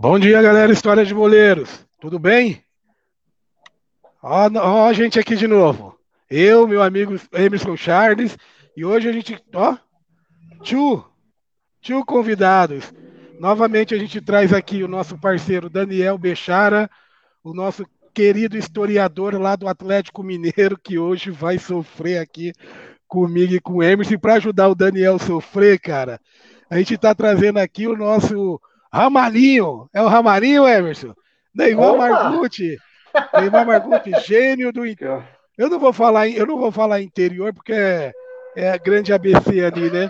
Bom dia, galera, História de Boleiros. Tudo bem? Ó, ó, a gente aqui de novo. Eu, meu amigo Emerson Charles, e hoje a gente, ó, tio, tio convidados. Novamente a gente traz aqui o nosso parceiro Daniel Bechara, o nosso querido historiador lá do Atlético Mineiro, que hoje vai sofrer aqui comigo e com o Emerson. Para ajudar o Daniel a sofrer, cara, a gente está trazendo aqui o nosso Ramalinho. É o Ramalinho, Emerson? Neymar Opa! Margucci. Neymar Margucci, gênio do. Eu não vou falar, eu não vou falar interior porque é, é a grande ABC ali, né?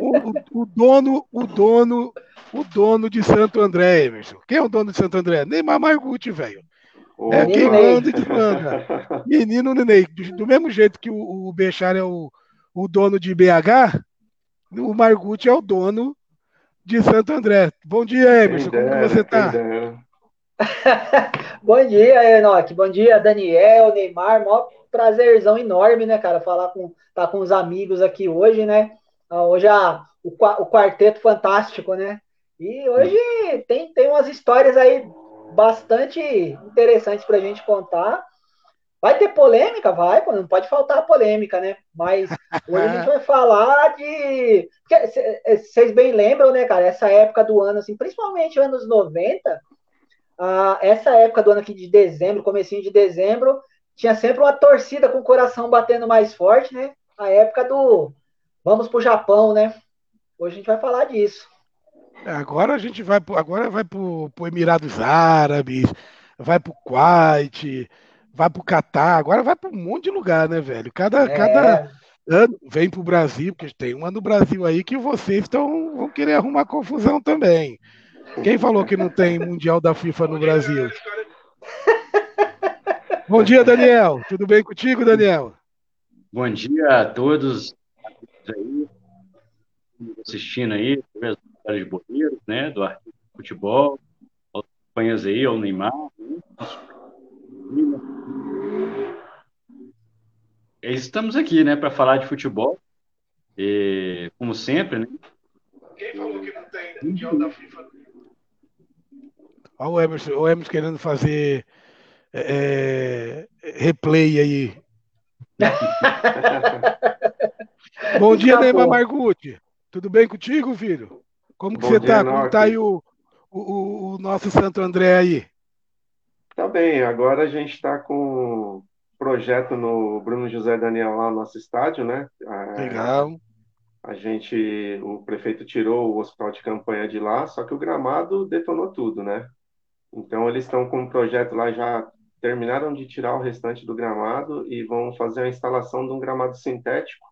O, o, o, dono, o dono, o dono de Santo André, Emerson. Quem é o dono de Santo André? Neymar Margucci, velho. É quem manda e desmanda. Menino Nenê. Do mesmo jeito que o, o Bechar é o, o dono de BH, o Margucci é o dono de Santo André. Bom dia, Emerson. Como você está? Bom dia, Enoque. Bom dia, Daniel, Neymar. Mó prazerzão enorme, né, cara? Falar com, tá com os amigos aqui hoje, né? Ah, hoje a, o, o quarteto fantástico, né? E hoje tem, tem umas histórias aí bastante interessantes para a gente contar. Vai ter polêmica? Vai, não pode faltar polêmica, né? Mas hoje a gente vai falar de. Vocês bem lembram, né, cara? Essa época do ano, assim, principalmente anos 90, ah, essa época do ano aqui de dezembro, comecinho de dezembro, tinha sempre uma torcida com o coração batendo mais forte, né? A época do vamos pro Japão, né? Hoje a gente vai falar disso. É, agora a gente vai agora vai pro, pro Emirados Árabes, vai pro Kuwait, vai pro Catar, agora vai para um monte de lugar, né, velho? Cada, é. cada ano vem pro Brasil, porque tem uma no Brasil aí que vocês estão vão querer arrumar confusão também. Quem falou que não tem Mundial da FIFA no Brasil? Bom dia, Daniel. Tudo bem contigo, Daniel? Bom dia a todos aí assistindo aí, de boleiros, né, do Arquivo de Futebol, acompanhas aí ao Neymar, né? Estamos aqui, né, para falar de futebol. E, como sempre, né? Quem falou que não tem Mundial da FIFA? Olha o Emerson, o Emerson querendo fazer é, é replay aí. Bom dia, Neymar Margutti. Tudo bem contigo, filho? Como que Bom você dia, tá? Como tá aí o, o, o nosso Santo André aí? Tá bem, agora a gente está com projeto no Bruno José Daniel lá no nosso estádio, né? Legal. A gente, o prefeito tirou o hospital de campanha de lá, só que o gramado detonou tudo, né? Então eles estão com um projeto lá já terminaram de tirar o restante do gramado e vão fazer a instalação de um gramado sintético.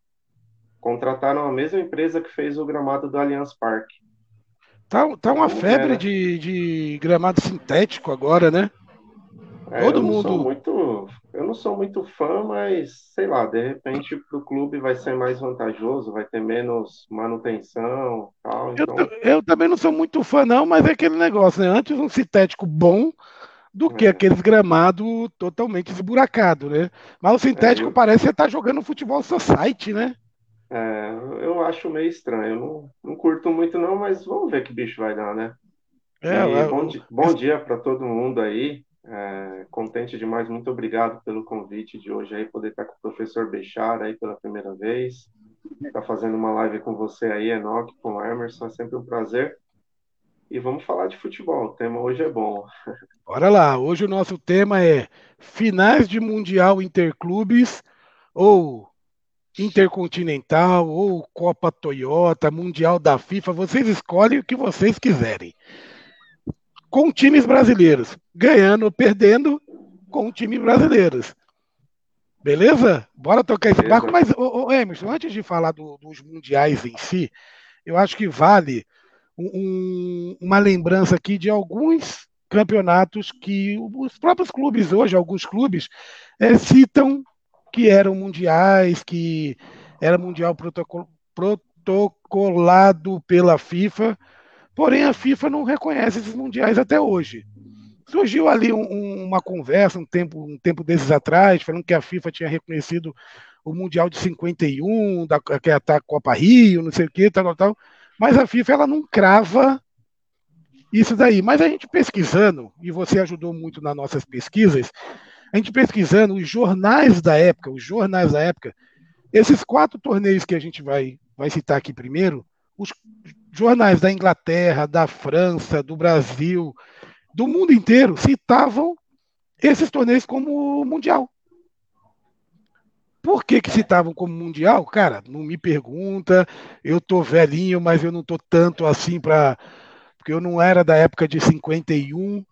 Contrataram a mesma empresa que fez o gramado do Allianz Parque. Tá, tá uma febre de, de gramado sintético agora, né? É, Todo eu mundo. Não muito, eu não sou muito fã, mas sei lá, de repente para o clube vai ser mais vantajoso, vai ter menos manutenção tal. Então... Eu, eu, também não sou muito fã, não, mas é aquele negócio, né? Antes um sintético bom do que é. aqueles gramados totalmente esburacado, né? Mas o sintético é, eu... parece que você tá jogando futebol society, né? É, eu acho meio estranho. Eu não, não curto muito, não, mas vamos ver que bicho vai dar, né? É, bom, bom dia para todo mundo aí. É, contente demais, muito obrigado pelo convite de hoje aí, poder estar com o professor Bechar aí pela primeira vez. Estar tá fazendo uma live com você aí, Enoch, com o Emerson, é sempre um prazer. E vamos falar de futebol, o tema hoje é bom. Bora lá, hoje o nosso tema é finais de Mundial Interclubes ou Intercontinental ou Copa Toyota, Mundial da FIFA, vocês escolhem o que vocês quiserem com times brasileiros, ganhando ou perdendo com times brasileiros. Beleza? Bora tocar esse barco. Mas, ô, ô, Emerson, antes de falar do, dos mundiais em si, eu acho que vale um, uma lembrança aqui de alguns campeonatos que os próprios clubes hoje, alguns clubes, é, citam que eram mundiais, que era mundial protocol, protocolado pela FIFA, Porém, a FIFA não reconhece esses mundiais até hoje. Surgiu ali um, um, uma conversa um tempo, um tempo desses atrás, falando que a FIFA tinha reconhecido o Mundial de 51, da, que é a Copa Rio, não sei o que, tal, tal, tal. Mas a FIFA ela não crava isso daí. Mas a gente pesquisando, e você ajudou muito nas nossas pesquisas, a gente pesquisando os jornais da época, os jornais da época, esses quatro torneios que a gente vai, vai citar aqui primeiro, os jornais da Inglaterra, da França, do Brasil, do mundo inteiro citavam esses torneios como mundial. Por que, que citavam como mundial? Cara, não me pergunta. Eu tô velhinho, mas eu não tô tanto assim para porque eu não era da época de 51.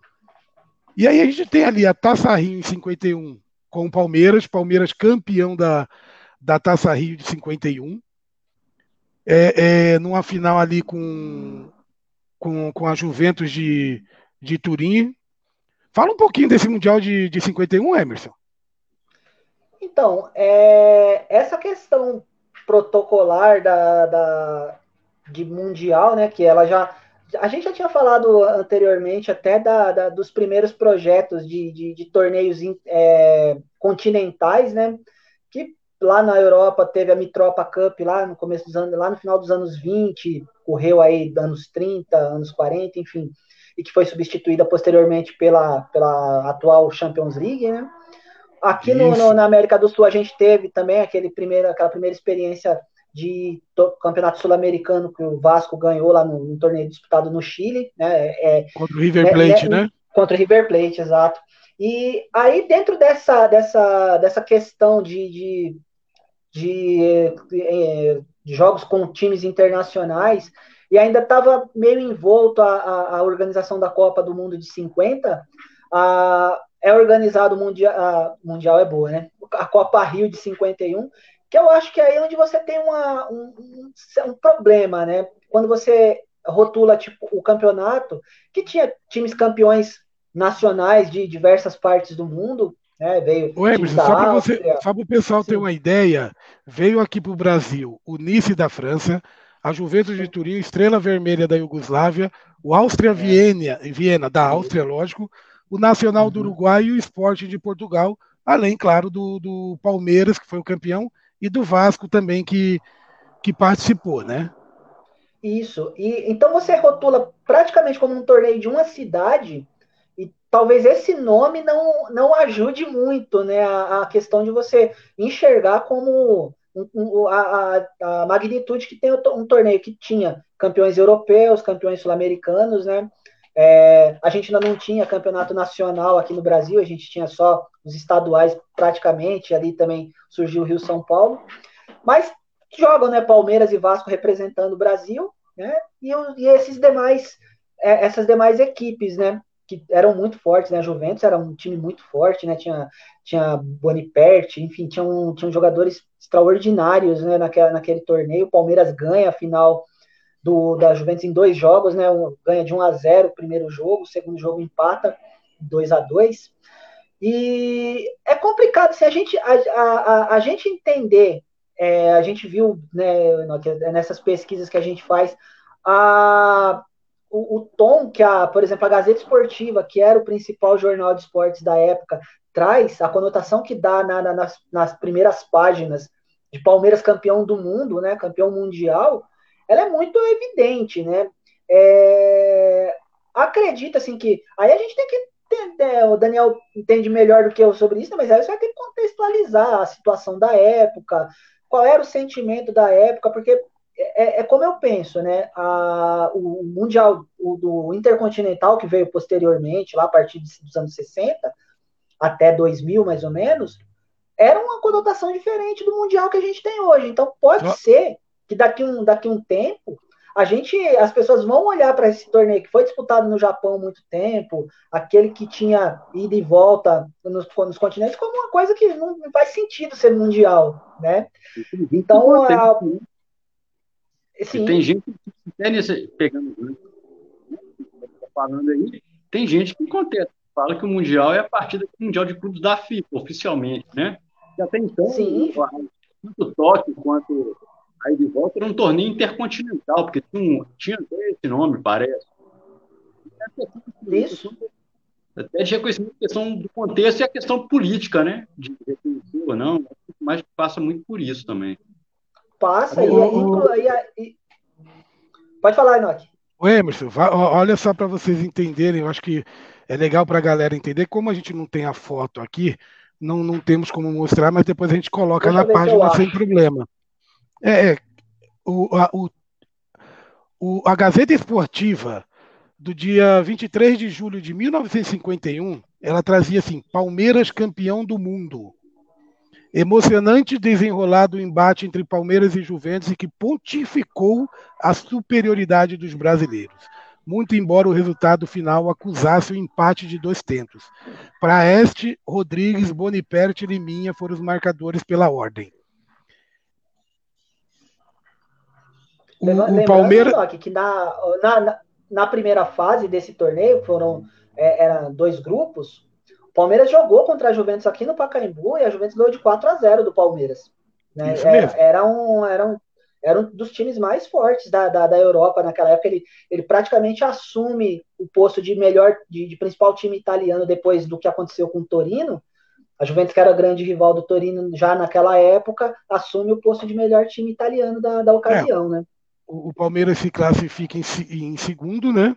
E aí a gente tem ali a Taça Rio em 51 com o Palmeiras, Palmeiras campeão da, da Taça Rio de 51. É, é, numa final ali com, com, com a Juventus de, de Turim. Fala um pouquinho desse Mundial de, de 51, Emerson. Então, é, essa questão protocolar da, da, de mundial, né, que ela já a gente já tinha falado anteriormente até da, da dos primeiros projetos de, de, de torneios é, continentais, né, lá na Europa teve a Mitropa Cup lá no começo dos anos, lá no final dos anos 20, correu aí anos 30, anos 40, enfim, e que foi substituída posteriormente pela, pela atual Champions League, né? Aqui no, no, na América do Sul a gente teve também aquele primeiro, aquela primeira experiência de campeonato sul-americano que o Vasco ganhou lá no, no, torneio disputado no Chile, né? É, contra o River é, Plate, né? né? Contra o River Plate, exato. E aí dentro dessa dessa, dessa questão de, de, de, de, é, de jogos com times internacionais e ainda estava meio envolto a, a, a, organização da Copa do Mundo de 50, a, é organizado o Mundial, é boa, né? A Copa Rio de 51, que eu acho que é aí onde você tem uma, um, um, um problema, né? Quando você rotula tipo, o campeonato, que tinha times campeões nacionais de diversas partes do mundo, né? Veio o Emerson, só para você, só o pessoal Sim. ter uma ideia, veio aqui para o Brasil o Nice da França, a Juventus de Turim, Estrela Vermelha da Iugoslávia, o Áustria é. Viena, Viena da Áustria, lógico, o Nacional do uhum. Uruguai e o Esporte de Portugal, além, claro, do, do Palmeiras, que foi o campeão, e do Vasco também, que, que participou, né? Isso. E então você rotula praticamente como um torneio de uma cidade, talvez esse nome não, não ajude muito, né? A, a questão de você enxergar como um, um, a, a, magnitude que tem um torneio que tinha campeões europeus, campeões sul-americanos, né? É, a gente ainda não tinha campeonato nacional aqui no Brasil, a gente tinha só os estaduais praticamente, ali também surgiu o Rio São Paulo, mas jogam, né, Palmeiras e Vasco representando o Brasil, né, e, e esses demais, é, essas demais equipes, né, que eram muito fortes, né, a Juventus era um time muito forte, né, tinha, tinha Boniperti, enfim, tinham, tinham jogadores extraordinários, né, naquela, naquele torneio, o Palmeiras ganha a final do, da Juventus em dois jogos, né? Ganha de 1 a 0 o primeiro jogo, o segundo jogo empata 2 a 2 E é complicado, se a gente, a, a, a gente entender, é, a gente viu né, nessas pesquisas que a gente faz, a, o, o, tom que, a, por exemplo, a Gazeta Esportiva, que era o principal jornal de esportes da época, traz, a conotação que dá na, na, nas, nas primeiras páginas de Palmeiras campeão do mundo, né, campeão mundial, ela é muito evidente, né? É, acredita assim que aí a gente tem que entender, o Daniel entende melhor do que eu sobre isso, mas aí você vai ter que contextualizar a situação da época, qual era o sentimento da época, porque é, é como eu penso, né? A, o mundial o, do intercontinental que veio posteriormente, lá a partir dos anos 60 até 2000 mais ou menos, era uma conotação diferente do mundial que a gente tem hoje. Então pode ser que daqui um, daqui um tempo a gente, as pessoas vão olhar para esse torneio que foi disputado no Japão há muito tempo, aquele que tinha ida e volta nos, nos continentes, como uma coisa que não, não, faz sentido ser mundial, né? Então, a, sim. tem gente até nesse, pegando né, falando aí, tem gente que contesta, fala que o mundial é a partida mundial de clubes da FIFA oficialmente, né? E até então, sim. tanto Tóquio quanto aí de volta era um torneio intercontinental, porque tinha, tinha até esse nome, parece. Isso. Até de reconhecimento a questão do contexto e a questão política, né? De reconhecer ou não, mas passa muito por isso também. Passa, e, e, e, Pode falar, Enoque. O Emerson, olha só para vocês entenderem, eu acho que é legal para a galera entender. Como a gente não tem a foto aqui, não, não temos como mostrar, mas depois a gente coloca Deixa na página sem problema. É, é, o, a, o, o, a Gazeta Esportiva do dia 23 de julho de 1951, ela trazia assim: Palmeiras campeão do mundo. Emocionante desenrolado o embate entre Palmeiras e Juventus e que pontificou a superioridade dos brasileiros, muito embora o resultado final acusasse o empate de dois tentos. Para este, Rodrigues, Boniperte e Liminha foram os marcadores pela ordem. O, o Palmeiras que na, na, na, primeira fase desse torneio foram é, eram dois grupos o Palmeiras jogou contra a Juventus aqui no Pacaembu e a Juventus ganhou de 4 a 0 do Palmeiras. Né? Era, era, um, era, um, era um dos times mais fortes da, da, da, Europa naquela época. Ele, ele praticamente assume o posto de melhor, de, de principal time italiano depois do que aconteceu com o Torino. A Juventus, que era grande rival do Torino já naquela época, assume o posto de melhor time italiano da, da ocasião, é, né? O, o, Palmeiras se classifica em, em segundo, né?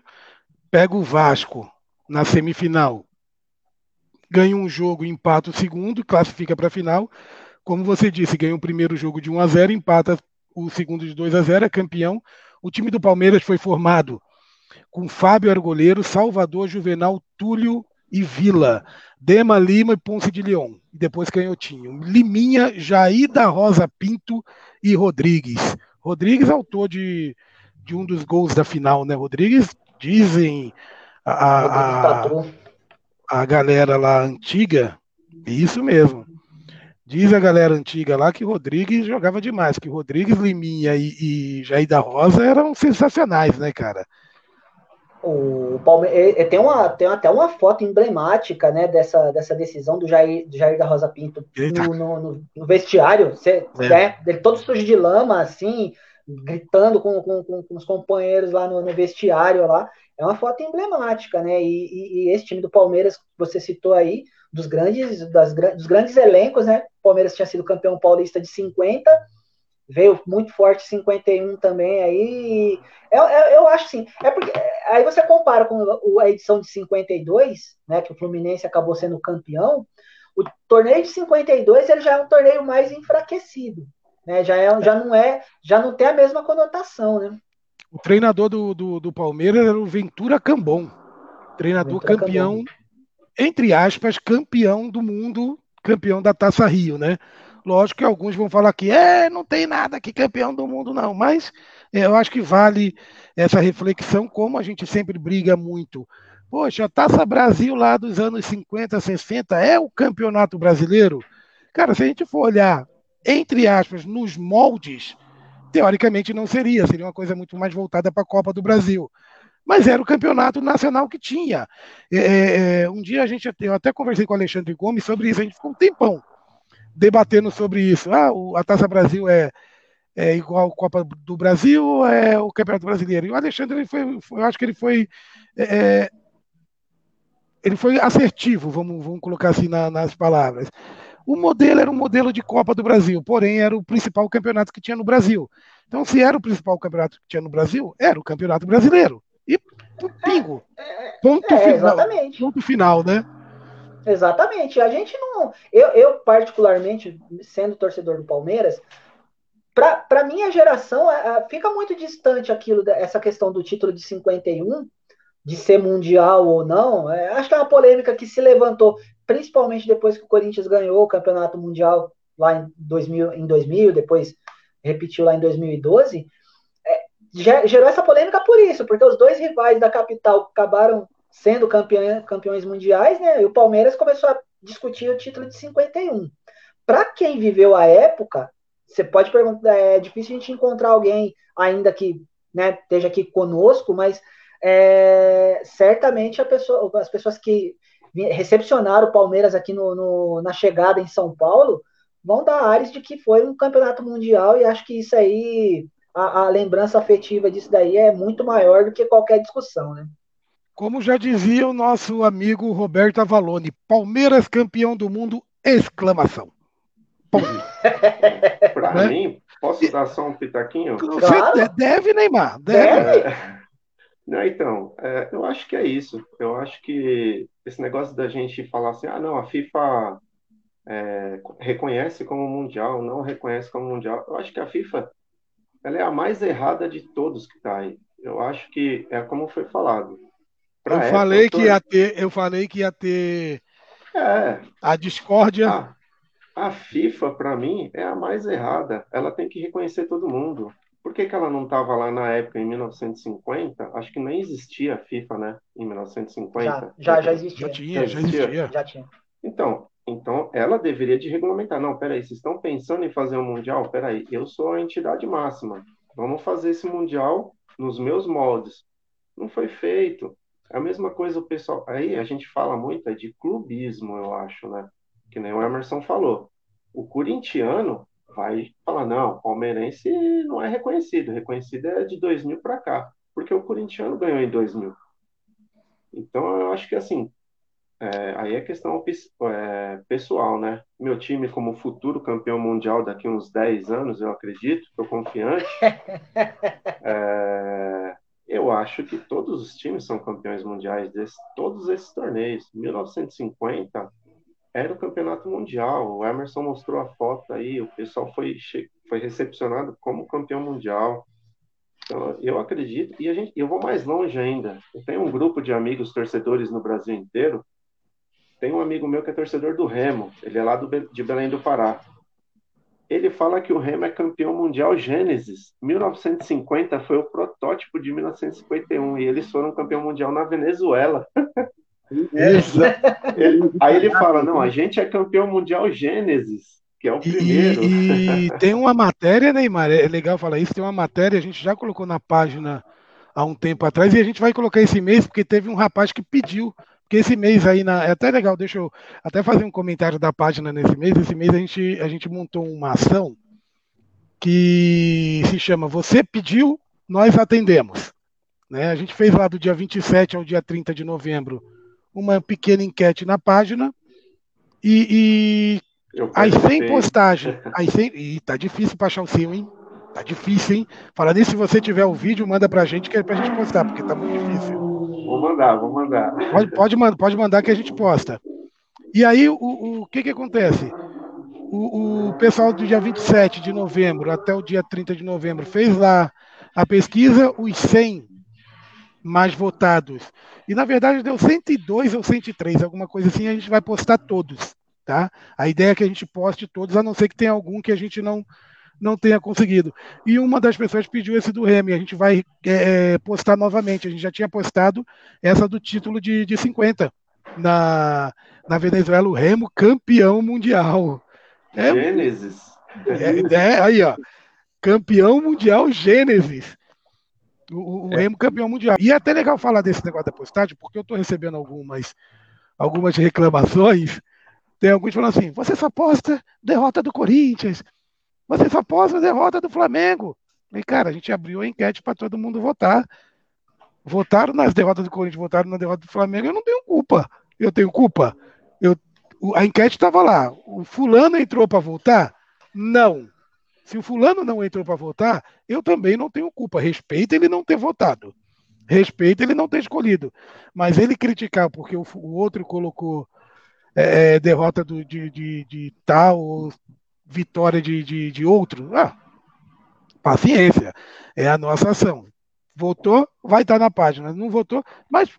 Pega o Vasco na semifinal ganha um jogo, empata o segundo, classifica para a final. Como você disse, ganha o primeiro jogo de 1 a 0, empata o segundo de 2 a 0, é campeão. O time do Palmeiras foi formado com Fábio Argoleiro, Salvador Juvenal, Túlio e Vila, Dema Lima e Ponce de Leão. E depois Canhotinho. Liminha, Jair da Rosa Pinto e Rodrigues. Rodrigues, autor de, de um dos gols da final, né? Rodrigues, dizem a, a, a a galera lá antiga, isso mesmo. Diz a galera antiga lá que Rodrigues jogava demais, que Rodrigues, Liminha e, e Jair da Rosa eram sensacionais, né, cara? O Palmeiras tem, uma, tem até uma foto emblemática né, dessa, dessa decisão do Jair, do Jair da Rosa Pinto no, no, no, vestiário, você, é. né, ele todo sujo de lama, assim, gritando com, com, com, os companheiros lá no, no vestiário lá é uma foto emblemática, né? E, e, e, esse time do Palmeiras, que você citou aí, dos grandes, das, dos grandes elencos, né? O Palmeiras tinha sido campeão paulista de 50, veio muito forte 51 também aí. Eu, eu, eu acho assim, é porque aí você compara com a edição de 52, né? Que o Fluminense acabou sendo campeão. O torneio de 52 ele já é um torneio mais enfraquecido, né? Já, é, já não é, já não tem a mesma conotação, né? O treinador do, do, do Palmeiras era o Ventura Cambon. Treinador Ventura campeão, Cambon. entre aspas, campeão do mundo, campeão da Taça Rio, né? Lógico que alguns vão falar que é, não tem nada aqui campeão do mundo, não. Mas é, eu acho que vale essa reflexão, como a gente sempre briga muito. Poxa, a Taça Brasil lá dos anos 50, 60 é o campeonato brasileiro? Cara, se a gente for olhar, entre aspas, nos moldes teoricamente não seria, seria uma coisa muito mais voltada para a Copa do Brasil. Mas era o campeonato nacional que tinha. É, é, é, um dia a gente, eu até conversei com o Alexandre Gomes sobre isso, a gente ficou um tempão debatendo sobre isso. Ah, a Taça Brasil é, é igual a Copa do Brasil ou é o Campeonato Brasileiro? E o Alexandre, ele foi, foi eu acho que ele foi. É, é, ele foi assertivo, vamos, vamos colocar assim na, nas palavras. O modelo era um modelo de Copa do Brasil, porém era o principal campeonato que tinha no Brasil. Então, se era o principal campeonato que tinha no Brasil, era o Campeonato Brasileiro. E pingo. Ponto, é, final, exatamente. ponto final, né? Exatamente. A gente não. Eu, eu, particularmente, sendo torcedor do Palmeiras, para minha geração, fica muito distante aquilo, essa questão do título de 51, de ser mundial ou não. É, acho que é uma polêmica que se levantou principalmente depois que o Corinthians ganhou o Campeonato Mundial lá em 2000, em 2000 depois repetiu lá em 2012, é, gerou essa polêmica por isso, porque os dois rivais da capital acabaram sendo campeão, campeões mundiais, né? E o Palmeiras começou a discutir o título de 51. Para quem viveu a época, você pode perguntar, é difícil a gente encontrar alguém ainda que né, esteja aqui conosco, mas é, certamente pessoa, as pessoas que recepcionaram o Palmeiras aqui no, no, na chegada em São Paulo, vão dar ares de que foi um campeonato mundial e acho que isso aí, a, a lembrança afetiva disso daí é muito maior do que qualquer discussão, né? Como já dizia o nosso amigo Roberto Avalone, Palmeiras campeão do mundo, exclamação. Para né? mim, posso dar só um pitaquinho? Você claro. deve, Neymar. Deve. deve. Não, então, é, eu acho que é isso. Eu acho que esse negócio da gente falar assim, ah, não, a FIFA é, reconhece como mundial, não reconhece como mundial. Eu acho que a FIFA ela é a mais errada de todos que está aí. Eu acho que é como foi falado. eu falei que ia ter, eu falei que ia ter é, a discórdia. A, a FIFA, para mim, é a mais errada. Ela tem que reconhecer todo mundo. Por que, que ela não estava lá na época, em 1950? Acho que nem existia a FIFA, né? Em 1950. Já, já, já existia. Já tinha, já existia. Já tinha. Então, então, ela deveria de regulamentar. Não, peraí, vocês estão pensando em fazer um mundial? Peraí, eu sou a entidade máxima. Vamos fazer esse mundial nos meus moldes. Não foi feito. É a mesma coisa o pessoal. Aí a gente fala muito é de clubismo, eu acho, né? Que nem o Emerson falou. O corintiano vai falar, não, palmeirense não é reconhecido, reconhecido é de 2000 para cá, porque o corintiano ganhou em 2000. Então, eu acho que, assim, é, aí é questão é, pessoal, né? Meu time, como futuro campeão mundial daqui uns 10 anos, eu acredito, estou confiante. é, eu acho que todos os times são campeões mundiais de todos esses torneios. 1950 era o campeonato mundial. O Emerson mostrou a foto aí, o pessoal foi, foi recepcionado como campeão mundial. Então, eu acredito, e a gente, eu vou mais longe ainda. Eu tenho um grupo de amigos torcedores no Brasil inteiro. Tem um amigo meu que é torcedor do Remo, ele é lá do, de Belém do Pará. Ele fala que o Remo é campeão mundial Gênesis. 1950 foi o protótipo de 1951 e eles foram campeão mundial na Venezuela. Ele, aí ele fala: não, a gente é campeão mundial Gênesis, que é o primeiro. E, e tem uma matéria, Neymar, é legal falar isso, tem uma matéria, a gente já colocou na página há um tempo atrás, e a gente vai colocar esse mês, porque teve um rapaz que pediu. Porque esse mês aí, na, é até legal, deixa eu até fazer um comentário da página nesse mês. Esse mês a gente, a gente montou uma ação que se chama Você Pediu, Nós Atendemos. Né? A gente fez lá do dia 27 ao dia 30 de novembro uma pequena enquete na página e, e as 100 postagens. As 100, e tá difícil para achar o seu, hein? Tá difícil, hein? Fala nisso, se você tiver o vídeo, manda pra gente que é pra gente postar, porque tá muito difícil. Vou mandar, vou mandar. Pode, pode, mandar, pode mandar que a gente posta. E aí, o, o que que acontece? O, o pessoal do dia 27 de novembro até o dia 30 de novembro fez lá a pesquisa, os 100 mais votados e na verdade deu 102 ou 103, alguma coisa assim, a gente vai postar todos, tá? A ideia é que a gente poste todos, a não ser que tenha algum que a gente não não tenha conseguido. E uma das pessoas pediu esse do Remy, a gente vai é, é postar novamente. A gente já tinha postado essa do título de, de 50 na, na Venezuela, o Remo campeão mundial. É, Gênesis. É, é, aí, ó. Campeão mundial Gênesis. O, o é. Remo campeão mundial. E é até legal falar desse negócio da postagem, porque eu estou recebendo algumas, algumas reclamações. Tem alguns falando assim: você só posta derrota do Corinthians, você só posta derrota do Flamengo. E, cara, a gente abriu a enquete para todo mundo votar. Votaram nas derrotas do Corinthians, votaram na derrota do Flamengo. Eu não tenho culpa. Eu tenho culpa. Eu, a enquete estava lá. O fulano entrou para votar? Não. Se o fulano não entrou para votar, eu também não tenho culpa. Respeito ele não ter votado. Respeito ele não ter escolhido. Mas ele criticar porque o, o outro colocou é, é derrota do, de, de, de, tal ou vitória de, de, de outro, ah, paciência. É a nossa ação. Votou, vai estar na página. Não votou, mas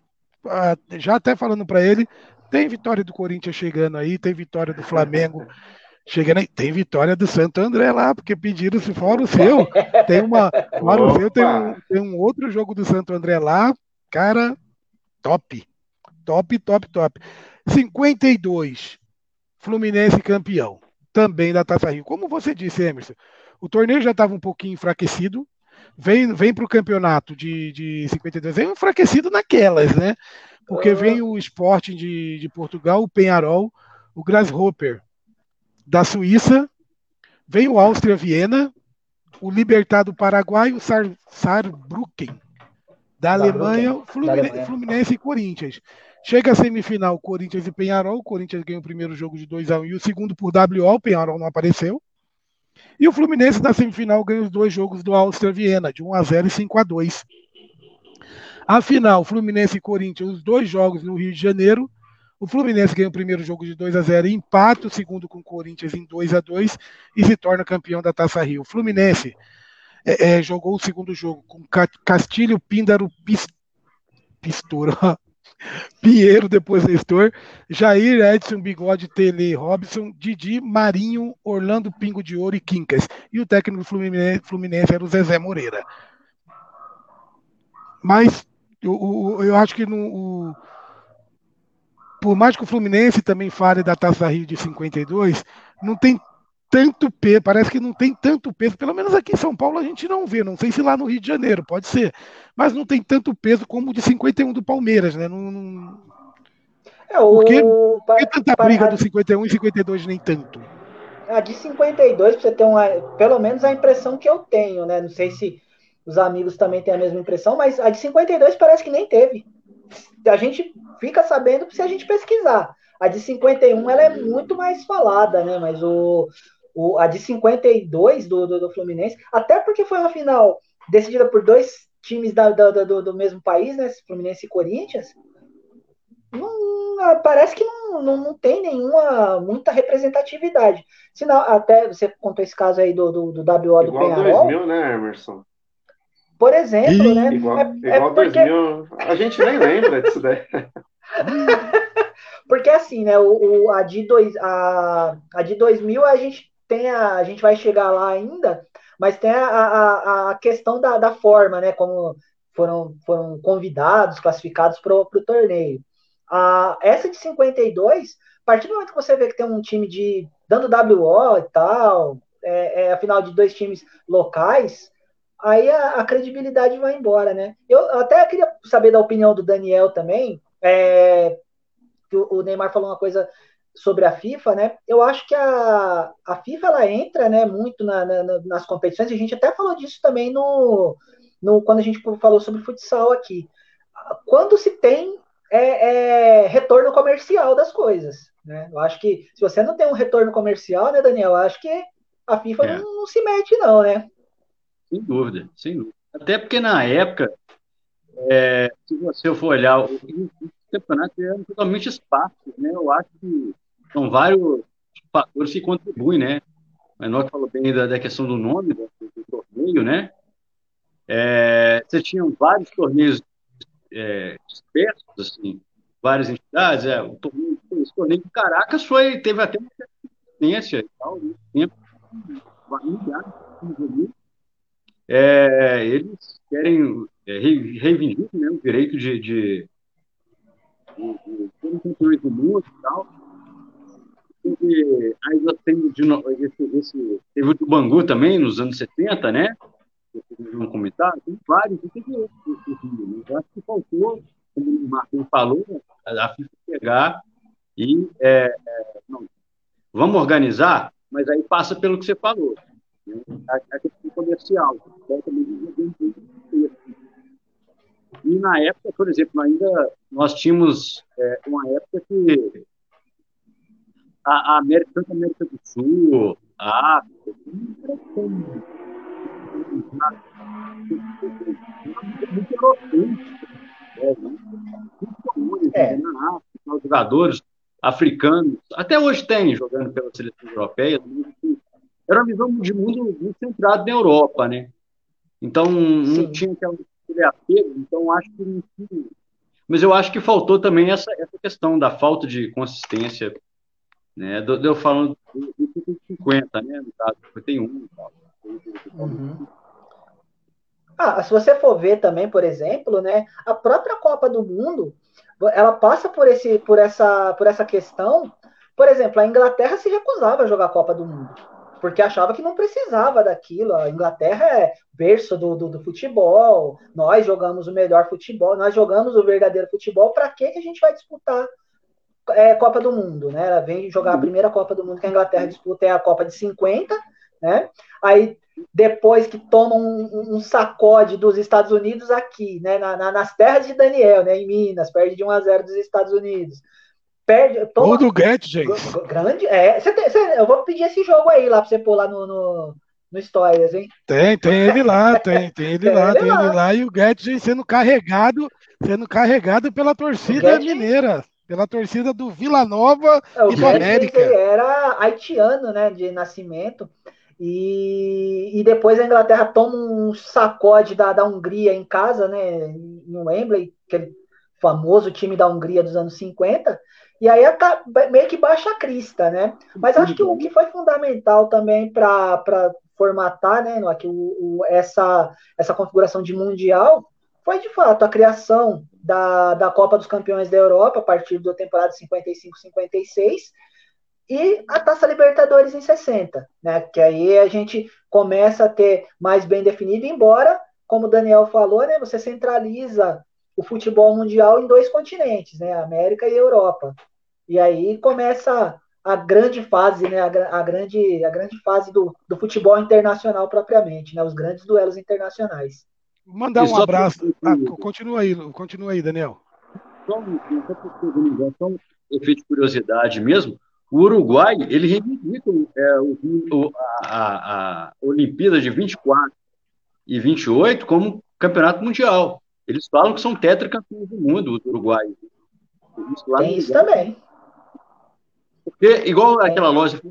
ah, já até falando para ele, tem vitória do Corinthians chegando aí, tem vitória do Flamengo Chegando aí, tem vitória do Santo André lá, porque pediram se fora o seu. Tem uma. Fora o seu, tem um, tem um outro jogo do Santo André lá. Cara, top. Top, top, top. 52. Fluminense campeão. Também da Taça Rio. Como você disse, Emerson, o torneio já estava um pouquinho enfraquecido. Vem, vem para o campeonato de, de 52, vem enfraquecido naquelas, né? Porque vem o Sporting de, de Portugal, o Penharol, o Grasshopper da Suíça, vem o Áustria Viena, o Libertar do Paraguai, o Sar, Saarbrücken da, Alemanha, o Fluminense, Fluminense, e Corinthians. Chega a semifinal, Corinthians e Penharol. O Corinthians ganha o primeiro jogo de 2 a 1 um, e o segundo por WO, o Penharol não apareceu. E o Fluminense na semifinal ganha os dois jogos do Áustria Viena, de 1 a 0 e 5 a 2. A final, Fluminense e Corinthians, os dois jogos no Rio de Janeiro. O Fluminense ganha o primeiro jogo de 2 a 0 e empata o segundo com o Corinthians em 2 a 2 e se torna campeão da Taça Rio. O Fluminense é, é, jogou o segundo jogo com Castilho, Píndaro, Pistor, Pinheiro, depois Nestor, Jair, Edson, Bigode, Tele, Robson, Didi, Marinho, Orlando, Pingo de Ouro e Quincas. E o técnico do Fluminense, Fluminense era o Zezé Moreira. Mas eu, eu acho que no, o, por mais que o Fluminense também fale da Taça Rio de 52, não tem tanto peso, parece que não tem tanto peso, pelo menos aqui em São Paulo a gente não vê, não sei se lá no Rio de Janeiro, pode ser, mas não tem tanto peso como o de 51 do Palmeiras, né? Não, não... É, o... Por que, por que tanta briga do 51 e 52 nem tanto? A de 52, pra você ter uma, pelo menos a impressão que eu tenho, né? Não sei se os amigos também têm a mesma impressão, mas a de 52 parece que nem teve. A gente fica sabendo se a gente pesquisar. A de 51 ela é muito mais falada, né? Mas o, o, a de 52 do, do, do, Fluminense, até porque foi uma final decidida por dois times da, da, do, do, mesmo país, né? Fluminense e Corinthians. Não, ah, parece que não, não, não, tem nenhuma muita representatividade. Senão, até você contou esse caso aí do, do, do WO do Igual Penharol. 2000, né, Emerson? Por exemplo, né? Igual, é, igual é porque... 2000. A gente nem lembra disso daí. porque assim, né? O, o, a, de dois, a, a de 2000 a gente tem a, a gente vai chegar lá ainda, mas tem a, a, a questão da, da forma, né? Como foram, foram convidados, classificados para o torneio. A, essa de 52, a partir do momento que você vê que tem um time de dando WO e tal, é, é a final de dois times locais, aí a, a, credibilidade vai embora, né? Eu até queria saber da opinião do Daniel também. É, o, o Neymar falou uma coisa sobre a FIFA, né? Eu acho que a, a FIFA ela entra, né, muito na, na, nas competições. A gente até falou disso também no, no quando a gente falou sobre futsal aqui. Quando se tem é, é, retorno comercial das coisas, né? Eu acho que se você não tem um retorno comercial, né, Daniel? Eu acho que a FIFA é. não, não, se mete, não, né? Sem dúvida, sem dúvida. Até porque na época, é, se você for olhar, os campeonatos eram totalmente espaços, né? Eu acho que são vários fatores que contribuem, né? O Enoch falou bem da, da questão do nome do, do torneio, né? É, você tinha vários torneios é, dispersos, assim, várias entidades. É, o torneio, esse torneio de Caracas foi, teve até uma experiência e tal, né? tempo, é, eles querem é, reivindicar né, o direito de, de, de, de, do mundo e tal teve, aí nós temos de, esse, esse, teve o do Bangu também, nos anos 70, né? Vocês vão tem vários, e teve outros. Né? Eu acho que faltou, como o Marcos falou, a FIFA pegar e é, é, não, vamos organizar, mas aí passa pelo que você falou. Né? A, a questão comercial. E na época, por exemplo, ainda nós tínhamos é, uma época que a, a América, tanto a América do Sul, a África, muito europeu. É, né? na África, os jogadores africanos, até hoje tem jogando pelas seleções europeias, era uma visão de mundo muito centrado na Europa, né? Então, Sim. não tinha aquele apego, então acho que não tinha. Mas eu acho que faltou também essa, essa questão da falta de consistência né? Deu, deu falando de 50, né? No caso, 51 Uhum. Ah, se você for ver também, por exemplo, né, a própria Copa do Mundo, ela passa por, esse, por, essa, por essa questão. Por exemplo, a Inglaterra se recusava a jogar a Copa do Mundo, porque achava que não precisava daquilo. A Inglaterra é berço do, do, do futebol, nós jogamos o melhor futebol, nós jogamos o verdadeiro futebol, para que a gente vai disputar é, Copa do Mundo, né? Ela vem jogar a uhum. primeira Copa do Mundo que a Inglaterra disputa é a Copa de 50, né? Aí depois que toma um, um sacode dos Estados Unidos aqui, né? Na, na, nas terras de Daniel, né? Em Minas, perde de 1 a 0 dos Estados Unidos. Perde. Toma, Gol do Get, gente. Grande. É, cê, cê, eu vou pedir esse jogo aí lá pra você pôr lá no, no, no Stories, hein? Tem, tem ele lá, tem, tem ele tem lá, ele tem lá. ele lá. E o Guedes sendo carregado, sendo carregado pela torcida mineira, pela torcida do Vila Nova é, e do América. Ele era haitiano, né, de nascimento. E, e depois a Inglaterra toma um sacode da, da Hungria em casa, né, em Wembley, aquele famoso time da Hungria dos anos 50, e aí meio que baixa a crista, né? Mas acho que o que foi fundamental também para formatar né, aqui, o, o, essa, essa configuração de mundial foi de fato a criação da, da Copa dos Campeões da Europa a partir da temporada 55-56 e a Taça Libertadores em 60, né? Que aí a gente começa a ter mais bem definido, embora, como o Daniel falou, né, você centraliza o futebol mundial em dois continentes, né, América e Europa. E aí começa a grande fase, né, a, a, grande, a grande fase do, do futebol internacional propriamente, né, os grandes duelos internacionais. Mandar um abraço. Ah, continua aí, continua aí, Daniel. Só um, só um efeito de curiosidade mesmo. O Uruguai, ele reivindica é, o, a, a Olimpíada de 24 e 28 como campeonato mundial. Eles falam que são tetracampeões do mundo, os uruguaios. Isso Tem isso também. Porque, igual aquela loja,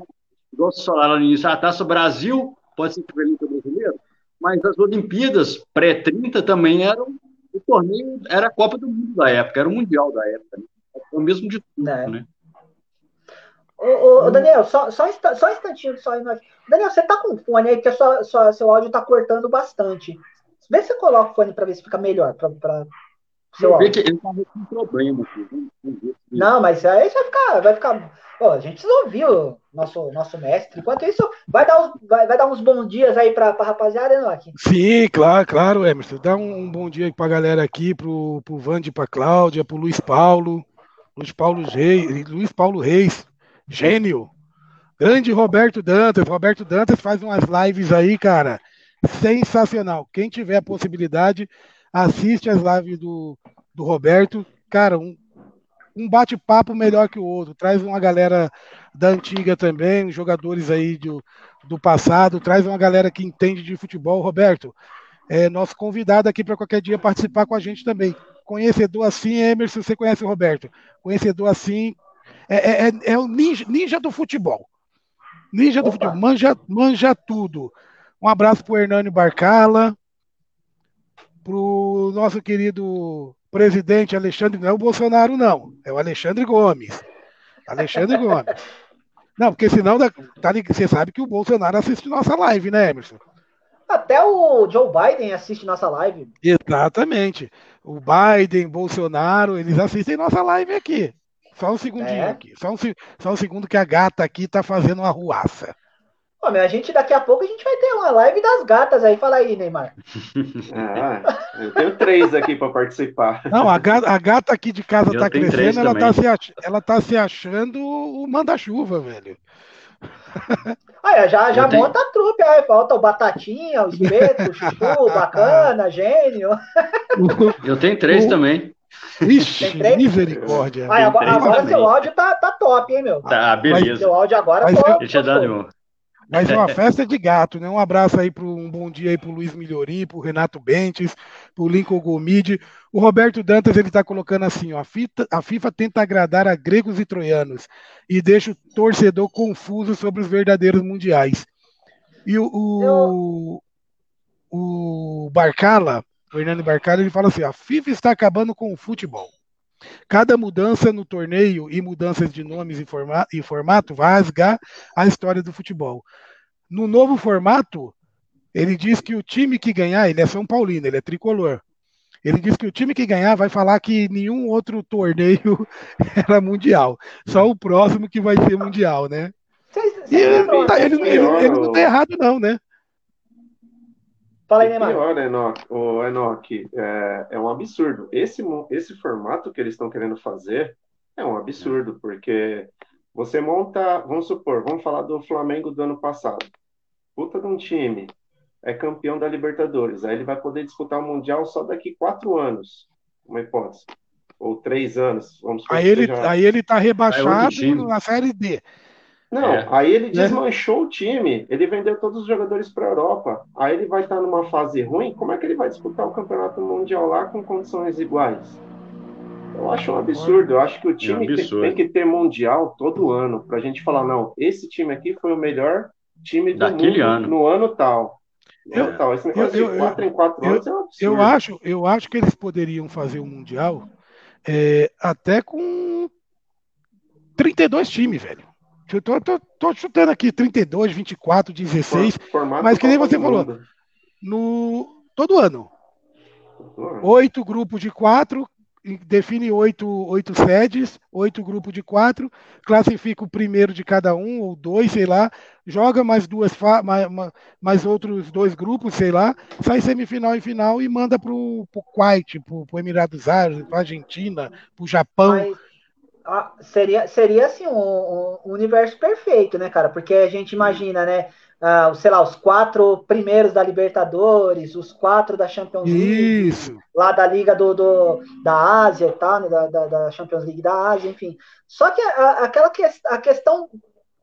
igual você falaram no início, a Taça Brasil pode ser equivalente ao brasileiro, mas as Olimpíadas pré-30 também eram o torneio, era a Copa do Mundo da época, era o Mundial da época. Né? o mesmo de tudo, é. né? Ô, ô, Daniel, só, só, só um instantinho só. Daniel, você tá com fone aí, porque sua, sua, seu áudio tá cortando bastante. Vê se você coloca o fone para ver se fica melhor. Pra, pra seu áudio. que ele tá com problema aqui. Não, mas aí vai ficar. Vai ficar Pô, a gente ouviu nosso, nosso mestre. Enquanto isso, vai dar, vai, vai dar uns bons dias aí para a rapaziada, Enoque? Sim, claro, claro, Emerson. Dá um, um bom dia para a galera aqui, pro, pro Vande, para Cláudia, pro Luiz Paulo, Luiz Paulo Reis, Luiz Paulo Reis, gênio. Grande Roberto Dantas. Roberto Dantas faz umas lives aí, cara. Sensacional. Quem tiver a possibilidade, assiste as lives do, do Roberto. Cara, um um bate-papo melhor que o outro. Traz uma galera da antiga também, jogadores aí do, do passado, traz uma galera que entende de futebol. Roberto, é nosso convidado aqui para qualquer dia participar com a gente também. Conhecedor assim, Emerson, você conhece o Roberto. Conhecedor assim, é, é, é, é o ninja, ninja, do futebol. Ninja Opa. do futebol, manja, manja tudo. Um abraço para o Hernani Barcala, para o nosso querido presidente Alexandre, não é o Bolsonaro, não, é o Alexandre Gomes. Alexandre Gomes. Não, porque senão tá, você sabe que o Bolsonaro assiste nossa live, né, Emerson? Até o Joe Biden assiste nossa live. Exatamente. O Biden, Bolsonaro, eles assistem nossa live aqui. Só um segundinho é. aqui. Só um, só um segundo que a gata aqui tá fazendo uma ruaça. Pô, a gente daqui a pouco a gente vai ter uma live das gatas aí. Fala aí, Neymar. Ah, eu tenho três aqui para participar. Não, a gata, a gata, aqui de casa eu tá crescendo, ela tá, se ach, ela tá se achando o manda-chuva, velho. Ah, já já tenho... monta a trupe, aí falta o Batatinha, o Espeto, o Chuchu, Bacana, Gênio. Eu tenho três o... também. Ixi, misericórdia. Ah, agora, agora seu áudio tá, tá top, hein, meu? Tá, beleza. Seu áudio agora mas, pô, Deixa eu dar nenhum. Mas é uma festa de gato, né? Um abraço aí para um bom dia aí para o Luiz Milhorim, para o Renato Bentes, para o Lincoln Gomide. O Roberto Dantas ele está colocando assim: ó, a, fita, a FIFA tenta agradar a gregos e troianos e deixa o torcedor confuso sobre os verdadeiros mundiais. E o, o, o Barcala, o Hernani Barcala, ele fala assim: a FIFA está acabando com o futebol. Cada mudança no torneio e mudanças de nomes e, formato, e formato vai rasgar a história do futebol. No novo formato, ele diz que o time que ganhar, ele é São Paulino, ele é tricolor. Ele diz que o time que ganhar vai falar que nenhum outro torneio era mundial. Só o próximo que vai ser mundial, né? E ele, não tá, ele, ele, ele não tá errado, não, né? Fala aí, Neymar. pior, Enoch, o Enoch, é, é um absurdo. Esse, esse formato que eles estão querendo fazer é um absurdo, porque você monta, vamos supor, vamos falar do Flamengo do ano passado. Puta de um time, é campeão da Libertadores, aí ele vai poder disputar o Mundial só daqui quatro anos, uma hipótese. Ou três anos, vamos supor. Aí ele, seja... aí ele tá rebaixado na Série D. Não, é. aí ele né? desmanchou o time, ele vendeu todos os jogadores para a Europa. Aí ele vai estar numa fase ruim, como é que ele vai disputar o campeonato mundial lá com condições iguais? Eu acho um absurdo. Eu acho que o time é tem, tem, que ter mundial todo ano para a gente falar não, esse time aqui foi o melhor time do Daquele mundo ano. no ano tal. Eu, tal. Esse negócio eu, de 4 em 4 anos é um absurdo. Eu acho, eu acho que eles poderiam fazer o um mundial é, até com 32 times, velho. Eu tô, tô, tô, chutando aqui 32, 24, 16. Formato mas que nem você falou. No, todo ano. Oito grupos de quatro, define oito, oito sedes, oito grupos de quatro, classifica o primeiro de cada um, ou dois, sei lá, joga mais duas mais, mais outros dois grupos, sei lá, sai semifinal e final e manda para o Kuwait, para o Emirados Árabes, para Argentina, para o Japão. Mas ah, seria, seria assim um, um, universo perfeito, né, cara? Porque a gente imagina, né? Ah, sei lá, os quatro primeiros da Libertadores, os quatro da Champions League, Isso. lá da Liga do, do, da Ásia e tal, né, da, da, da, Champions League da Ásia, enfim. Só que a, aquela que, a questão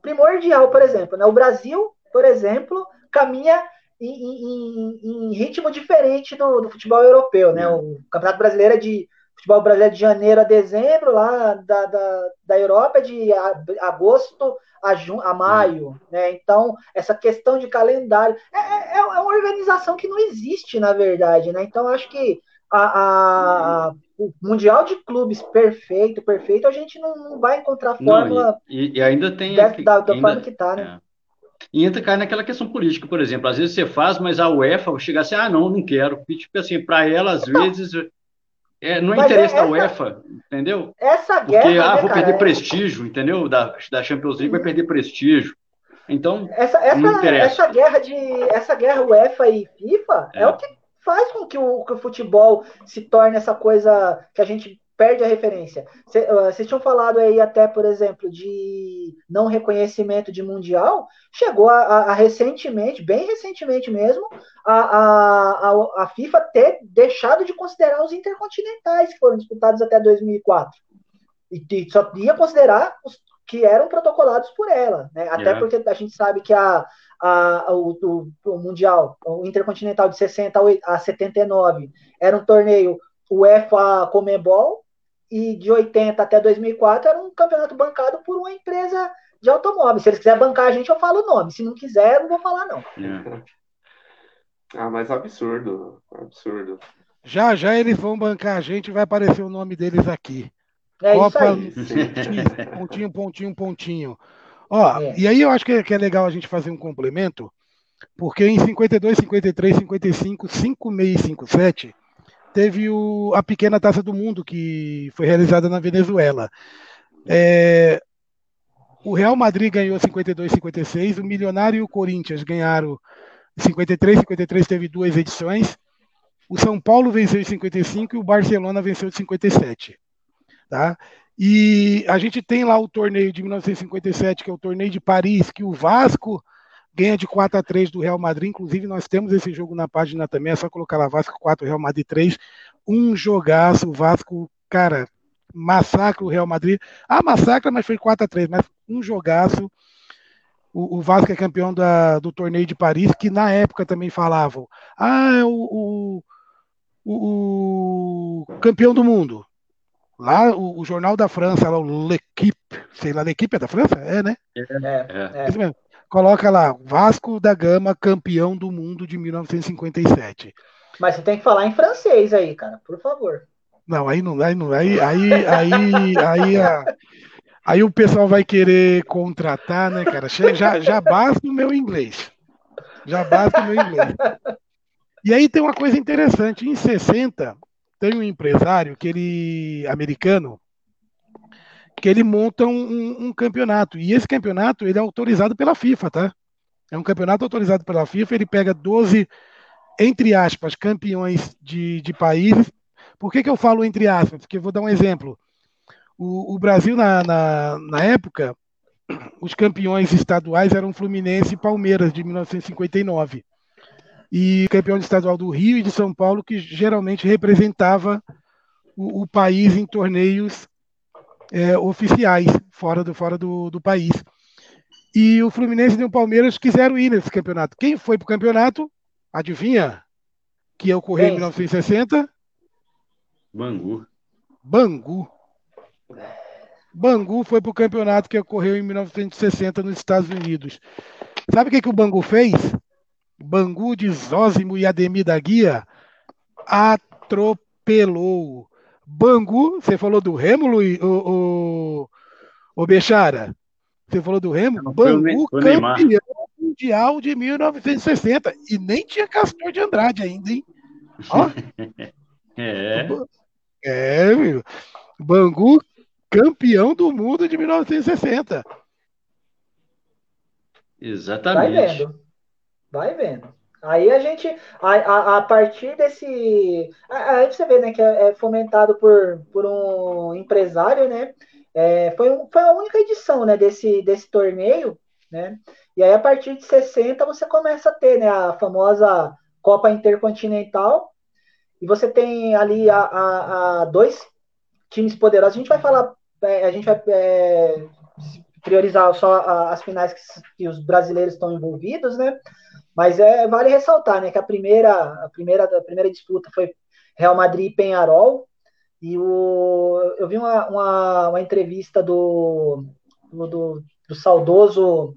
primordial, por exemplo, né, o Brasil, por exemplo, caminha em, em, em ritmo diferente do, do futebol europeu, né? O Campeonato Brasileiro é de futebol brasileiro de janeiro a dezembro, lá da, da, da Europa é de agosto a, jun, a maio, né? Então, essa questão de calendário é, é, é, uma organização que não existe, na verdade, né? Então, acho que a, a, o Mundial de Clubes perfeito, perfeito, a gente não, não vai encontrar fórmula não, e, e, ainda tem da, da, da ainda, forma que tá, né? É. E entra cai naquela questão política, por exemplo, às vezes você faz, mas a UEFA chega assim, ah, não, não quero. E, tipo assim, para ela, às então, vezes, é, não é Mas interesse é essa, da UEFA, entendeu? Essa guerra. Porque, ah, né, vou perder é... prestígio, entendeu? Da, da Champions League vai perder prestígio. Então, essa, essa, essa guerra de essa guerra UEFA e FIFA é, é o que faz com que o, que o futebol se torne essa coisa que a gente perde a referência. Vocês tinham falado aí até, por exemplo, de não reconhecimento de mundial. Chegou a, a, a recentemente, bem recentemente mesmo, a, a, FIFA ter deixado de considerar os intercontinentais que foram disputados até 2004. E, e só ia considerar os que eram protocolados por ela. Né? Até yeah. porque a gente sabe que a, a, o, o, o Mundial, o Intercontinental de 60 a 79, era um torneio UEFA Comebol, e de 80 até 2004 era um campeonato bancado por uma empresa de automóveis. Se eles quiserem bancar a gente, eu falo o nome. Se não quiser, eu não vou falar, não. É. Ah, mas absurdo. Absurdo. Já, já eles vão bancar a gente vai aparecer o nome deles aqui. É Copa, pontinho, pontinho, pontinho. Ó, é. e aí eu acho que é, que é legal a gente fazer um complemento, porque em 52, 53, 55, 56 e 57 teve o, a pequena Taça do Mundo, que foi realizada na Venezuela. É, o Real Madrid ganhou 52 56, o Milionário e o Corinthians ganharam 53, 53 teve duas edições. O São Paulo venceu em 55 e o Barcelona venceu em 57. Tá? E a gente tem lá o torneio de 1957, que é o torneio de Paris, que o Vasco ganha de 4 a 3 do Real Madrid. Inclusive, nós temos esse jogo na página também. É só colocar lá Vasco 4, Real Madrid 3. Um jogaço. O Vasco, cara, massacra o Real Madrid. Ah, massacra, mas foi 4 a 3 Mas um jogaço. O, o Vasco é campeão da, do torneio de Paris, que na época também falavam. Ah, é o, o, o campeão do mundo. Lá, o, o, Jornal da França, lá, o L'Equipe, sei lá, L'Equipe é da França? É, né? É, é. é. Coloca lá, Vasco da Gama, campeão do mundo de 1957. Mas você tem que falar em francês aí, cara, por favor. Não, aí não, aí não, aí, aí, aí, aí, a, aí o pessoal vai querer contratar, né, cara? Já, já basta o meu inglês. Já basta o meu inglês. E aí tem uma coisa interessante, em 60 tem um empresário que ele americano que ele monta um, um, campeonato. E esse campeonato ele é autorizado pela FIFA, tá? É um campeonato autorizado pela FIFA. Ele pega 12, entre aspas, campeões de, de países. Por que, que eu falo entre aspas? Porque eu vou dar um exemplo. O, o Brasil, na, na, na época, os campeões estaduais eram Fluminense e Palmeiras, de 1959. E campeão estadual do Rio e de São Paulo, que geralmente representava o, o país em torneios é, oficiais fora do, fora do, do país. E o Fluminense e o Palmeiras quiseram ir nesse campeonato. Quem foi para o campeonato? Adivinha? Que ocorreu em 1960? Bangu. Bangu. Bangu foi para o campeonato que ocorreu em 1960 nos Estados Unidos. Sabe o que, que o Bangu fez? Bangu de Zózimo e Ademir da Guia atropelou. Bangu, você falou do Remo, o, o, o Bechara? Você falou do Remo? Não, Bangu campeão mundial de 1960. E nem tinha Castor de Andrade ainda, hein? Ó. é. É, meu. Bangu campeão do mundo de 1960. Exatamente. Vai vendo. Vai vendo. Aí a gente, a, a, a partir desse. Aí você vê, né, que é, é fomentado por, por um empresário, né? É, foi, um, foi a única edição, né, desse, desse torneio, né? E aí, a partir de 60, você começa a ter, né, a famosa Copa Intercontinental, e você tem ali a, a, a dois times poderosos. A gente vai falar, é, a gente vai é, priorizar só as finais que, que os brasileiros estão envolvidos, né? Mas é, vale ressaltar, né, que a primeira, a primeira, a primeira disputa foi Real Madrid e Penharol, e o, eu vi uma, uma, uma entrevista do, do, do, saudoso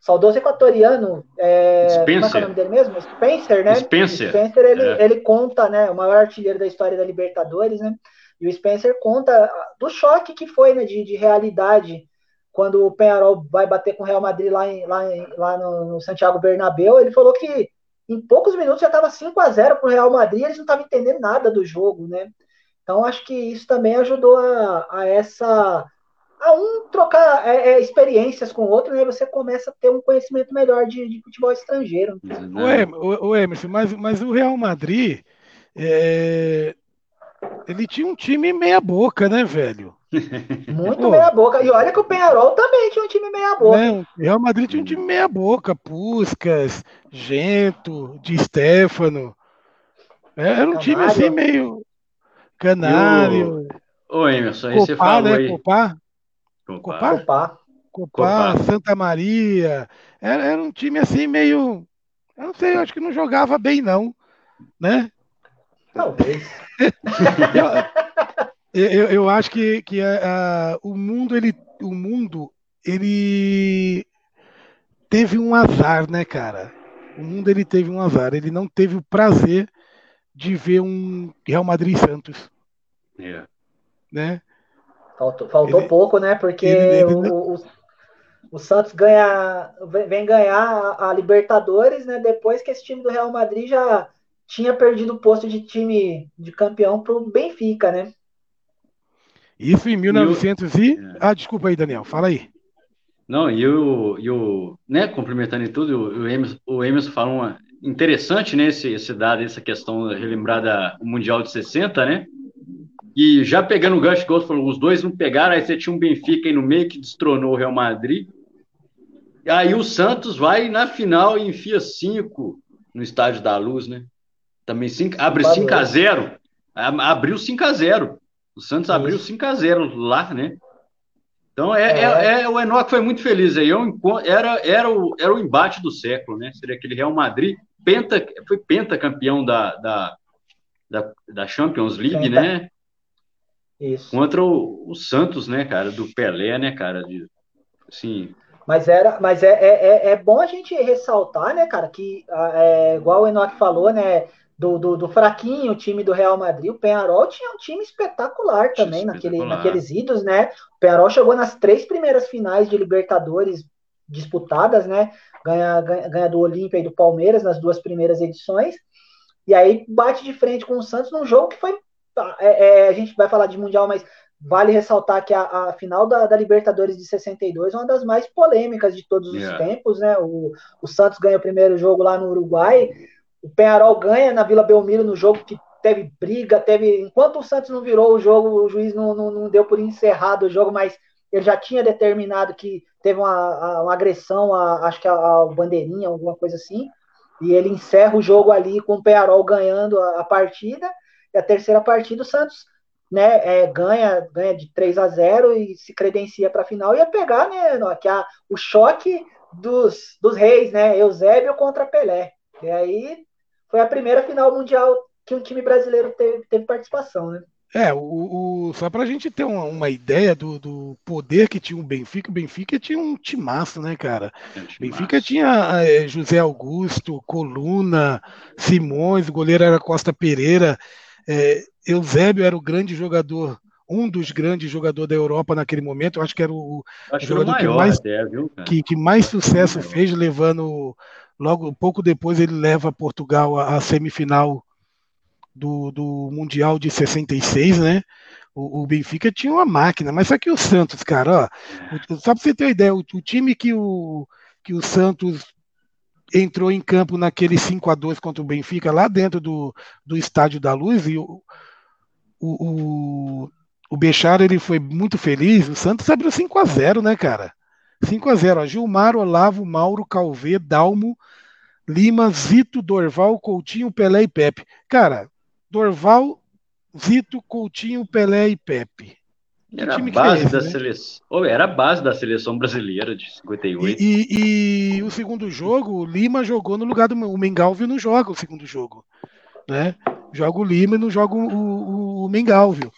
saudoso equatoriano, é, Spencer. como é, é o nome dele mesmo? Spencer, né? Spencer. Spencer, ele, é. ele conta, né, o maior artilheiro da história da Libertadores, né? E o Spencer conta do choque que foi, né, de, de realidade quando o Penharol vai bater com o Real Madrid lá, em, lá, em, lá no, no, Santiago Bernabéu, ele falou que em poucos minutos já estava 5 a 0 para o Real Madrid, eles não estavam entendendo nada do jogo, né? Então acho que isso também ajudou a, a essa a um trocar é, é, experiências com o outro, né? Você começa a ter um conhecimento melhor de, de futebol estrangeiro. O, o, Emerson, mas, mas o Real Madrid é, ele tinha um time meia boca, né, velho? Muito Pô, meia boca. E olha que o Penharol também tinha um time meia boca. Né, o Real Madrid tinha um time meia boca. Puscas, Gento, Di Stefano. É, era um Canário. time assim meio. Canário. Ô, Emerson, aí Copá, você falou né? aí. Copá? Copá? Copá. Copá, Santa Maria. Era, era um time assim meio. Eu não sei, eu acho que não jogava bem, não. Né? Talvez. eu, eu, acho que, que uh, o mundo, ele. O mundo, ele teve um azar, né, cara? O mundo ele teve um azar. Ele não teve o prazer de ver um Real Madrid Santos. Yeah. Né? Faltou, faltou ele, pouco, né? Porque ele, ele, o, o, o, Santos ganha, vem ganhar a, Libertadores, né? Depois que esse time do Real Madrid já tinha perdido o posto de time de campeão para o Benfica, né? Isso em 1900 e... É. Ah, desculpa aí, Daniel, fala aí. Não, e o, e o né, complementando em tudo, o Emerson, o Emerson falou uma, interessante, né, esse, esse dado, essa questão relembrada o Mundial de 60, né? E já pegando o gancho que o falou, os dois não pegaram, aí você tinha um Benfica aí no meio que destronou o Real Madrid. E aí o Santos vai na final e enfia cinco no Estádio da Luz, né? Também cinco, abre 5 a 0 Abriu 5 a 0 O Santos abriu 5 a 0 lá, né? Então é, é. é, é o Enoch foi muito feliz aí. É era, era, o, era o embate do século, né? Seria aquele Real Madrid, penta, foi pentacampeão da, da, da, da Champions League, penta. né? Isso. Contra o, o, Santos, né, cara, do Pelé, né, cara, de, assim... Mas, era, mas é, é, é, é bom a gente ressaltar, né, cara, que é, igual o Enoch falou, né, do, do, do, fraquinho time do Real Madrid, o Penharol tinha um time espetacular também naquele, espetacular. naqueles idos, né? O Penharol chegou nas três primeiras finais de Libertadores disputadas, né? Ganha, ganha, ganha do Olímpia e do Palmeiras nas duas primeiras edições. E aí bate de frente com o Santos num jogo que foi Tá, é, é, a gente vai falar de Mundial, mas vale ressaltar que a, a final da, da, Libertadores de 62 é uma das mais polêmicas de todos yeah. os tempos, né? O, o, Santos ganha o primeiro jogo lá no Uruguai, o Penharol ganha na Vila Belmiro no jogo que teve briga, teve. Enquanto o Santos não virou o jogo, o juiz não, não, não deu por encerrado o jogo, mas ele já tinha determinado que teve uma, uma agressão, a, acho que a, a bandeirinha, alguma coisa assim, e ele encerra o jogo ali com o Penharol ganhando a, a partida. E a terceira partida, o Santos né, é, ganha, ganha de 3 a 0 e se credencia para a final. Ia pegar, né, que a, o choque dos, dos reis, né? Eusébio contra Pelé. E aí foi a primeira final mundial que um time brasileiro teve, teve participação, né? É, o, o só para a gente ter uma, uma ideia do, do, poder que tinha o Benfica, o Benfica tinha um timaço, né, cara? É Benfica tinha é, José Augusto, Coluna, Simões, o goleiro era Costa Pereira, é, Eusébio era o grande jogador, um dos grandes jogadores da Europa naquele momento, eu acho que era o, o jogador que, mais, até, viu, que, que, mais sucesso fez, levando, logo pouco depois ele leva Portugal à, semifinal do, do Mundial de 66, né? O, o, Benfica tinha uma máquina, mas só que o Santos, cara, ó, só para você ter uma ideia, o, o, time que o, que o Santos entrou em campo naquele 5 a 2 contra o Benfica, lá dentro do, do Estádio da Luz, e o, o, o, o Bechara ele foi muito feliz, o Santos abriu 5 a 0 né, cara? 5 a 0 ó, Gilmar, Olavo, Mauro, Calvê, Dalmo, Lima, Zito, Dorval, Coutinho, Pelé e Pepe. Cara, Dorval, Zito, Coutinho, Pelé e Pepe. Era a base é esse, da né? seleção. Era a base da seleção brasileira de 58. E, e, e, o segundo jogo, o Lima jogou no lugar do o Mengalvio não joga o segundo jogo, né? Joga o Lima e não joga o, o, o Mengalvio.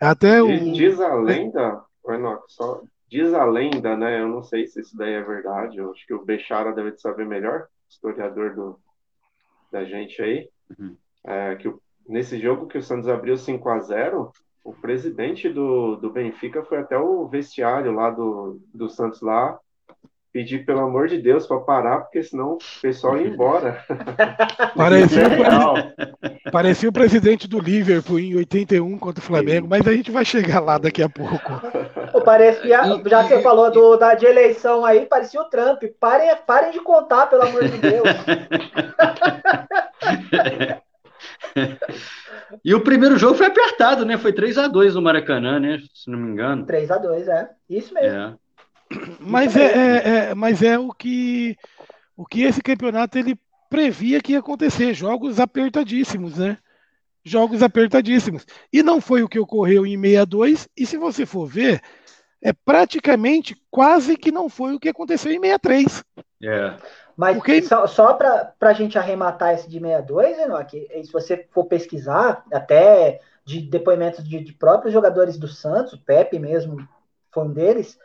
Até o diz a lenda, não, só diz a lenda, né? Eu não sei se isso daí é verdade. Eu acho que o Bechara deve saber melhor, historiador do, da gente aí, uhum. é, que o nesse jogo que o Santos abriu 5 a 0 o presidente do, do Benfica foi até o vestiário lá do, do Santos lá pedir pelo amor de Deus para parar, porque senão o pessoal ia embora. Parecia, o, parecia o presidente do Liverpool em 81 contra o Flamengo, mas a gente vai chegar lá daqui a pouco. Parecia, já que você falou do, da, de eleição aí, parecia o Trump. Parem, parem de contar, pelo amor de Deus. e o primeiro jogo foi apertado, né? Foi 3 a 2 no Maracanã, né? Se não me engano. 3 a 2 é. Isso mesmo. É. Mas, é. É, é, mas é o que o que esse campeonato ele previa que ia acontecer, jogos apertadíssimos, né? Jogos apertadíssimos. E não foi o que ocorreu em 62, e se você for ver, é praticamente quase que não foi o que aconteceu em 63. É. Mas Porque... só, só para a gente arrematar esse de 62, Enoque, se você for pesquisar, até de depoimentos de, de próprios jogadores do Santos, o Pepe mesmo foi um deles,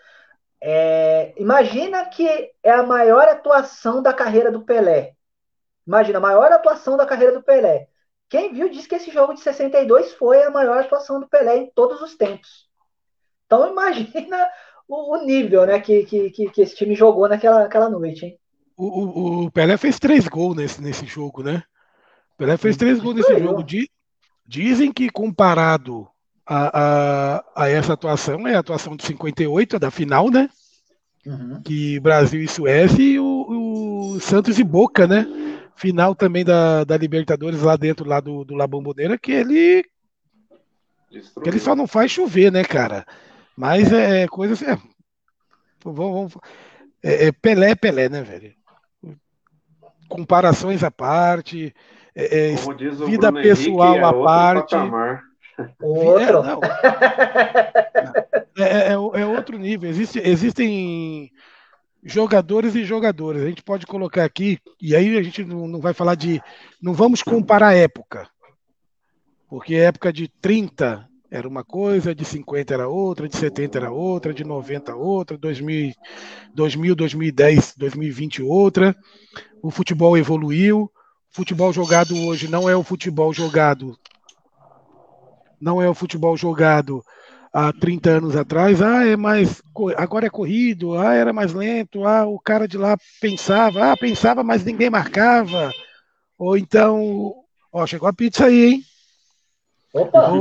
é, imagina que é a maior atuação da carreira do Pelé. Imagina, a maior atuação da carreira do Pelé. Quem viu diz que esse jogo de 62 foi a maior atuação do Pelé em todos os tempos. Então imagina o, o nível né, que, que, que, esse time jogou naquela, naquela noite. Hein? O, o, Pelé fez três gols nesse, nesse jogo, né? O Pelé fez três gols nesse jogo. Dizem que comparado a, a, a, essa atuação, é a atuação de 58, a da final, né? Uhum. Que Brasil e Suécia e o, o, Santos e Boca, né? Final também da, da Libertadores lá dentro lá do, do La Bombonera, que ele. Que ele só não faz chover, né, cara? Mas é coisa assim. É, vamos, vamos, é, é Pelé, Pelé, né, velho? comparações à parte, é, é vida Bruno pessoal Henrique, é à parte. Outro. É, é, é, é, outro nível. Existe, existem jogadores e jogadores. A gente pode colocar aqui, e aí a gente não, não vai falar de. Não vamos comparar a época. Porque a época de 30 era uma coisa, de 50 era outra, de 70 era outra, de 90 outra, 2000, 2000 2010, 2020 outra. O futebol evoluiu. O futebol jogado hoje não é o futebol jogado não é o futebol jogado há 30 anos atrás, ah, é mais agora é corrido, ah, era mais lento, ah, o cara de lá pensava, ah, pensava, mas ninguém marcava. Ou então, ó, chegou a pizza aí, hein? Opa!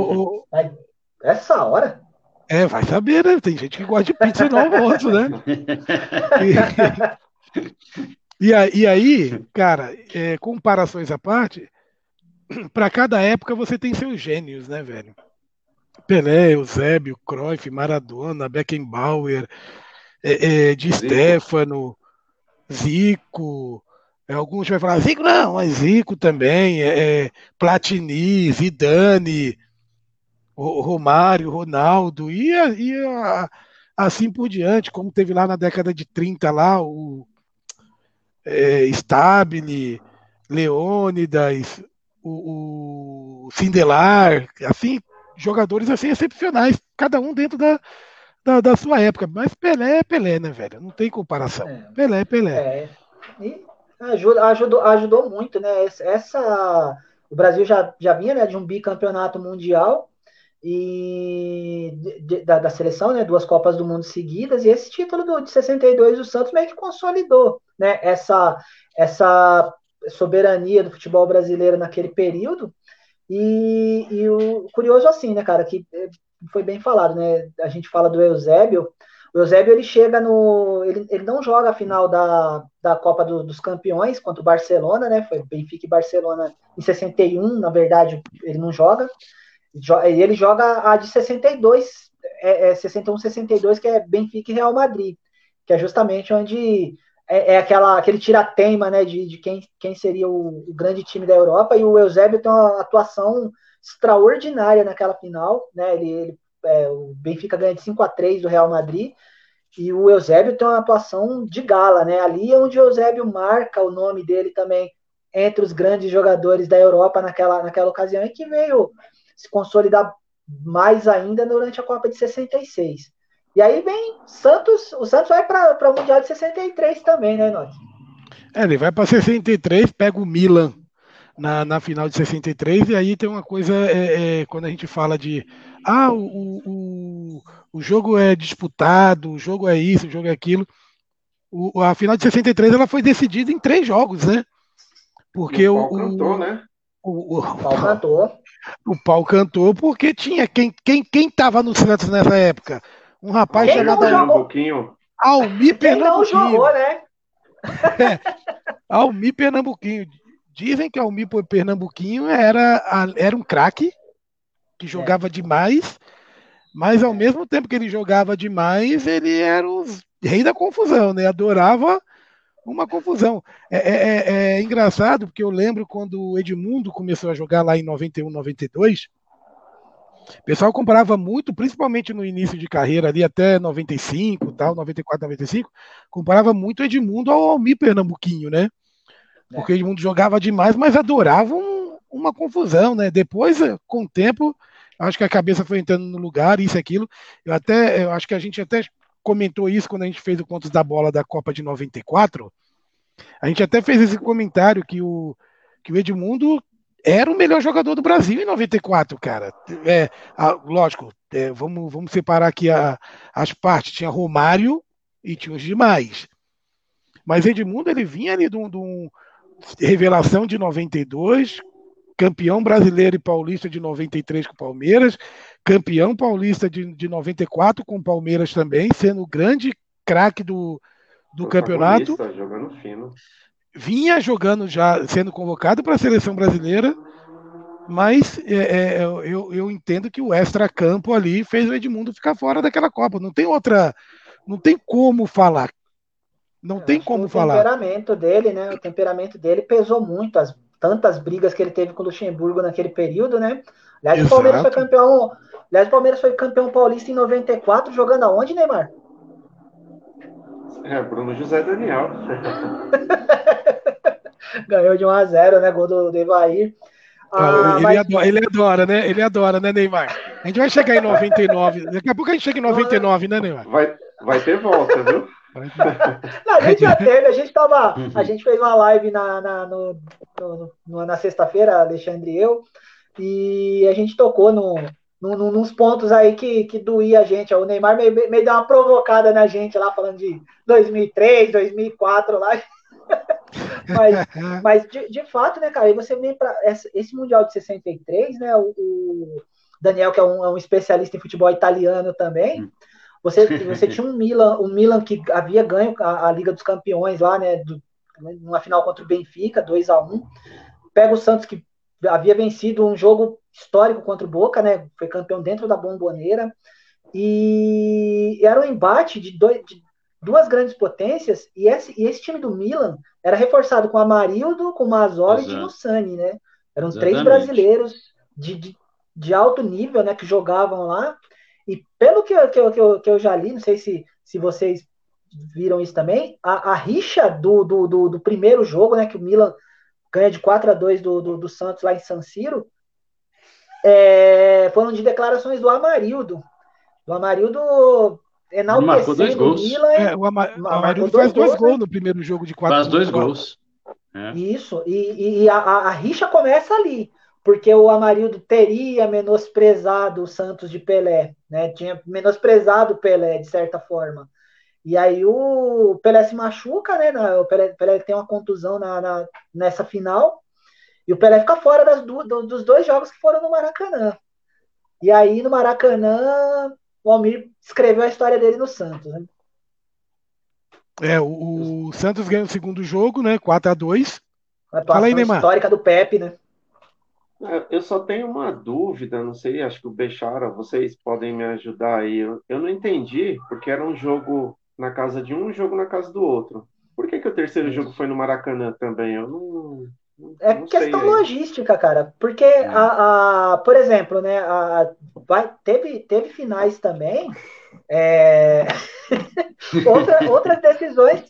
Essa hora? É, vai saber, né? Tem gente que gosta de pizza no almoço, né? E, e, aí, cara, é, comparações à parte, para cada época você tem seus gênios, né, velho? Pelé, Eusébio, Cruyff, Maradona, Beckenbauer, é, é, Di Stefano, Zico, é, alguns vai falar, Zico não, mas Zico também, é, é, Platini, Zidane, Romário, Ronaldo, e, e a, assim por diante, como teve lá na década de 30 lá, o, é, Stabile, Leônidas, o, o Sindelar, assim, jogadores assim excepcionais, cada um dentro da, da, da, sua época. Mas Pelé é Pelé, né, velho? Não tem comparação. É. Pelé é Pelé. É. E ajuda, ajudou, ajudou muito, né? Essa, o Brasil já, já vinha né, de um bicampeonato mundial e de, da, da, seleção, né, duas Copas do Mundo seguidas, e esse título do, de 62 o Santos meio que consolidou né, essa, essa soberania do futebol brasileiro naquele período. E, e o curioso assim, né, cara, que eh, foi bem falado, né? A gente fala do Eusébio. O Eusébio ele chega no. Ele, ele não joga a final da, da Copa do, dos Campeões contra o Barcelona, né? Foi Benfica e Barcelona em 61, na verdade, ele não joga. Ele joga a de 62, é, é 61, 62, que é Benfica e Real Madrid, que é justamente onde é, é aquela, aquele tira-teima né, de, de quem, quem seria o, o, grande time da Europa, e o Eusébio tem uma atuação extraordinária naquela final, né, ele, ele é, o Benfica ganha de 5 a 3 do Real Madrid, e o Eusébio tem uma atuação de gala, né, ali é onde o Eusébio marca o nome dele também entre os grandes jogadores da Europa naquela, naquela ocasião, e que veio se consolidar mais ainda durante a Copa de 66. E aí vem Santos, o Santos vai para o Mundial de 63 também, né, Nós? É, ele vai para 63, pega o Milan na, na final de 63, e aí tem uma coisa, é, é, quando a gente fala de ah, o, o, o jogo é disputado, o jogo é isso, o jogo é aquilo. O, a final de 63 ela foi decidida em três jogos, né? Porque o. o, cantou, né? O, o, o pau cantou. O pau cantou porque tinha quem quem quem estava no Santos nessa época um rapaz Quem chamado Pernambuquinho. Almi Pernambuquinho. não jogou, né? é, Almi Pernambuquinho. Dizem que Almi Pernambuquinho era, era um craque, que jogava é. demais, mas ao mesmo tempo que ele jogava demais, ele era o rei da confusão, né? Adorava uma confusão. É, é, é, é engraçado, porque eu lembro quando o Edmundo começou a jogar lá em 91, 92, o pessoal comparava muito, principalmente no início de carreira, ali até 95, tal, 94, 95, comparava muito Edmundo ao Almir Pernambuquinho, né? É. Porque Edmundo jogava demais, mas adorava um, uma confusão, né? Depois, com o tempo, acho que a cabeça foi entrando no lugar, isso e aquilo. Eu até, eu acho que a gente até comentou isso quando a gente fez o Contos da Bola da Copa de 94. A gente até fez esse comentário que o, que o Edmundo era o melhor jogador do Brasil em 94, cara. É, a, lógico, é, vamos, vamos separar aqui a, as partes. Tinha Romário e tinha os demais. Mas Edmundo, ele vinha ali de um, de um revelação de 92, campeão brasileiro e paulista de 93 com o Palmeiras, campeão paulista de, de 94 com o Palmeiras também, sendo o grande craque do, do campeonato. Jogando fino vinha jogando já, sendo convocado para a seleção brasileira, mas é, é, eu, eu entendo que o extra-campo ali fez o Edmundo ficar fora daquela Copa. Não tem outra. Não tem como falar. Não eu tem como o falar. O temperamento dele, né? O temperamento dele pesou muito. As tantas brigas que ele teve com o Luxemburgo naquele período, né? Aliás, Exato. o Palmeiras foi campeão. Aliás, o Palmeiras foi campeão paulista em 94, jogando aonde, Neymar? É, Bruno José Daniel. Ganhou de 1 a 0 né? Gol do, Evair. Ah, ele, mas... adora, ele, adora, né? Ele adora, né, Neymar? A gente vai chegar em 99. Daqui a pouco a gente chega em 99, né, Neymar? Vai, vai ter volta, viu? Não, a gente já teve, a gente tava. Uhum. A gente fez uma live na, na, no, no, na sexta-feira, Alexandre e eu, e a gente tocou no, no, nos pontos aí que, que doía a gente. O Neymar meio, meio deu uma provocada na gente lá, falando de 2003, 2004 lá. mas, mas de, de, fato, né, cara, e você vem para esse Mundial de 63, né, o, o Daniel, que é um, é um, especialista em futebol italiano também, você, você tinha um Milan, um Milan que havia ganho a, a Liga dos Campeões lá, né, do, numa final contra o Benfica, 2 a 1 pega o Santos que havia vencido um jogo histórico contra o Boca, né, foi campeão dentro da Bomboneira, e era um embate de, dois, de duas grandes potências, e esse, e esse time do Milan era reforçado com Amarildo, com Mazzoli Exato. e Giussani, né? Eram Exatamente. três brasileiros de, de, de, alto nível, né, que jogavam lá, e pelo que, que, que, eu, que eu já li, não sei se, se vocês viram isso também, a, a rixa do, do, do, do, primeiro jogo, né, que o Milan ganha de 4 a 2 do, do, do Santos lá em San Siro, é, foram de declarações do Amarildo. Do Amarildo enaltecendo o Milan. É, o, Ama o Amarildo faz dois, gols, né? no primeiro jogo de 4 Faz dois gols. É. Isso, e, e a, a, a, rixa começa ali, porque o Amarildo teria menosprezado o Santos de Pelé, né? Tinha menosprezado o Pelé, de certa forma. E aí o Pelé se machuca, né? O Pelé, Pelé tem uma contusão na, na, nessa final. E o Pelé fica fora das, do, dos dois jogos que foram no Maracanã. E aí no Maracanã, o Almir escreveu a história dele no Santos. Né? É, o, o, Santos ganha o segundo jogo, né? 4 a 2 Fala aí, Neymar. histórica do Pepe, né? É, eu só tenho uma dúvida, não sei, acho que o Bechara, vocês podem me ajudar aí. Eu, eu não entendi, porque era um jogo na casa de um e jogo na casa do outro. Por que, que o terceiro jogo foi no Maracanã também? Eu não. É não questão logística, cara. Porque, é. a, a, por exemplo, né, a, vai, teve, teve finais também. É... Outra, outras decisões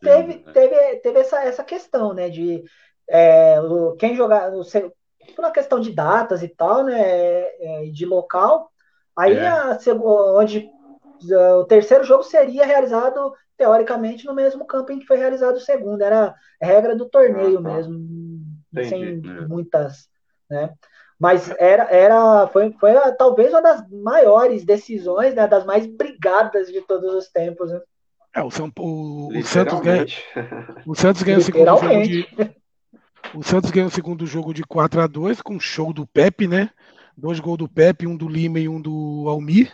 teve, teve, teve essa, essa questão, né? De é, quem jogar. Por uma questão de datas e tal, né? É, de local. Aí, é. a, onde o terceiro jogo seria realizado teoricamente no mesmo campo em que foi realizado o segundo. Era regra do torneio ah, tá. mesmo, Entendi. sem é. muitas, né? Mas era, era foi, foi talvez uma das maiores decisões, né, das mais brigadas de todos os tempos. Né? É, o, São, o, o Santos ganha, o Santos ganha o segundo jogo de o Santos ganhou o segundo jogo de 4 a 2 com show do Pepe, né? Dois gols do Pepe, um do Lima e um do Almir.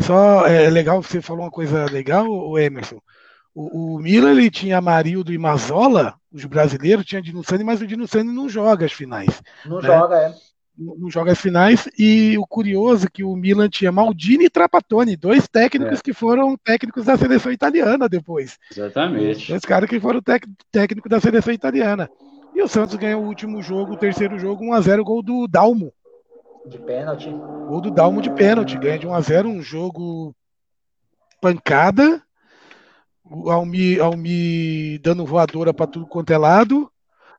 Só é legal, você falou uma coisa legal, Emerson. O, o Milan ele tinha Marildo e Mazola, os brasileiros, tinha Dinussani, mas o Dinussani não joga as finais. Não né? joga, é. Não, não joga as finais. E o curioso é que o Milan tinha Maldini e Trapattoni, dois técnicos é. que foram técnicos da seleção italiana depois. Exatamente. Dois caras que foram técnicos da seleção italiana. E o Santos ganhou o último jogo, o terceiro jogo, 1x0, gol do Dalmo. De pênalti. Gol do Dalmo de pênalti. Ganha de 1 a 0 um jogo pancada. O Almi, Almi dando voadora para tudo quanto é lado,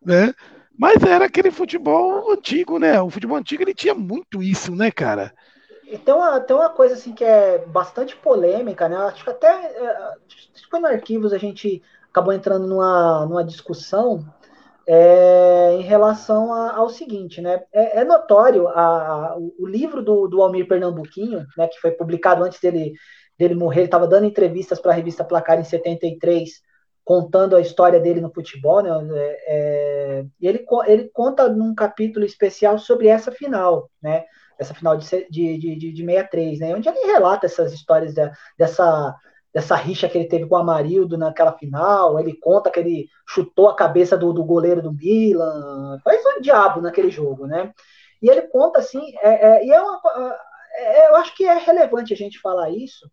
né? Mas era aquele futebol antigo, né? O futebol antigo ele tinha muito isso, né, cara? E tem uma, coisa assim que é bastante polêmica, né? Acho que até é, que no arquivos a gente acabou entrando numa, numa discussão é, em relação a, ao seguinte, né? É, é notório a, a, o livro do, do Almir Pernambuquinho, né, que foi publicado antes dele, dele morrer, ele estava dando entrevistas para a revista Placar em 73, contando a história dele no futebol, né? É, é, e ele, ele conta num capítulo especial sobre essa final, né? Essa final de, de, de, de 63, né? Onde ele relata essas histórias dessa dessa rixa que ele teve com o Amarildo naquela final. Ele conta que ele chutou a cabeça do, do goleiro do Milan. Faz um diabo naquele jogo, né? E ele conta assim, é, é, e é uma, é, eu acho que é relevante a gente falar isso,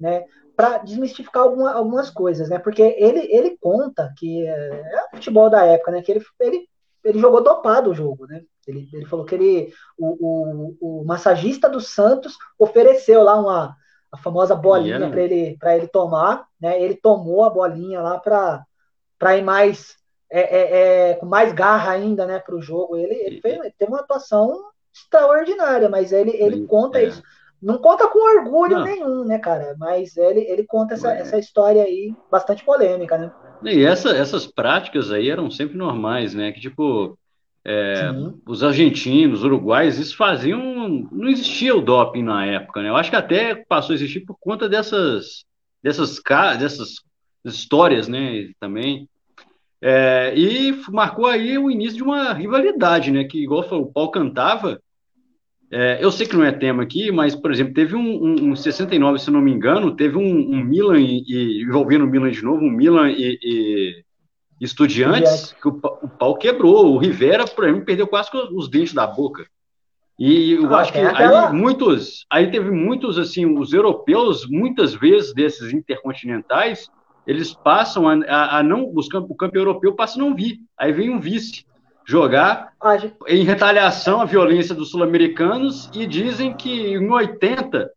né? Para desmistificar alguma, algumas coisas, né? Porque ele, ele conta que é, é o futebol da época, né? Que ele, ele, ele jogou dopado o jogo, né? Ele, ele falou que ele, o, o, o massagista do Santos ofereceu lá uma, a famosa bolinha para ele, ele tomar, né? Ele tomou a bolinha lá para ir mais é, é, é, com mais garra ainda, né, para o jogo. Ele, ele, fez, ele, teve uma atuação extraordinária, mas ele, ele conta é. isso. Não conta com orgulho não. nenhum, né, cara? Mas ele, ele conta essa, essa história aí bastante polêmica, né? E essa, essas práticas aí eram sempre normais, né? Que tipo, é, os argentinos, os uruguais, isso faziam. Não existia o doping na época, né? Eu acho que até passou a existir por conta dessas, dessas, dessas histórias, né? Também. É, e marcou aí o início de uma rivalidade, né? Que, igual o Paulo cantava. É, eu sei que não é tema aqui, mas, por exemplo, teve um, um, um 69, se não me engano, teve um, um Milan, e, e, envolvendo o Milan de novo, um Milan e, e Estudiantes, que o, o pau quebrou. O Rivera, por exemplo, perdeu quase os dentes da boca. E eu ah, acho que aquela... aí muitos, aí teve muitos assim, os europeus, muitas vezes desses intercontinentais, eles passam a, a, a não, os campo, o campo europeu passa a não vir. Aí vem um vice jogar ah, em retaliação à violência dos sul-americanos e dizem que em 80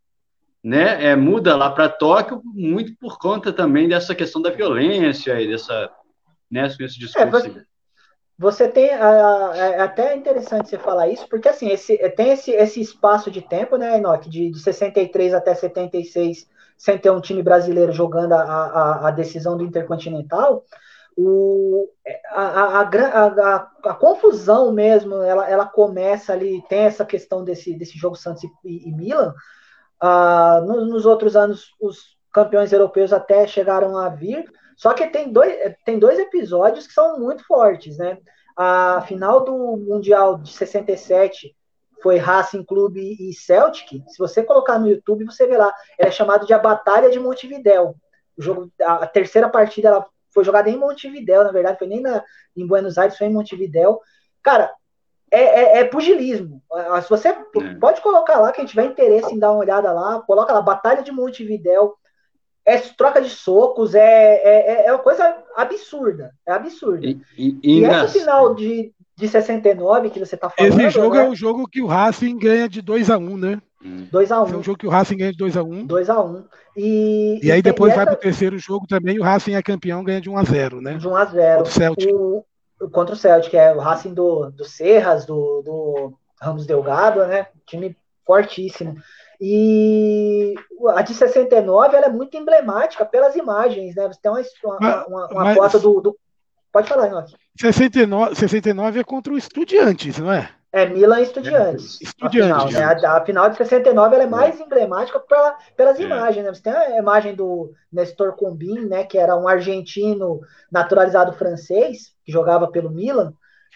né, é, muda lá para Tóquio muito por conta também dessa questão da violência e dessa, né, esse discurso. É, você, você, tem, é até interessante você falar isso, porque assim, esse, tem esse, esse espaço de tempo, né, Enoch, de, de 63 até 76, sem ter um time brasileiro jogando a, a, a decisão do Intercontinental, o, a, a, a, a, confusão mesmo, ela, ela começa ali, tem essa questão desse, desse jogo Santos e, e Milan, ah, nos, nos, outros anos, os campeões europeus até chegaram a vir. Só que tem dois, tem dois episódios que são muito fortes, né? A final do Mundial de 67 foi Racing Clube e Celtic. Se você colocar no YouTube, você vê lá. é chamado de a Batalha de Montevidéu. O jogo, a, a terceira partida ela foi jogada em Montevidéu, na verdade, foi nem na, em Buenos Aires, foi em Montevidéu. Cara, é, é, é, pugilismo. Ah, se você é. pode colocar lá, quem tiver interesse em dar uma olhada lá, coloca lá, Batalha de Montevidéu, é troca de socos, é, é, é uma coisa absurda. É absurda. E, e, e, e esse final de, de 69 que você está falando. Esse jogo né? é o jogo que o Racing ganha de 2x1, um, né? 2x1. Um. É um jogo que o Racing ganha de 2x1. 2x1. Um. E, e, aí depois vai para o terceiro jogo também, o Racing é campeão, ganha de 1x0, né? De 1x0. O Celtic. O, contra o Celtic, é o Racing do, do Serras, do, do Ramos Delgado, né? Time fortíssimo. E a de 69 ela é muito emblemática pelas imagens, né? Você tem uma, uma, uma, uma foto do, do, Pode falar, Inoki. 69, 69 é contra o Estudiantes, não é? É, Milan e Estudiantes. É, Estudiantes. A final, né? a, a final de 69 ela é mais é. emblemática pela, pelas é. imagens. Né? Você tem a imagem do Nestor Combin, né, que era um argentino naturalizado francês, que jogava pelo Milan.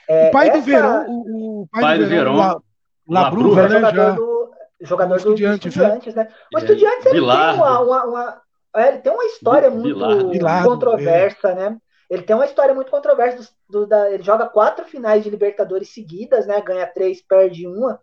É, o pai essa... do Verão, o, o pai, pai, do Verão, La, Labruva, né? Jogador já... do, jogador do Estudiantes, do Estudiantes né? né? O Estudiantes ele tem uma, uma, uma, ele tem uma história muito controversa, né? Ele tem uma história muito controversa. Do, do, da, ele joga quatro finais de Libertadores seguidas, né? Ganha três, perde uma.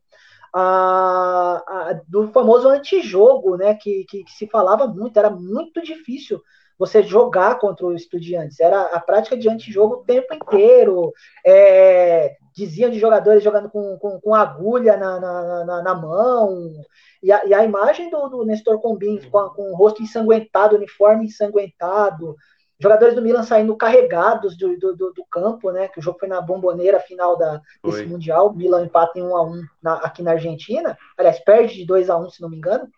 do famoso antijogo, né? Que, que, que, se falava muito, era muito difícil você jogar contra o Estudiantes. Era a prática de antijogo o tempo inteiro. É, diziam de jogadores jogando com, com, com agulha na, na, na, na mão. E a, e a, imagem do, do Nestor Combin com, com o rosto ensanguentado, uniforme ensanguentado, jogadores do Milan saindo carregados do, do, do, campo, né? Que o jogo foi na bomboneira final da, desse Mundial. Milan empata em 1 a 1 na, aqui na Argentina. Aliás, perde de 2 a 1 se não me engano.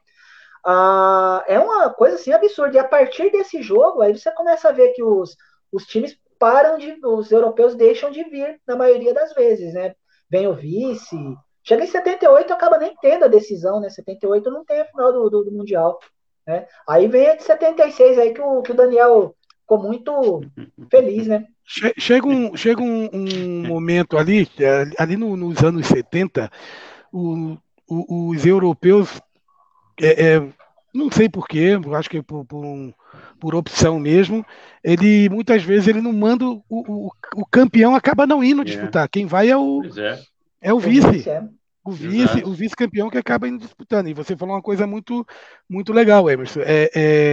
Ah, é uma coisa assim absurda. E a partir desse jogo, aí você começa a ver que os, os times param de. Os europeus deixam de vir na maioria das vezes, né? Vem o vice. Chega em 78 acaba nem tendo a decisão, né? 78 não tem a final do, do, do Mundial. Né? Aí vem a de 76 aí que o, que o Daniel ficou muito feliz, né? Chega um, chega um, um momento ali, é, ali no, nos anos 70, o, o, os europeus, é, é, não sei porquê, acho que por, por, um, por, opção mesmo, ele muitas vezes ele não manda o, o, o campeão acaba não indo é. disputar. Quem vai é o, é. é. o vice. É. O vice, o vice-campeão que acaba indo disputando. E você falou uma coisa muito, muito legal, Emerson. É,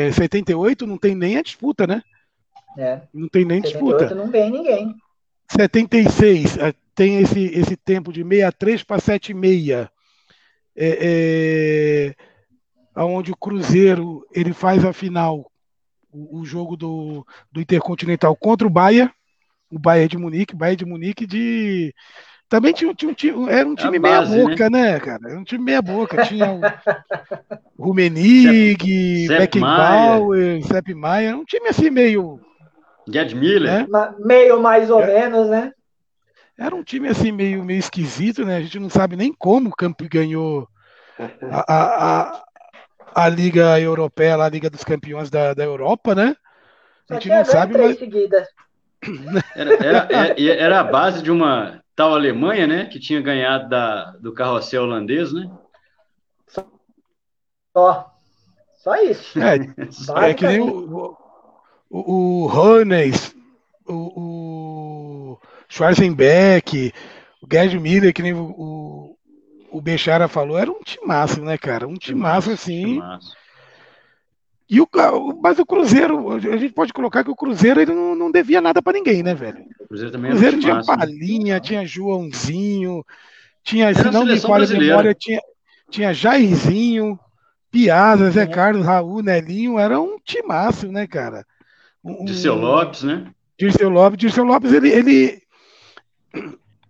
é, 78 não tem nem a disputa, né? É. Não tem nem 78 disputa. não vem ninguém. 76 eh, tem esse, esse tempo de 63 para 76. É, é, onde o Cruzeiro ele faz a final, o, o, jogo do, do Intercontinental contra o Bahia, o Bahia de Munique, Bahia de Munique de também tinha, tinha, tinha era um time meia boca, né? né? cara? Era um time meia boca. Tinha o Rumenig, Beckenbauer, Sepp Maier, era um time assim meio Gerd Miller. Né? Meio mais ou é. menos, né? Era um time assim meio, meio esquisito, né? A gente não sabe nem como o Camp ganhou a, a, a, a, Liga Europeia, a Liga dos Campeões da, da Europa, né? A gente não sabe, mas... Era, era, era, era, a base de uma tal Alemanha, né? Que tinha ganhado da, do carrossel holandês, né? Só. Só isso. É, é que nem o, o, o Hannes, o, o Schwarzenbeck, o Gerd Miller, que nem o, o, Bechara falou, era um timaço, né, cara? Um timaço, assim. Timaço. E o, mas o Cruzeiro, a gente pode colocar que o Cruzeiro ele não, não devia nada para ninguém, né, velho? O Cruzeiro também o Cruzeiro tinha timaço, Palinha, né? tinha Joãozinho, tinha, se não me falha a memória, tinha, tinha Jairzinho, Piazza, Zé Carlos, Raul, Nelinho, era um timaço, né, cara? Um, Dirceu Lopes, né? Dirceu Lopes. Dirceu Lopes, ele, ele,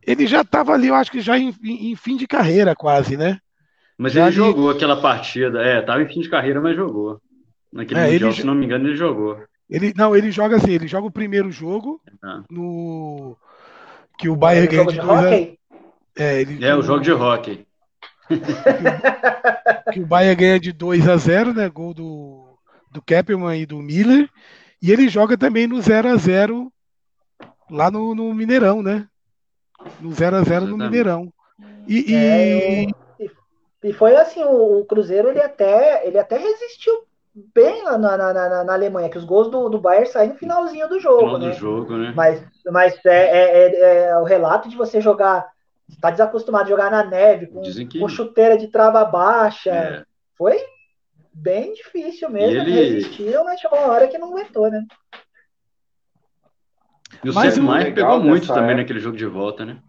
ele já estava ali, eu acho que já em, em, fim de carreira, quase, né? Mas já ele ali... jogou aquela partida. É, estava em fim de carreira, mas jogou. Naquele é, mundial, ele... se não me engano, ele jogou. Ele, não, ele joga assim, ele joga o primeiro jogo ah. no. Que o Bayern ganha de 2 a... É, ele... é, o jogo de hockey que o Bahia ganha de 2 a 0 né? Gol do, do Keppelman e do Miller. E ele joga também no 0 a 0 lá no, no Mineirão, né? No 0 a 0 no Mineirão. E, é, e... e foi assim, o, Cruzeiro ele até, ele até resistiu bem lá na, na, na, na, Alemanha, que os gols do, do Bayern saem no finalzinho do jogo, Final né? Do jogo, né? Mas, mas é, é, é, é, o relato de você jogar está desacostumado a jogar na neve, com, que... com chuteira de trava baixa. É. Foi bem difícil mesmo. Ele... Resistiram, mas chegou uma hora que não aguentou, né? E o Sérgio Maia pegou muito também época... naquele jogo de volta, né?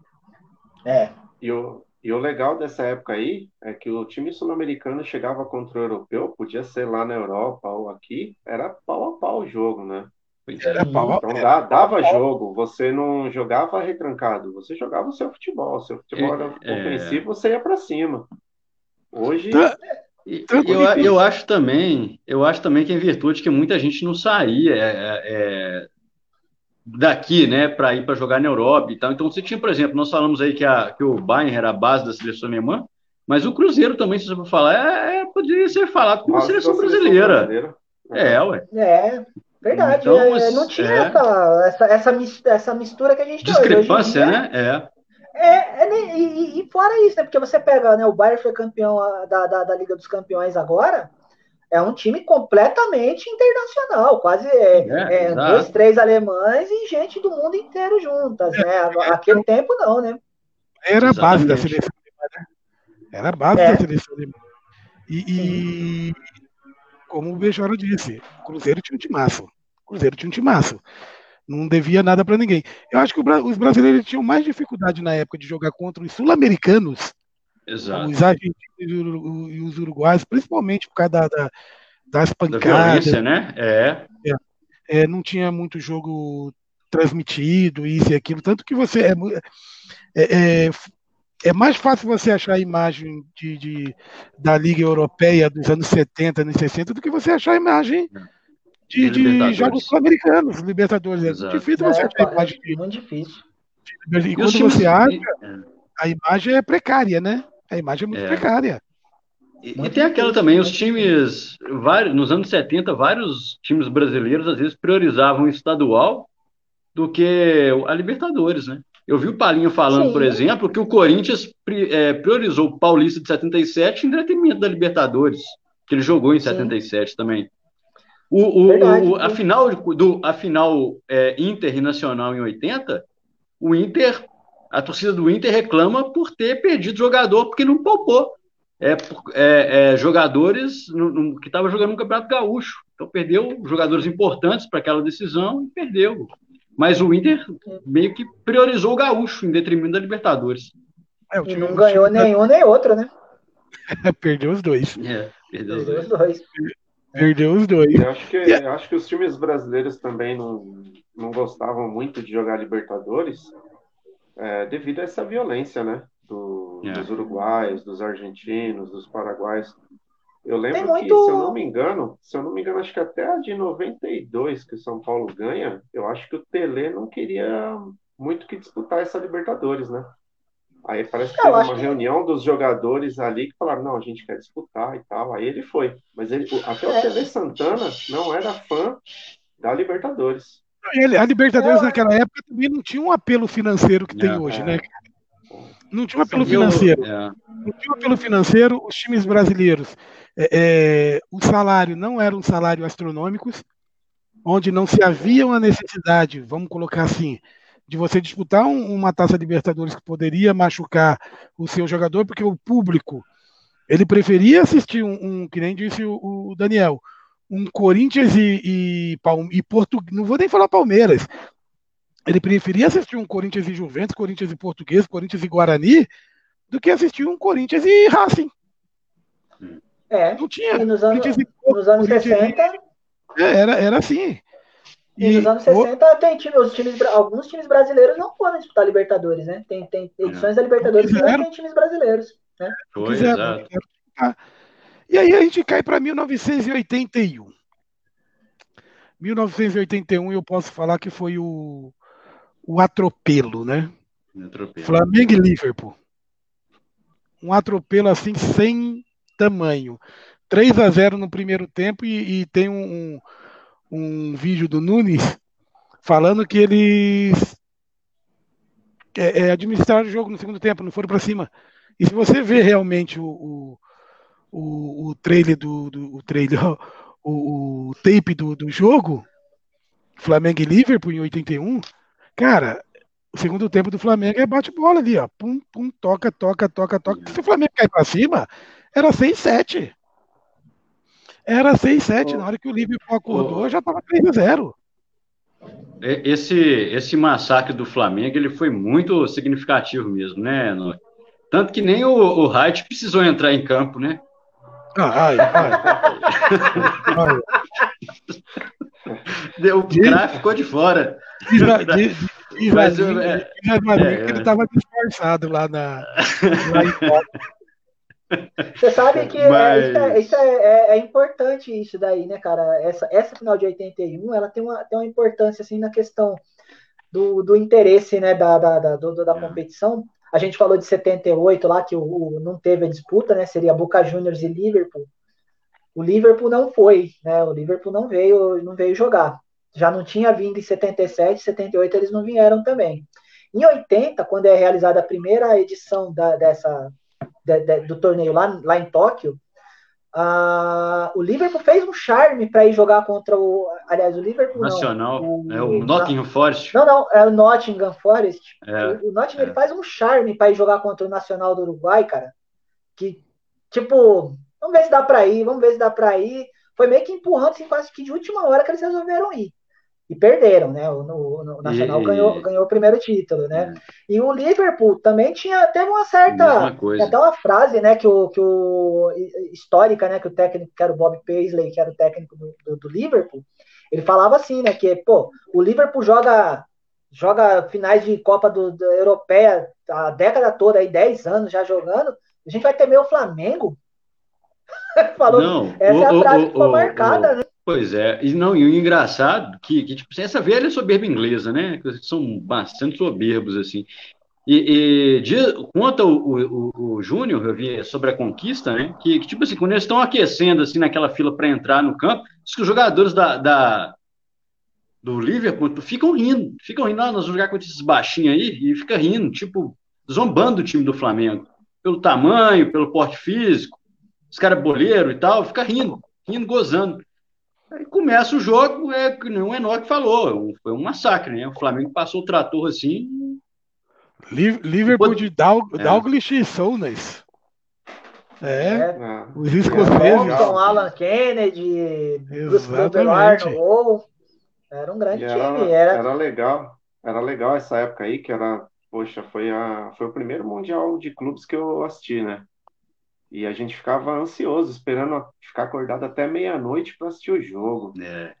É. E o, e o legal dessa época aí é que o time sul-americano chegava contra o europeu, podia ser lá na Europa ou aqui, era pau a pau o jogo, né? Era pau, então dá, dava jogo, você não jogava retrancado, você jogava o seu futebol. Seu futebol era é, ofensivo, você ia para cima. Hoje. Tá, eu, eu acho também, eu acho também que em virtude que muita gente não saía é, é, é daqui, né, para ir para jogar na Europa e tal. Então você tinha, por exemplo, nós falamos aí que, a, que o Bayern era a base da seleção alemã, mas o Cruzeiro também, se você for falar, é, é poderia ser falado como a seleção brasileira. brasileira. É, ué. É. Verdade, então, é, não tinha é... essa, essa, essa, mistura que a gente tem Discrepância, hoje. né? É. É, é e, e, fora isso, né? Porque você pega, né? O Bayern foi campeão da, da, da, Liga dos Campeões agora. É um time completamente internacional, quase é, é, é dois, três alemães e gente do mundo inteiro juntas, né? Aquele tempo não, né? Era a base da seleção alemã, né? Era a base da é. seleção alemã. E, e como o Bechora disse, o Cruzeiro tinha um timaço. O Cruzeiro tinha um timaço. Não devia nada para ninguém. Eu acho que os brasileiros tinham mais dificuldade na época de jogar contra os sul-americanos, os argentinos e os uruguaios, principalmente por causa da, da, das pancadas. Da né? É. é. É, não tinha muito jogo transmitido, isso e aquilo. Tanto que você. É, é, é é mais fácil você achar a imagem de, de, da Liga Europeia dos anos 70, anos 60, do que você achar a imagem de, de jogos sul-americanos, Libertadores. É Exato. difícil você achar a imagem. É muito difícil. E, e quando você acha, a imagem é precária, né? A imagem é muito é. precária. E, e, tem aquela também, os times, vários, nos anos 70, vários times brasileiros às vezes priorizavam o estadual do que a Libertadores, né? Eu vi o Palinho falando, Sim. por exemplo, que o Corinthians é, priorizou o Paulista de 77 em detrimento da Libertadores, que ele jogou em Sim. 77 também. O, o, Verdade, o, a final, do, a final é, Inter e Nacional em 80, o Inter, a torcida do Inter reclama por ter perdido jogador porque não poupou. É, é, é jogadores no, no, que estavam jogando no Campeonato Gaúcho. Então perdeu jogadores importantes para aquela decisão e perdeu. Mas o Inter meio que priorizou o gaúcho em detrimento da Libertadores. É, e não ganhou nenhum nem outro, né? perdeu os dois. É, perdeu, perdeu os dois. Perdeu os dois. Eu acho que, eu acho que os times brasileiros também não, não gostavam muito de jogar Libertadores é, devido a essa violência, né? Do, é. Dos uruguaios, dos argentinos, dos paraguaios. Eu lembro muito... que, se eu não me engano, se eu não me engano, acho que até a de 92 que o São Paulo ganha, eu acho que o Tele não queria muito que disputar essa Libertadores, né? Aí parece que teve uma que... reunião dos jogadores ali que falaram, não, a gente quer disputar e tal. Aí ele foi. Mas ele, até o é. Tele Santana não era fã da Libertadores. A Libertadores é. naquela época também não tinha um apelo financeiro que tem é, hoje, né? Não tinha um apelo financeiro. É. Não tinha um apelo financeiro. Os times brasileiros é, é, o salário não era um salário astronômico, onde não se havia uma necessidade, vamos colocar assim, de você disputar um, uma taça Libertadores que poderia machucar o seu jogador, porque o público ele preferia assistir um, um que nem disse o, o Daniel, um Corinthians e, e, e Porto, não vou nem falar Palmeiras, ele preferia assistir um Corinthians e Juventus, Corinthians e Português, Corinthians e Guarani, do que assistir um Corinthians e Racing. É. Não tinha. E nos anos, nos anos 60. É, era, era assim. E, e nos anos 60 tem time, os times, alguns times brasileiros não podem disputar Libertadores, né? Tem, tem edições é. da Libertadores que não tem times brasileiros. Né? Foi, exato. E aí a gente cai para 1981. 1981 eu posso falar que foi o, o atropelo, né? Atropelo. Flamengo e Liverpool. Um atropelo assim sem tamanho. 3 a 0 no primeiro tempo e, e tem um, um, um, vídeo do Nunes falando que eles é, é, administraram o jogo no segundo tempo, não foram para cima. E se você vê realmente o, o, o, o trailer do, do o trailer, o, o tape do, do jogo, Flamengo e Liverpool em 81, cara, o segundo tempo do Flamengo é bate-bola ali, ó. Pum, pum, toca, toca, toca, toca. Se o Flamengo cair pra cima, era 6-7. Era 6-7. Oh. Na hora que o Liverpool acordou, já tava 3-0. Esse, esse massacre do Flamengo ele foi muito significativo mesmo, né? Tanto que nem o, o Wright precisou entrar em campo, né? Ai, ai. ai. O cara ficou de fora. Diz, diz, diz, Mas, que ele estava disfarçado lá, em Você sabe que Mas... é, isso, é, isso é, é, é, importante isso daí, né, cara? Essa, essa final de 81, ela tem uma, tem uma importância, assim, na questão do, do interesse, né, da, da, da, do, da é. competição. A gente falou de 78 lá, que o, o, não teve a disputa, né, seria Boca Juniors e Liverpool. O Liverpool não foi, né? O Liverpool não veio, não veio jogar. Já não tinha vindo em 77, 78 eles não vieram também. Em 80, quando é realizada a primeira edição da, dessa, de, de, do torneio lá, lá em Tóquio, uh, o Liverpool fez um charme para ir jogar contra o. Aliás, o Liverpool. Nacional, não, o, é o Nottingham Forest. Não, não, é o Nottingham Forest. É, o, o Nottingham é. ele faz um charme para ir jogar contra o Nacional do Uruguai, cara. Que, tipo, Vamos ver se dá para ir, vamos ver se dá para ir. Foi meio que empurrando, assim, quase que de última hora que eles resolveram ir. E perderam, né? O, o, o Nacional e... ganhou, ganhou o primeiro título, né? É. E o Liverpool também tinha, teve uma certa. Até uma frase, né? Que o, que o. histórica, né? Que o técnico, que era o Bob Paisley, que era o técnico do, do, do Liverpool, ele falava assim, né? Que, pô, o Liverpool joga joga finais de Copa do, do, Europeia a década toda, aí 10 anos já jogando, a gente vai temer o Flamengo Falou, não, essa o, é a frase o, que ficou marcada, né? Pois é, e não, e o engraçado que, que tipo, essa velha soberba inglesa, né? São bastante soberbos, assim. E, e conta o, o, o Júnior, eu vi sobre a conquista, né? Que, que, tipo assim, quando eles estão aquecendo assim naquela fila para entrar no campo, diz que os jogadores da, da, do Liverpool ficam rindo, ficam rindo, ah, nós vamos jogar com esses baixinhos aí, e fica rindo, tipo, zombando o time do Flamengo, pelo tamanho, pelo porte físico os caras boleiro e tal, fica rindo, rindo, gozando. Aí começa o jogo, é que o Enoch falou, foi um massacre, né? O Flamengo passou o trator assim. Liverpool de Doug, é. Douglas Sounes. É, é. os escoceses. Com Alan Kennedy, Exatamente. Era um grande era, time. Era... era legal. Era legal essa época aí, que era, poxa, foi, a, foi o primeiro Mundial de clubes que eu assisti, né? E a gente ficava ansioso, esperando ficar acordado até meia-noite para assistir o jogo. É.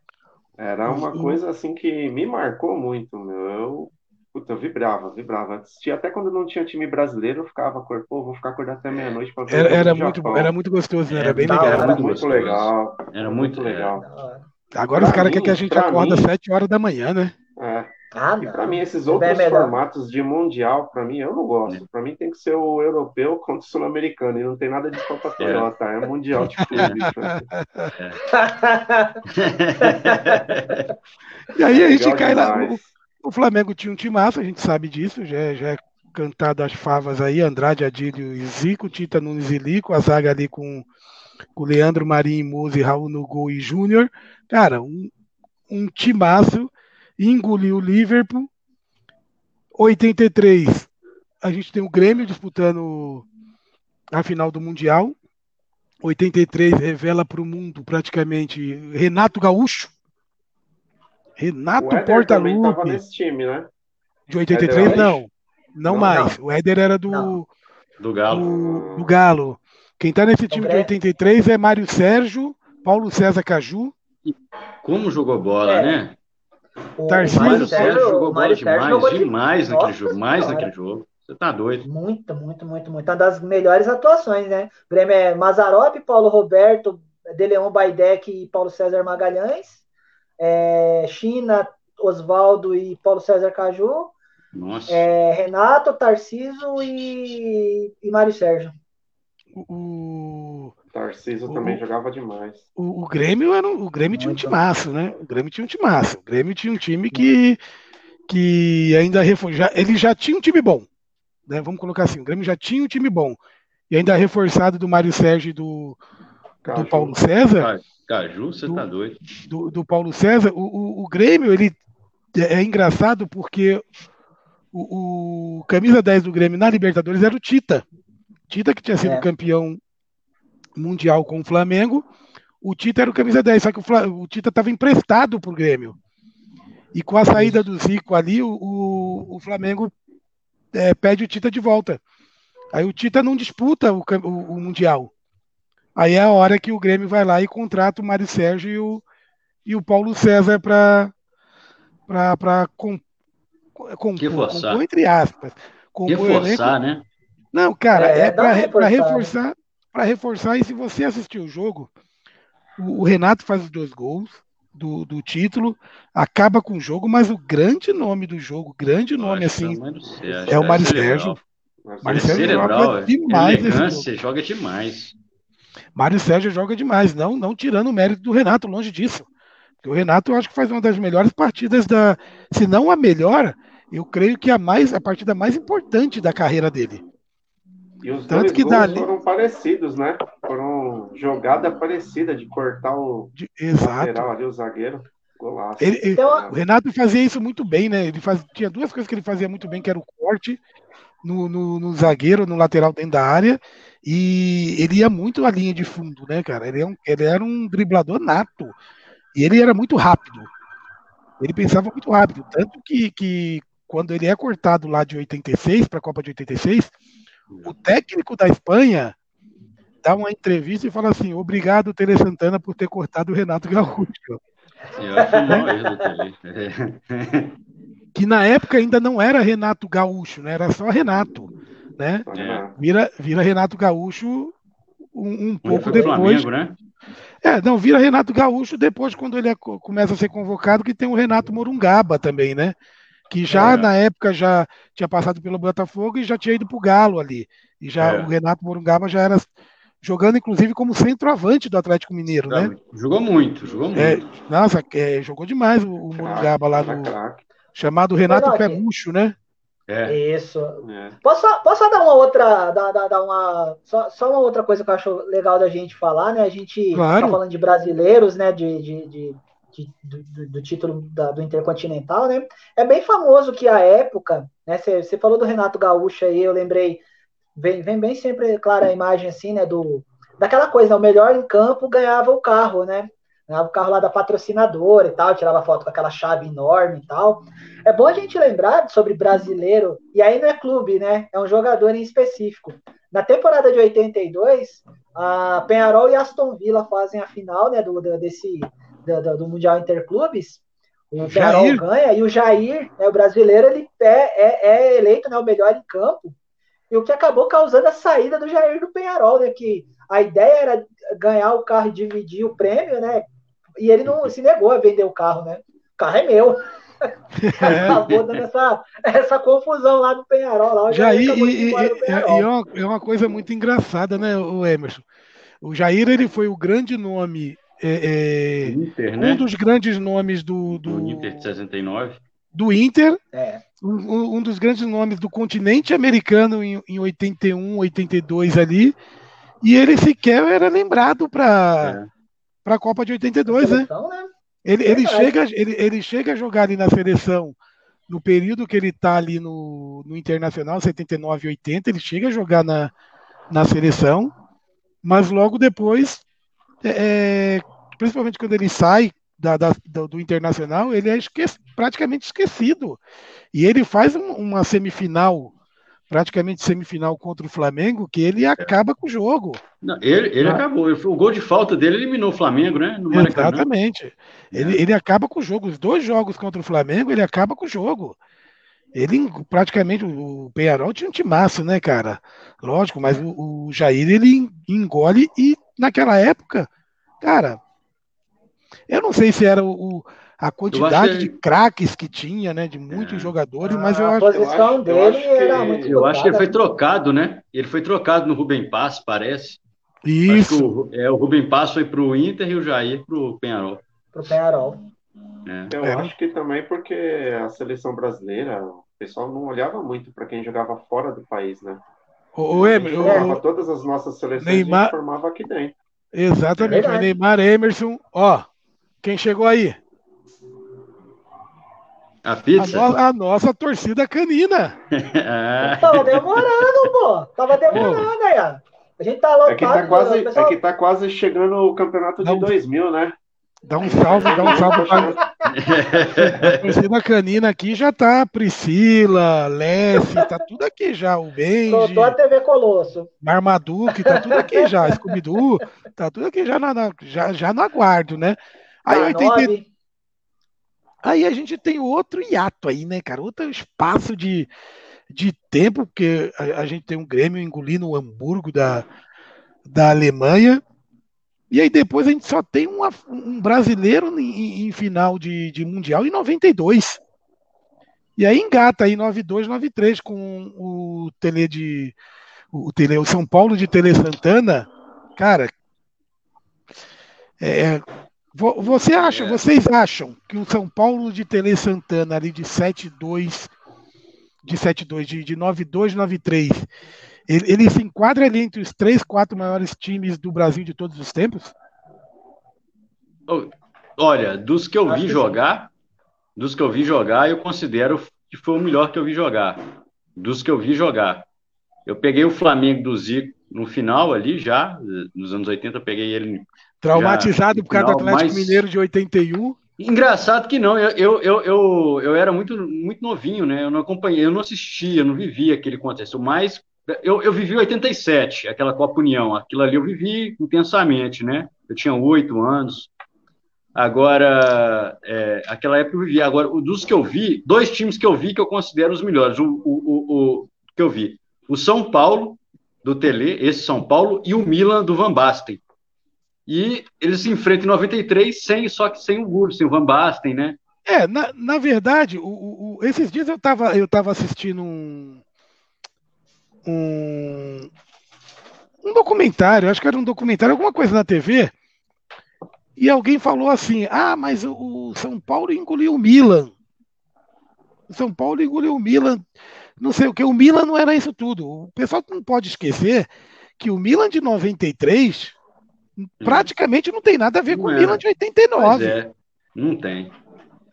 Era uma coisa assim que me marcou muito, meu. Eu, puta, eu vibrava, vibrava. Assistia até quando não tinha time brasileiro, eu ficava pô, vou ficar acordado até meia-noite para ver era, era muito, era muito gostoso, né? Era, bem legal. Era, muito, muito legal. Era muito, muito legal. Agora pra os caras querem que a gente acorda às 7 horas da manhã, né? É. Ah, e para mim, esses outros formatos de mundial, para mim, eu não gosto. Para mim tem que ser o europeu contra o sul-americano. E não tem nada de Copa é. Toyota, é mundial de clube. e aí a gente cai lá. O, o, Flamengo tinha um timaço, a gente sabe disso, já, é, já é cantado as favas aí, Andrade, Adílio e Zico, Tita Nunes e Lico, a zaga ali com, com Leandro Marinho, Muzi, Raul no gol e Júnior. Cara, um, um timaço engoliu o Liverpool. 83, a gente tem o Grêmio disputando a final do Mundial. 83 revela para o mundo praticamente Renato Gaúcho. Renato Portaluppi. nesse time, né? De 83 não, não, não mais. Não. O Éder era do do Galo. Do, do Galo. Quem está nesse time de 83 é Mário Sérgio, Paulo César Caju. Como jogou bola, é. né? O Tarcísio Sérgio jogou bola demais, jogou demais naquele jogo, mais naquele jogo. Você tá doido. Muito, muito, muito, muito. Uma das melhores atuações, né? O Grêmio é Mazarop, Paulo Roberto, De Leon Baidec e Paulo César Magalhães. É, China, Oswaldo e Paulo César Caju. Nossa. É, Renato, Tarciso e, e Mário Sérgio. O, Tarcísio também jogava demais. O, o, Grêmio era o Grêmio tinha um timaço, né? O Grêmio tinha um timaço. O Grêmio tinha um time que, que ainda já, ele já tinha um time bom. Né? Vamos colocar assim, o Grêmio já tinha um time bom. E ainda reforçado do Mário Sérgio e do, do Paulo César. Caju, você do, tá doido. Do, do Paulo César, o, o, o, Grêmio, ele é, é engraçado porque o, o, camisa 10 do Grêmio na Libertadores era o Tita. Tita que tinha sido é. campeão mundial com o Flamengo. O Tita era o camisa 10, só que o, o Tita estava emprestado para o Grêmio. E com a saída do Zico ali, o, o, o Flamengo é, pede o Tita de volta. Aí o Tita não disputa o, o, Mundial. Aí é a hora que o Grêmio vai lá e contrata o Mário Sérgio e o, e o Paulo César para compor, compor, entre aspas. Compor reforçar, né? Não, cara, é, é para reforçar, reforçar para reforçar, e se você assistir o jogo, o, o Renato faz os dois gols do, do, título, acaba com o jogo, mas o grande nome do jogo, grande nome Nossa, assim, é o Mário Sérgio. Mário Sérgio joga é demais. joga demais. Mário Sérgio joga demais, não, não tirando o mérito do Renato, longe disso. Porque o Renato eu acho que faz uma das melhores partidas da, se não a melhor, eu creio que a mais a partida mais importante da carreira dele. E os Tanto dois que gols dali... foram parecidos, né? Foram jogada parecida de cortar o de... Exato. lateral ali, o zagueiro. Golaço. Ele, ele, então, o Renato fazia isso muito bem, né? Ele faz, tinha duas coisas que ele fazia muito bem, que era o corte no, no, no, zagueiro, no lateral dentro da área, e ele ia muito à linha de fundo, né, cara? Ele, é um, ele era um driblador nato. E ele era muito rápido. Ele pensava muito rápido. Tanto que, que quando ele é cortado lá de 86 para a Copa de 86, o técnico da Espanha dá uma entrevista e fala assim: obrigado, Tele Santana, por ter cortado o Renato Gaúcho. Eu que na época ainda não era Renato Gaúcho, né? Era só Renato, né? É. Vira, vira Renato Gaúcho um, um pouco depois. Flamengo, né? É, não, vira Renato Gaúcho depois quando ele é, começa a ser convocado, que tem o Renato Morungaba também, né? Que já é. na época já tinha passado pelo Botafogo e já tinha ido para o Galo ali. E já é. o Renato Morungaba já era jogando, inclusive, como centroavante do Atlético Mineiro, né? Jogou muito, jogou é, muito. É, nossa, é, jogou demais o, o Morungaba lá no. Chamado Renato Pemucho, né? É. Isso. É. Posso, posso dar uma outra. Dar, dar, dar uma, só, só, uma outra coisa que eu acho legal da gente falar, né? A gente claro. tá falando de brasileiros, né? De, de, de de, do, do, título da, do Intercontinental, né? É bem famoso que a época, né? Você falou do Renato Gaúcho aí, eu lembrei, vem, vem bem sempre clara a imagem assim, né? Do, daquela coisa, o melhor em campo ganhava o carro, né? Ganhava o carro lá da patrocinadora e tal, tirava foto com aquela chave enorme e tal. É bom a gente lembrar sobre brasileiro, e aí não é clube, né? É um jogador em específico. Na temporada de 82, a Penharol e Aston Villa fazem a final né, do, desse, do, do Mundial Interclubes, o Jair ganha e o Jair, né, o brasileiro, ele é, é, é, eleito né, o melhor em campo. E o que acabou causando a saída do Jair do Penharol, né? Que a ideia era ganhar o carro e dividir o prêmio, né? E ele não se negou a vender o carro, né? O carro é meu. acabou dando essa, essa confusão lá no Penharol. Lá, o Jair, Jair e, e, e, é, uma, é uma coisa muito engraçada, né, o Emerson? O Jair ele foi o grande nome é, é, Inter, né? um dos grandes nomes do, do, do Inter de 69. Do Inter, é. um, um, dos grandes nomes do continente americano em, em 81, 82 ali, e ele sequer era lembrado para é. a Copa de 82, né? Seleção, né? Ele, ele, chega, ele, ele chega a jogar ali na seleção no período que ele está ali no, no Internacional, 79 e 80, ele chega a jogar na, na seleção, mas logo depois é, principalmente quando ele sai da, da, do, Internacional, ele é praticamente esquecido. E ele faz um, uma semifinal praticamente semifinal contra o Flamengo, que ele acaba com o jogo. Não, ele ele ah. acabou. O gol de falta dele eliminou o Flamengo, né? Exatamente. Ele, é. ele acaba com o jogo. Os dois jogos contra o Flamengo, ele acaba com o jogo. Ele praticamente, o Penharol tinha um timaço, né, cara? Lógico, mas o, o Jair ele engole e naquela época, cara, eu não sei se era o, a quantidade de craques que tinha, né? De muitos é. jogadores, mas eu acho, a acho, eu acho que, era muito Eu acho que ele foi trocado, né? Ele foi trocado no Rubem Pass, parece. Isso. O, é, o Rubem Pass foi para o Inter e o Jair para o Penharol. Para o Penharol. É. Eu é. acho que também porque a seleção brasileira, o pessoal não olhava muito para quem jogava fora do país, né? O, o Emer, formava todas as nossas seleções Neymar... formava aqui dentro. Exatamente. É Neymar, Emerson, ó, quem chegou aí? A pizza? A, no, a nossa torcida canina. é. Tava demorando, pô. Tava demorando aí, ó. A gente tá lotado. É que tá quase, pessoal... é que tá quase chegando o campeonato de Não. 2000, né? Dá um salve, dá um salve pra... A torcida canina aqui já tá Priscila, Lessie, tá tudo aqui já. O Benji. Soltou a TV Colosso. Marmaduke, tá tudo aqui já. Scooby-Doo, tá tudo aqui já, na, já, já no aguardo, né? Aí, 80... aí a gente tem outro hiato aí, né, cara? Outro espaço de, de tempo, porque a, a gente tem um Grêmio engolindo o Hamburgo da, da Alemanha. E aí depois a gente só tem uma, um brasileiro em, em final de, de, Mundial em 92. E aí engata aí 92, 93 com o Tele de o, tele, o São Paulo de Tele Santana. Cara, é, você acha, é. vocês acham que o São Paulo de Tele Santana ali de 7-2, de 7-2, de, de 9-2, 9-3, ele, ele, se enquadra ali entre os três, quatro maiores times do Brasil de todos os tempos? Olha, dos que eu vi jogar, dos que eu vi jogar, eu considero que foi o melhor que eu vi jogar. Dos que eu vi jogar. Eu peguei o Flamengo do Zico no final ali já, nos anos 80, eu peguei ele Traumatizado por causa do Atlético mas... Mineiro de 81. Engraçado que não, eu, eu, eu, eu, era muito, muito novinho, né? Eu não acompanhei, eu não assistia, eu não vivia aquele contexto, mas eu, eu vivi 87, aquela Copa União, aquilo ali eu vivi intensamente, né? Eu tinha oito anos. Agora, é, aquela época eu vivi. Agora, dos que eu vi, dois times que eu vi que eu considero os melhores, o, o, o, o que eu vi, o São Paulo, do Tele, esse São Paulo, e o Milan, do Van Basten. E eles se enfrentam em 93, sem, só que sem o Guru, sem o Van Basten, né? É, na, na verdade, o, o, esses dias eu estava eu tava assistindo um, um, um documentário, acho que era um documentário, alguma coisa na TV, e alguém falou assim: ah, mas o, São Paulo engoliu o Milan. O São Paulo engoliu o Milan. Não sei o que, o Milan não era isso tudo. O pessoal não pode esquecer que o Milan de 93 praticamente não tem nada a ver não com o Milan de 89. Pois é, não tem.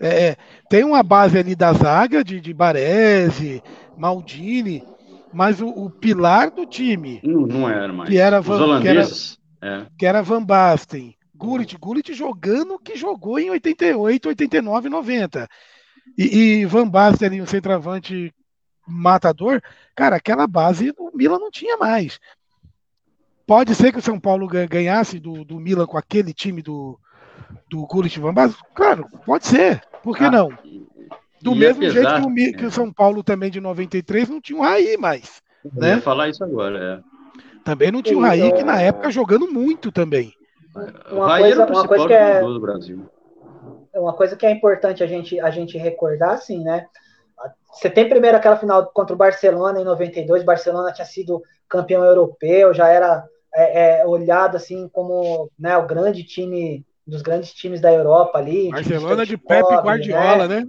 É, tem uma base ali da zaga de, de Baresi, Maldini, mas o, o, pilar do time. Não, não era mais. Que era Van, Os holandeses. Que era, é. que era Van Basten. Gullit, Gullit jogando que jogou em 88, 89, 90. E, e Van Basten ali, um centroavante matador, cara, aquela base o Milan não tinha mais. Pode ser que o São Paulo ganhasse do, do Milan com aquele time do, do Gullit Van Basten? Claro, pode ser. Por que ah, não? Do mesmo apesar, jeito que o, é. que o, São Paulo também de 93 não tinha um Raí mais. Eu né? ia falar isso agora, é. Também não tinha o um Raí, que na época jogando muito também. Uma coisa, uma coisa que é, do Brasil. Uma coisa que é importante a gente, a gente recordar, assim, né? Você tem primeiro aquela final contra o Barcelona em 92, Barcelona tinha sido campeão europeu, já era é, é, olhado assim como né, o grande time dos grandes times da Europa ali. Barcelona de, de Pepe Guardiola, né? né?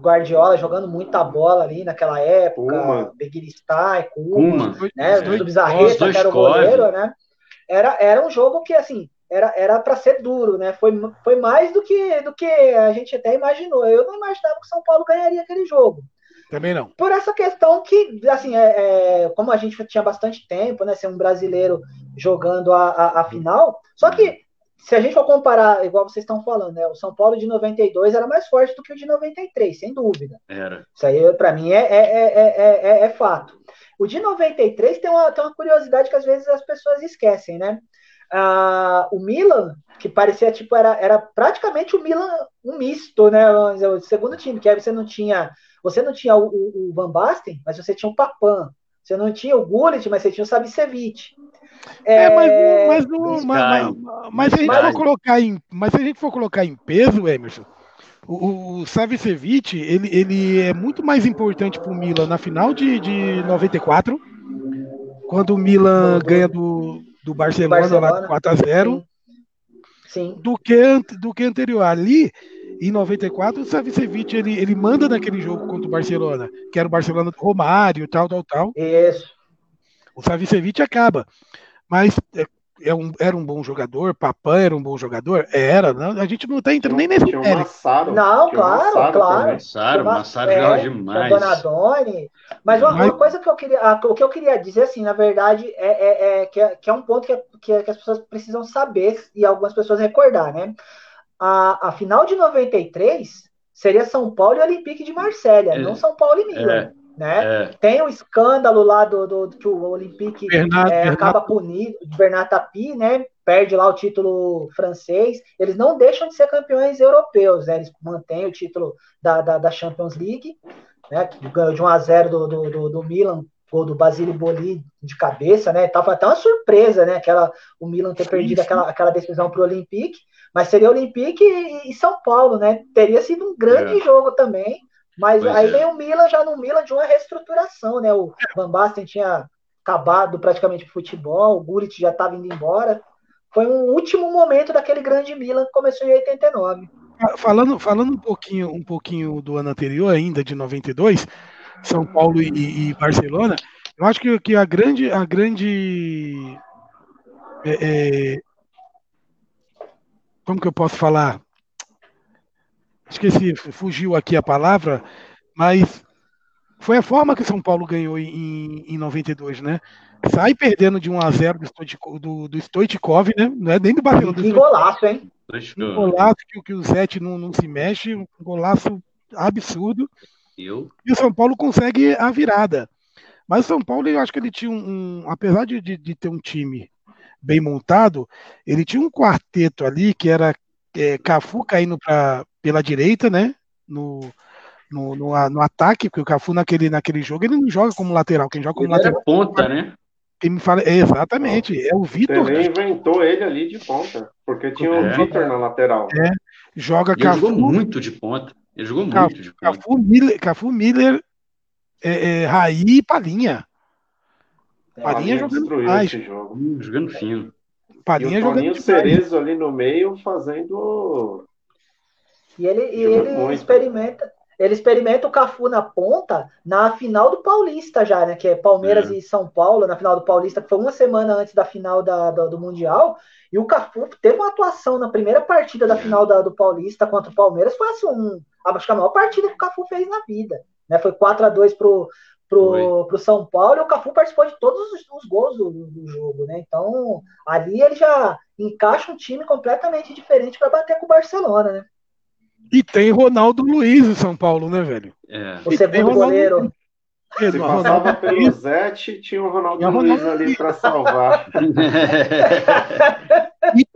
Guardiola jogando muita bola ali naquela época, Beguiristai, Kuma, né? O Bizarreta, que era o goleiro, né? Era, era um jogo que, assim, era era para ser duro, né? Foi, foi mais do que, do que a gente até imaginou. Eu não imaginava que o São Paulo ganharia aquele jogo. Também não. Por essa questão que, assim, é, é, como a gente tinha bastante tempo, né? Ser um brasileiro jogando a, a, a, final. Só que, se a gente for comparar, igual vocês estão falando, né? O São Paulo de 92 era mais forte do que o de 93, sem dúvida. Era. Isso aí, para mim, é, é, é, é, é, fato. O de 93 tem uma, tem uma curiosidade que às vezes as pessoas esquecem, né? Ah, o Milan, que parecia tipo, era, era praticamente o Milan um misto, né? O segundo time, que aí você não tinha. Você não tinha o, o, o Van Basten, mas você tinha o Papan. Você não tinha o Gullit, mas você tinha o Savicevic. É, é mas, mas, mas, mas, mas, se a gente for colocar em, mas se a gente for colocar em peso, Emerson, o, o Savicevic, ele, ele é muito mais importante para o Milan na final de, de 94, quando o Milan ganha do, do Barcelona, Barcelona. lá de 4 a 0 Sim. Do, que, do que anterior. Ali, em 94, o Savicevic ele, ele manda naquele jogo contra o Barcelona, que era o Barcelona do Romário, tal, tal, tal. Isso. O Savicevic acaba. Mas é, é um, era um bom jogador, Papan era um bom jogador? Era, não, a gente não está entrando nem nesse tinha um Massaro, Não, claro, Massaro claro. Massaro, Massaro é, jogava demais. Donadoni. Mas uma, uma, coisa que eu queria, o que eu queria dizer, assim, na verdade, é, é, é, que, é que é um ponto que, que, que, as pessoas precisam saber e algumas pessoas recordar, né? A, a final de 93 seria São Paulo e Olympique de Marselha, é, não São Paulo e Milan. Né? É. Tem o um escândalo lá do, do, que o Olympique Bernardo, é, acaba punido, Bernard Tapie, né? Perde lá o título francês. Eles não deixam de ser campeões europeus, né? Eles mantêm o título da, da, da Champions League, né? Que ganhou de 1 a 0 do, do, do, do Milan, gol do Basile Boli de cabeça, né? Tava até uma surpresa, né? Aquela, o Milan ter perdido aquela, aquela decisão para o Olympique, mas seria Olympique e, e, São Paulo, né? Teria sido um grande é. jogo também. Mas pois aí é. vem o Milan já no Milan de uma reestruturação, né? O Van Basten tinha acabado praticamente o futebol, o Gullit já estava indo embora. Foi um último momento daquele grande Milan que começou em 89. Ah, falando, falando um pouquinho, um pouquinho do ano anterior ainda, de 92, São Paulo e, e Barcelona, eu acho que, que a grande, a grande é, é, como que eu posso falar? Esqueci, fugiu aqui a palavra, mas foi a forma que São Paulo ganhou em, em 92, né? Sai perdendo de 1 a 0 do, Stoichkov, do, do Stoichkov né? Não é nem do Barcelona. Que golaço, hein? Um golaço que, que o Zete não, não se mexe, um golaço absurdo. Eu? E o São Paulo consegue a virada. Mas o São Paulo, eu acho que ele tinha um. um apesar de, de, de, ter um time bem montado, ele tinha um quarteto ali que era é, Cafu caindo para pela direita, né? No, no, no, no, ataque, porque o Cafu naquele, naquele jogo ele não joga como lateral, quem joga como ele lateral. É ponta, né? Quem me fala, é, exatamente, é o Vitor. Ele inventou ele ali de ponta, porque tinha é, o Vitor na lateral. É, joga ele Cafu. Jogou muito de ponta. Ele jogou Cafu, muito de ponta. Cafu Miller, Cafu Miller é, é, Raí e Palinha. É, Palinha jogando mais. Jogo. Jogando fino. Palinha e o jogando Cerezo ali no meio fazendo e ele, e ele experimenta, ele experimenta o Cafu na ponta na final do Paulista já, né? Que é Palmeiras é. e São Paulo, na final do Paulista, que foi uma semana antes da final da, do, do Mundial. E o Cafu teve uma atuação na primeira partida da final da, do Paulista contra o Palmeiras. Foi assim, um, acho que a maior partida que o Cafu fez na vida. Né? Foi 4 a 2 pro, pro, pro São Paulo e o Cafu participou de todos os, os gols do, do, jogo, né? Então, ali ele já encaixa um time completamente diferente para bater com o Barcelona, né? E tem Ronaldo Luiz em São Paulo, né, velho? É. O segundo goleiro. Se passava pelo Zete, tinha o Ronaldo, Ronaldo Luiz ali para salvar. e,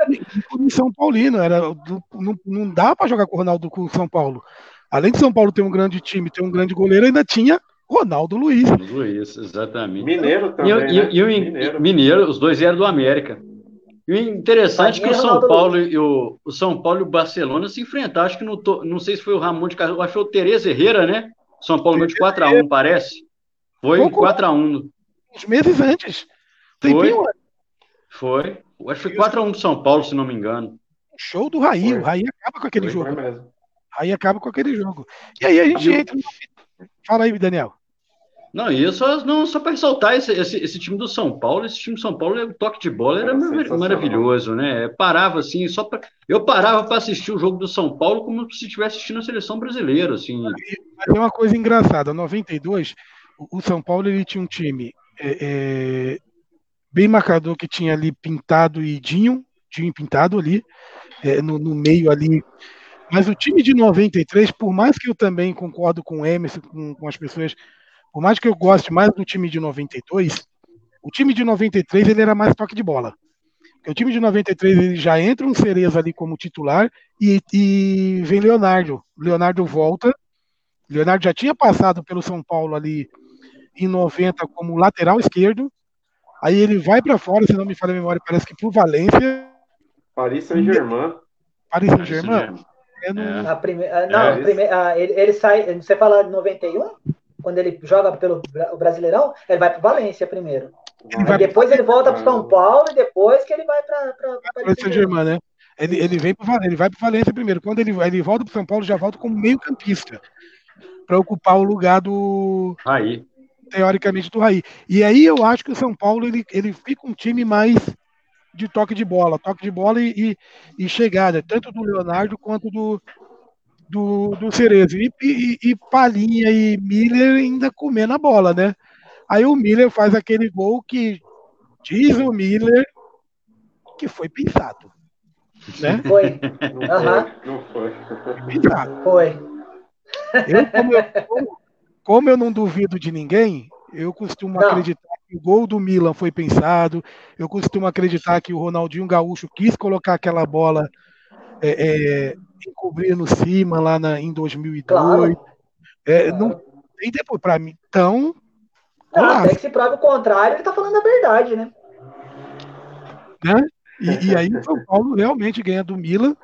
e São Paulino, era, não, não dá para jogar com o Ronaldo com o São Paulo. Além de São Paulo ter um grande time, ter um grande goleiro, ainda tinha Ronaldo Luiz. Luiz, exatamente. Mineiro também. E, né? e, e o Mineiro. Mineiro, os dois eram do América. E o interessante é que o São Paulo e o, o, São Paulo e o Barcelona se enfrentaram. Acho que não, não sei se foi o Ramon de Carlos, acho que foi o Tereza Herrera, né? São Paulo ganhou de 4x1, parece. Foi 4x1. Uns meses antes. Foi. Foi. Acho que foi 4x1 do São Paulo, se não me engano. Show do Raí. Foi. O Raí acaba com aquele foi, jogo. Foi Raí acaba com aquele jogo. E aí a gente entra. Fala aí, Daniel. Não, e só, não, só para ressaltar esse, esse, esse, time do São Paulo, esse time do São Paulo, o toque de bola era, era maravilhoso, né? Parava assim, só para eu parava para assistir o jogo do São Paulo como se estivesse assistindo a seleção brasileira, assim. Mas é uma coisa engraçada, 92, o São Paulo ele tinha um time é, é, bem marcador que tinha ali pintado e Dinho, Dinho pintado ali é, no, no meio ali mas o time de 93, por mais que eu também concordo com o Emerson, com, com as pessoas por mais que eu goste mais do time de 92, o time de 93 ele era mais toque de bola. Porque o time de 93 ele já entra um Cereza ali como titular e, e vem Leonardo. Leonardo volta. Leonardo já tinha passado pelo São Paulo ali em 90 como lateral esquerdo. Aí ele vai para fora, se não me falha a memória, parece que pro Valência. Paris Saint-Germain. Paris Saint-Germain? É. Não, prime... Ah, não é. prime... ah, ele, ele, sai. Você fala de 91? Quando ele joga pelo Brasileirão, ele vai para Valência primeiro. Ele depois ele volta para São Paulo e depois que ele vai para Paris Saint-Germain, né? Ele, ele, vem pro, ele vai para Valência primeiro. Quando ele, ele volta para São Paulo, já volta como meio-campista para ocupar o lugar do. Aí. Teoricamente do Raí. E aí eu acho que o São Paulo ele, ele fica um time mais de toque de bola, toque de bola e, e, e chegada, tanto do Leonardo quanto do, do, do Cerezo. E, e, e Palinha e Miller ainda comendo a bola, né? Aí o Miller faz aquele gol que diz o Miller que foi pensado. Né? Foi. Não foi. Pensado. Foi. Eu, como, eu, como eu não duvido de ninguém, eu costumo não. acreditar que o gol do Milan foi pensado. Eu costumo acreditar que o Ronaldinho Gaúcho quis colocar aquela bola é, é, encobrindo cima lá na, em 2002. Claro. É, claro. Não tem depois para mim. Então. Não, até que se prove o contrário, ele tá falando a verdade, né? né? E, e aí o São Paulo realmente ganha do Milan.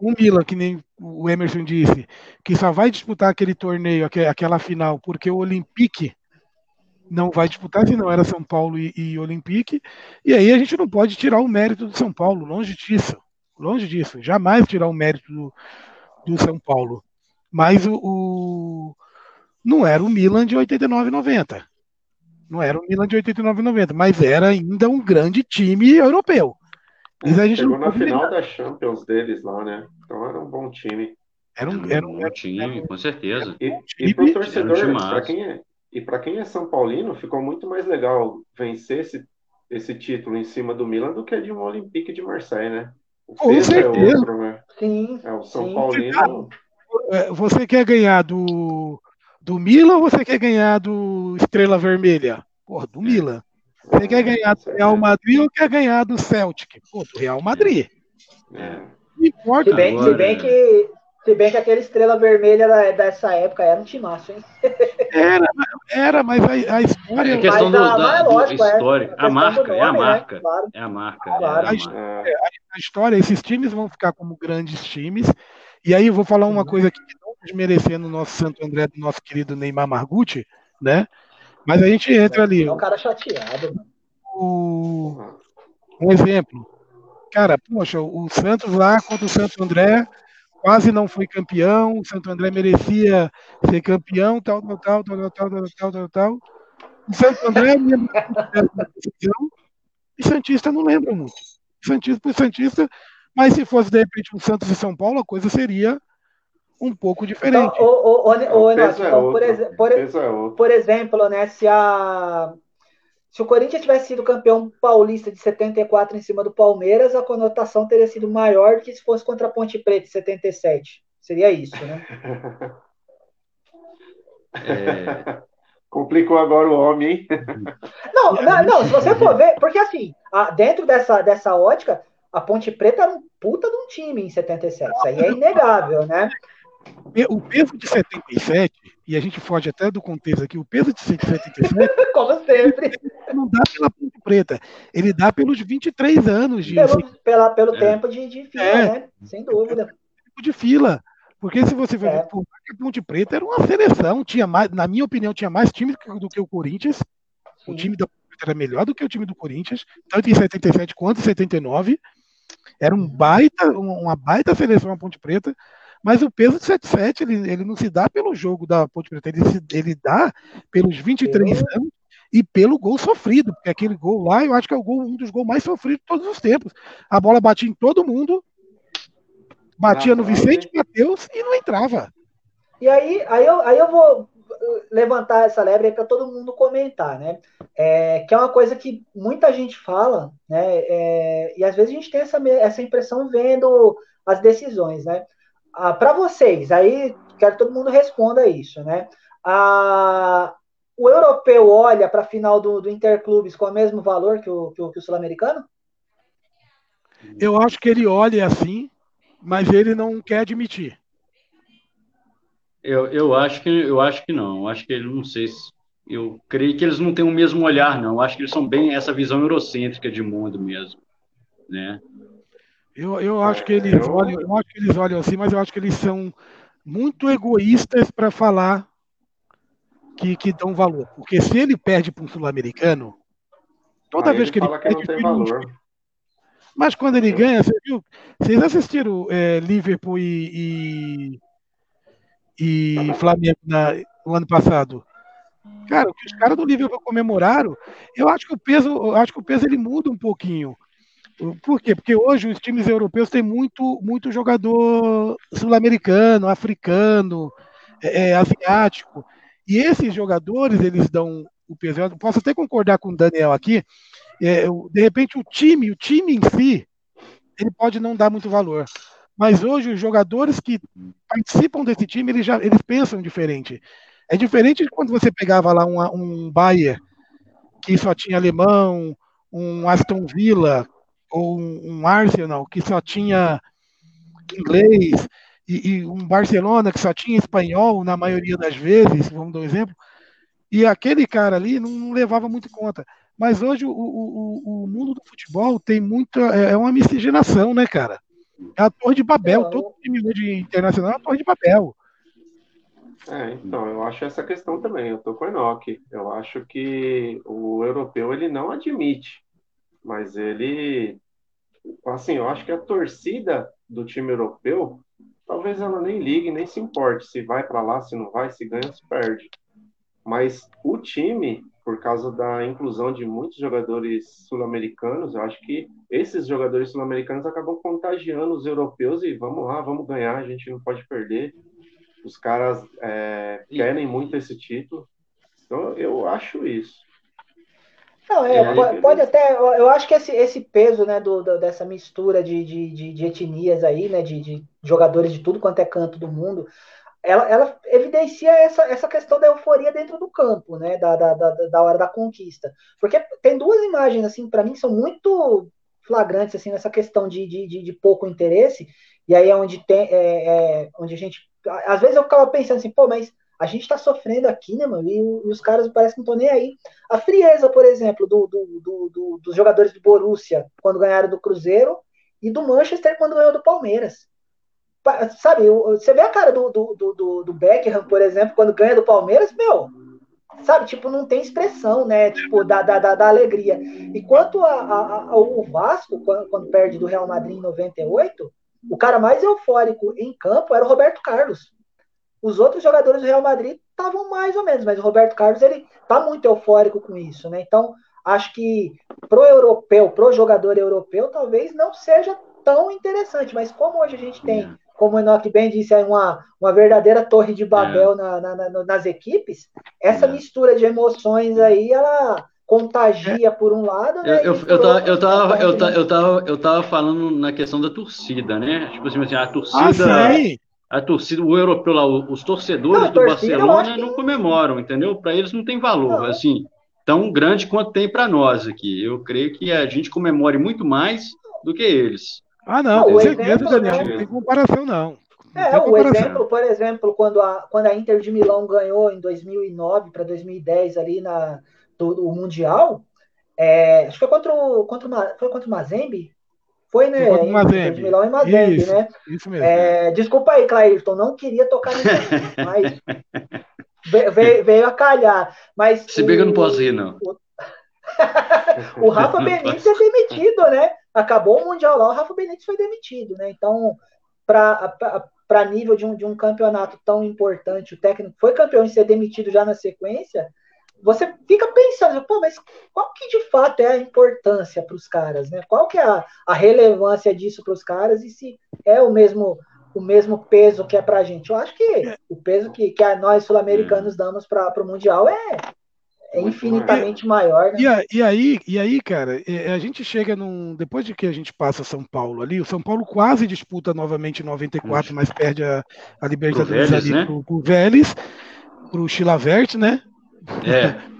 O Milan, que nem o Emerson disse, que só vai disputar aquele torneio, aquela final, porque o Olympique não vai disputar, se não era São Paulo e, e Olympique. E aí a gente não pode tirar o mérito do São Paulo, longe disso. Longe disso. Jamais tirar o mérito do, do São Paulo. Mas o, o, não era o Milan de 89 90. Não era o Milan de 89 90, mas era ainda um grande time europeu. Mas a gente Chegou na final da Champions deles lá, né? Então era um bom time. Era um, era um, bom time, com certeza. E, e para o torcedor, um para quem, é, e para quem é São Paulino, ficou muito mais legal vencer esse, esse título em cima do Milan do que de um Olympique de Marseille, né? O Com é certeza. É, outro, né? Sim. é o São sim. Paulino. É, você quer ganhar do, do Milan ou você quer ganhar do Estrela Vermelha? Porra, do Milan. Você quer ganhar do Real Madrid ou quer ganhar do Celtic? Pô, do Real Madrid. É. Não importa. Se bem, se bem que se bem que aquela estrela vermelha da, dessa época era um timaço, hein? Era, era mas a, a história. É questão do, da, da, é lógico, história. É, a, marca, nome, é a marca, né? claro. é a marca. Claro. É a, marca. A, história, esses times vão ficar como grandes times. E aí eu vou falar uma coisa aqui que não desmerecendo o nosso Santo André, do nosso querido Neymar Margucci, né? Mas a gente entra ali. É um cara chateado. O, um exemplo. Cara, poxa, o Santos lá contra o Santo André quase não foi campeão, o Santo André merecia ser campeão, tal, tal, tal, tal, tal, tal, tal, tal, tal. O Santo André lembra decisão, e Santista não lembra muito. Santista por Santista, mas se fosse de repente um Santos e São Paulo, a coisa seria um pouco diferente. Então, o, o, o, o, por, ex por, por, exemplo, né, se a se o Corinthians tivesse sido campeão paulista de 74 em cima do Palmeiras, a conotação teria sido maior do que se fosse contra a Ponte Preta de 77. Seria isso, né? É... Complicou agora o homem, hein? Não, não, não, se você for ver, porque assim, dentro dessa, dessa ótica, a Ponte Preta era um puta de um time em 77. Isso aí é inegável, né? O peso de 77, e a gente foge até do contexto aqui, o peso de 77. Como sempre. Não dá pela Ponte Preta, ele dá pelos 23 anos de. Pelo, assim, pela, pelo é. tempo de, de fila, é. né? Sem dúvida. Tempo de fila. Porque se você ver, é. a Ponte Preta era uma seleção, tinha mais, na minha opinião, tinha mais time do que o Corinthians. Sim. O time da Ponte Preta era melhor do que o time do Corinthians, tanto em 77 quanto em 79. Era um baita, uma baita seleção a Ponte Preta. Mas o peso de 7-7, ele, ele não se dá pelo jogo da Ponte Preta, ele, se, ele dá pelos 23 Sim. anos e pelo gol sofrido, porque aquele gol lá, eu acho que é o gol, um dos gols mais sofridos de todos os tempos. A bola batia em todo mundo, batia no Vicente Matheus e não entrava. E aí, aí, eu, aí eu vou levantar essa lebre para todo mundo comentar, né? É, que é uma coisa que muita gente fala, né? É, e às vezes a gente tem essa, essa impressão vendo as decisões, né? Ah, para vocês, aí quero que todo mundo responda isso, né? Ah, o europeu olha para a final do, do Interclubes com o mesmo valor que o, que o, que o sul-americano? Eu acho que ele olha assim, mas ele não quer admitir. Eu, eu, acho que, eu acho que não. Eu acho que ele não sei se. Eu creio que eles não têm o mesmo olhar, não. Eu acho que eles são bem essa visão eurocêntrica de mundo mesmo. Né? Eu, eu acho que eles olham, eu acho que eles olham assim, mas eu acho que eles são muito egoístas para falar que, que dão valor. Porque se ele perde para um sul-americano, toda Aí vez que ele, ele perde. Que não tem valor. Mas quando ele ganha, você viu? Vocês assistiram é, Liverpool e, e, e Flamengo na, no ano passado? Cara, o que os caras do Liverpool comemoraram, eu acho que o peso, eu acho que o peso ele muda um pouquinho. Por quê? Porque hoje os times europeus têm muito, muito jogador sul-americano, africano, é, é, asiático. E esses jogadores, eles dão o peso. Eu posso até concordar com o Daniel aqui. É, de repente, o time, o time em si, ele pode não dar muito valor. Mas hoje, os jogadores que participam desse time, eles, já, eles pensam diferente. É diferente de quando você pegava lá um, um Bayern, que só tinha alemão, um Aston Villa, ou um, Arsenal que só tinha inglês e, e, um Barcelona que só tinha espanhol na maioria das vezes, vamos dar um exemplo, e aquele cara ali não, não levava muito conta. Mas hoje o, o, o, mundo do futebol tem muita. É, é uma miscigenação, né, cara? É a Torre de Babel. Todo time de internacional é a Torre de Babel. É, então, eu acho essa questão também. Eu tô com o Enoch. Eu acho que o europeu ele não admite, mas ele assim, eu acho que a torcida do time europeu, talvez ela nem ligue, nem se importe se vai para lá, se não vai, se ganha, se perde. Mas o time, por causa da inclusão de muitos jogadores sul-americanos, eu acho que esses jogadores sul-americanos acabam contagiando os europeus e vamos lá, vamos ganhar, a gente não pode perder. Os caras é, querem muito esse título. Então, eu acho isso. Não, é, pode, pode, até. Eu acho que esse, esse peso, né, do, do dessa mistura de, de, de, etnias aí, né, de, de, jogadores de tudo quanto é canto do mundo, ela, ela evidencia essa, essa questão da euforia dentro do campo, né, da, da, da, da hora da conquista. Porque tem duas imagens, assim, para mim, são muito flagrantes, assim, nessa questão de, de, de, pouco interesse, e aí é onde tem, é, é, onde a gente. Às vezes eu ficava pensando assim, pô, mas a gente está sofrendo aqui, né, mano? E, e, os caras parecem que não estão nem aí. A frieza, por exemplo, do, do, do, do, dos jogadores do Borussia quando ganharam do Cruzeiro e do Manchester quando ganhou do Palmeiras. Sabe, você vê a cara do, do, do, do Beckham, por exemplo, quando ganha do Palmeiras, meu, sabe, tipo, não tem expressão, né? Tipo, da, da, da, da alegria. E quanto a, a, ao Vasco, quando, quando, perde do Real Madrid em 98, o cara mais eufórico em campo era o Roberto Carlos. Os outros jogadores do Real Madrid estavam mais ou menos, mas o Roberto Carlos ele tá muito eufórico com isso, né? Então, acho que pro europeu, pro jogador europeu, talvez não seja tão interessante, mas como hoje a gente tem, é. como o Enoch bem disse, uma, uma verdadeira torre de Babel é. na, na, na, nas equipes, essa é. mistura de emoções aí, ela contagia por um lado, né? Eu, eu, eu, tava, eu, tava, eu, tava, eu, tava, eu tava falando na questão da torcida, né? Tipo assim, a torcida. Ah, a torcida, o europeu lá, os torcedores não, do Barcelona não comemoram, entendeu? Para eles não tem valor, não. assim, tão grande quanto tem para nós aqui. Eu creio que a gente comemore muito mais do que eles. Ah, não, com certeza, Daniel, não tem comparação, não. não é, o exemplo, por exemplo, quando a, quando a Inter de Milão ganhou em 2009 para 2010 ali na, do, o Mundial, é, acho que foi contra o, contra o, foi contra o Mazembe, foi, né? Em, Mazembe. Milão e Mazembe, isso, né? Isso mesmo. É, desculpa aí, Clairton, não queria tocar nisso, mas veio, veio, a calhar. Mas Se bem que eu não posso rir, não. O, o Rafa Benítez é demitido, né? Acabou o Mundial lá, o Rafa Benítez foi demitido, né? Então, para nível de um, de um campeonato tão importante, o técnico foi campeão e ser demitido já na sequência, você fica pensando, pô, mas qual que de fato é a importância para os caras, né? Qual que é a, a relevância disso para os caras e se é o mesmo o mesmo peso que é para a gente? Eu acho que o peso que, que nós sul-americanos damos para o mundial é, é infinitamente maior. Né? E, e, aí, e aí, cara, é, a gente chega num. Depois de que a gente passa São Paulo ali, o São Paulo quase disputa novamente em 94, mas perde a, a Libertadores pro Vélez, ali né? pro, pro Vélez, pro Chilavert, né? É.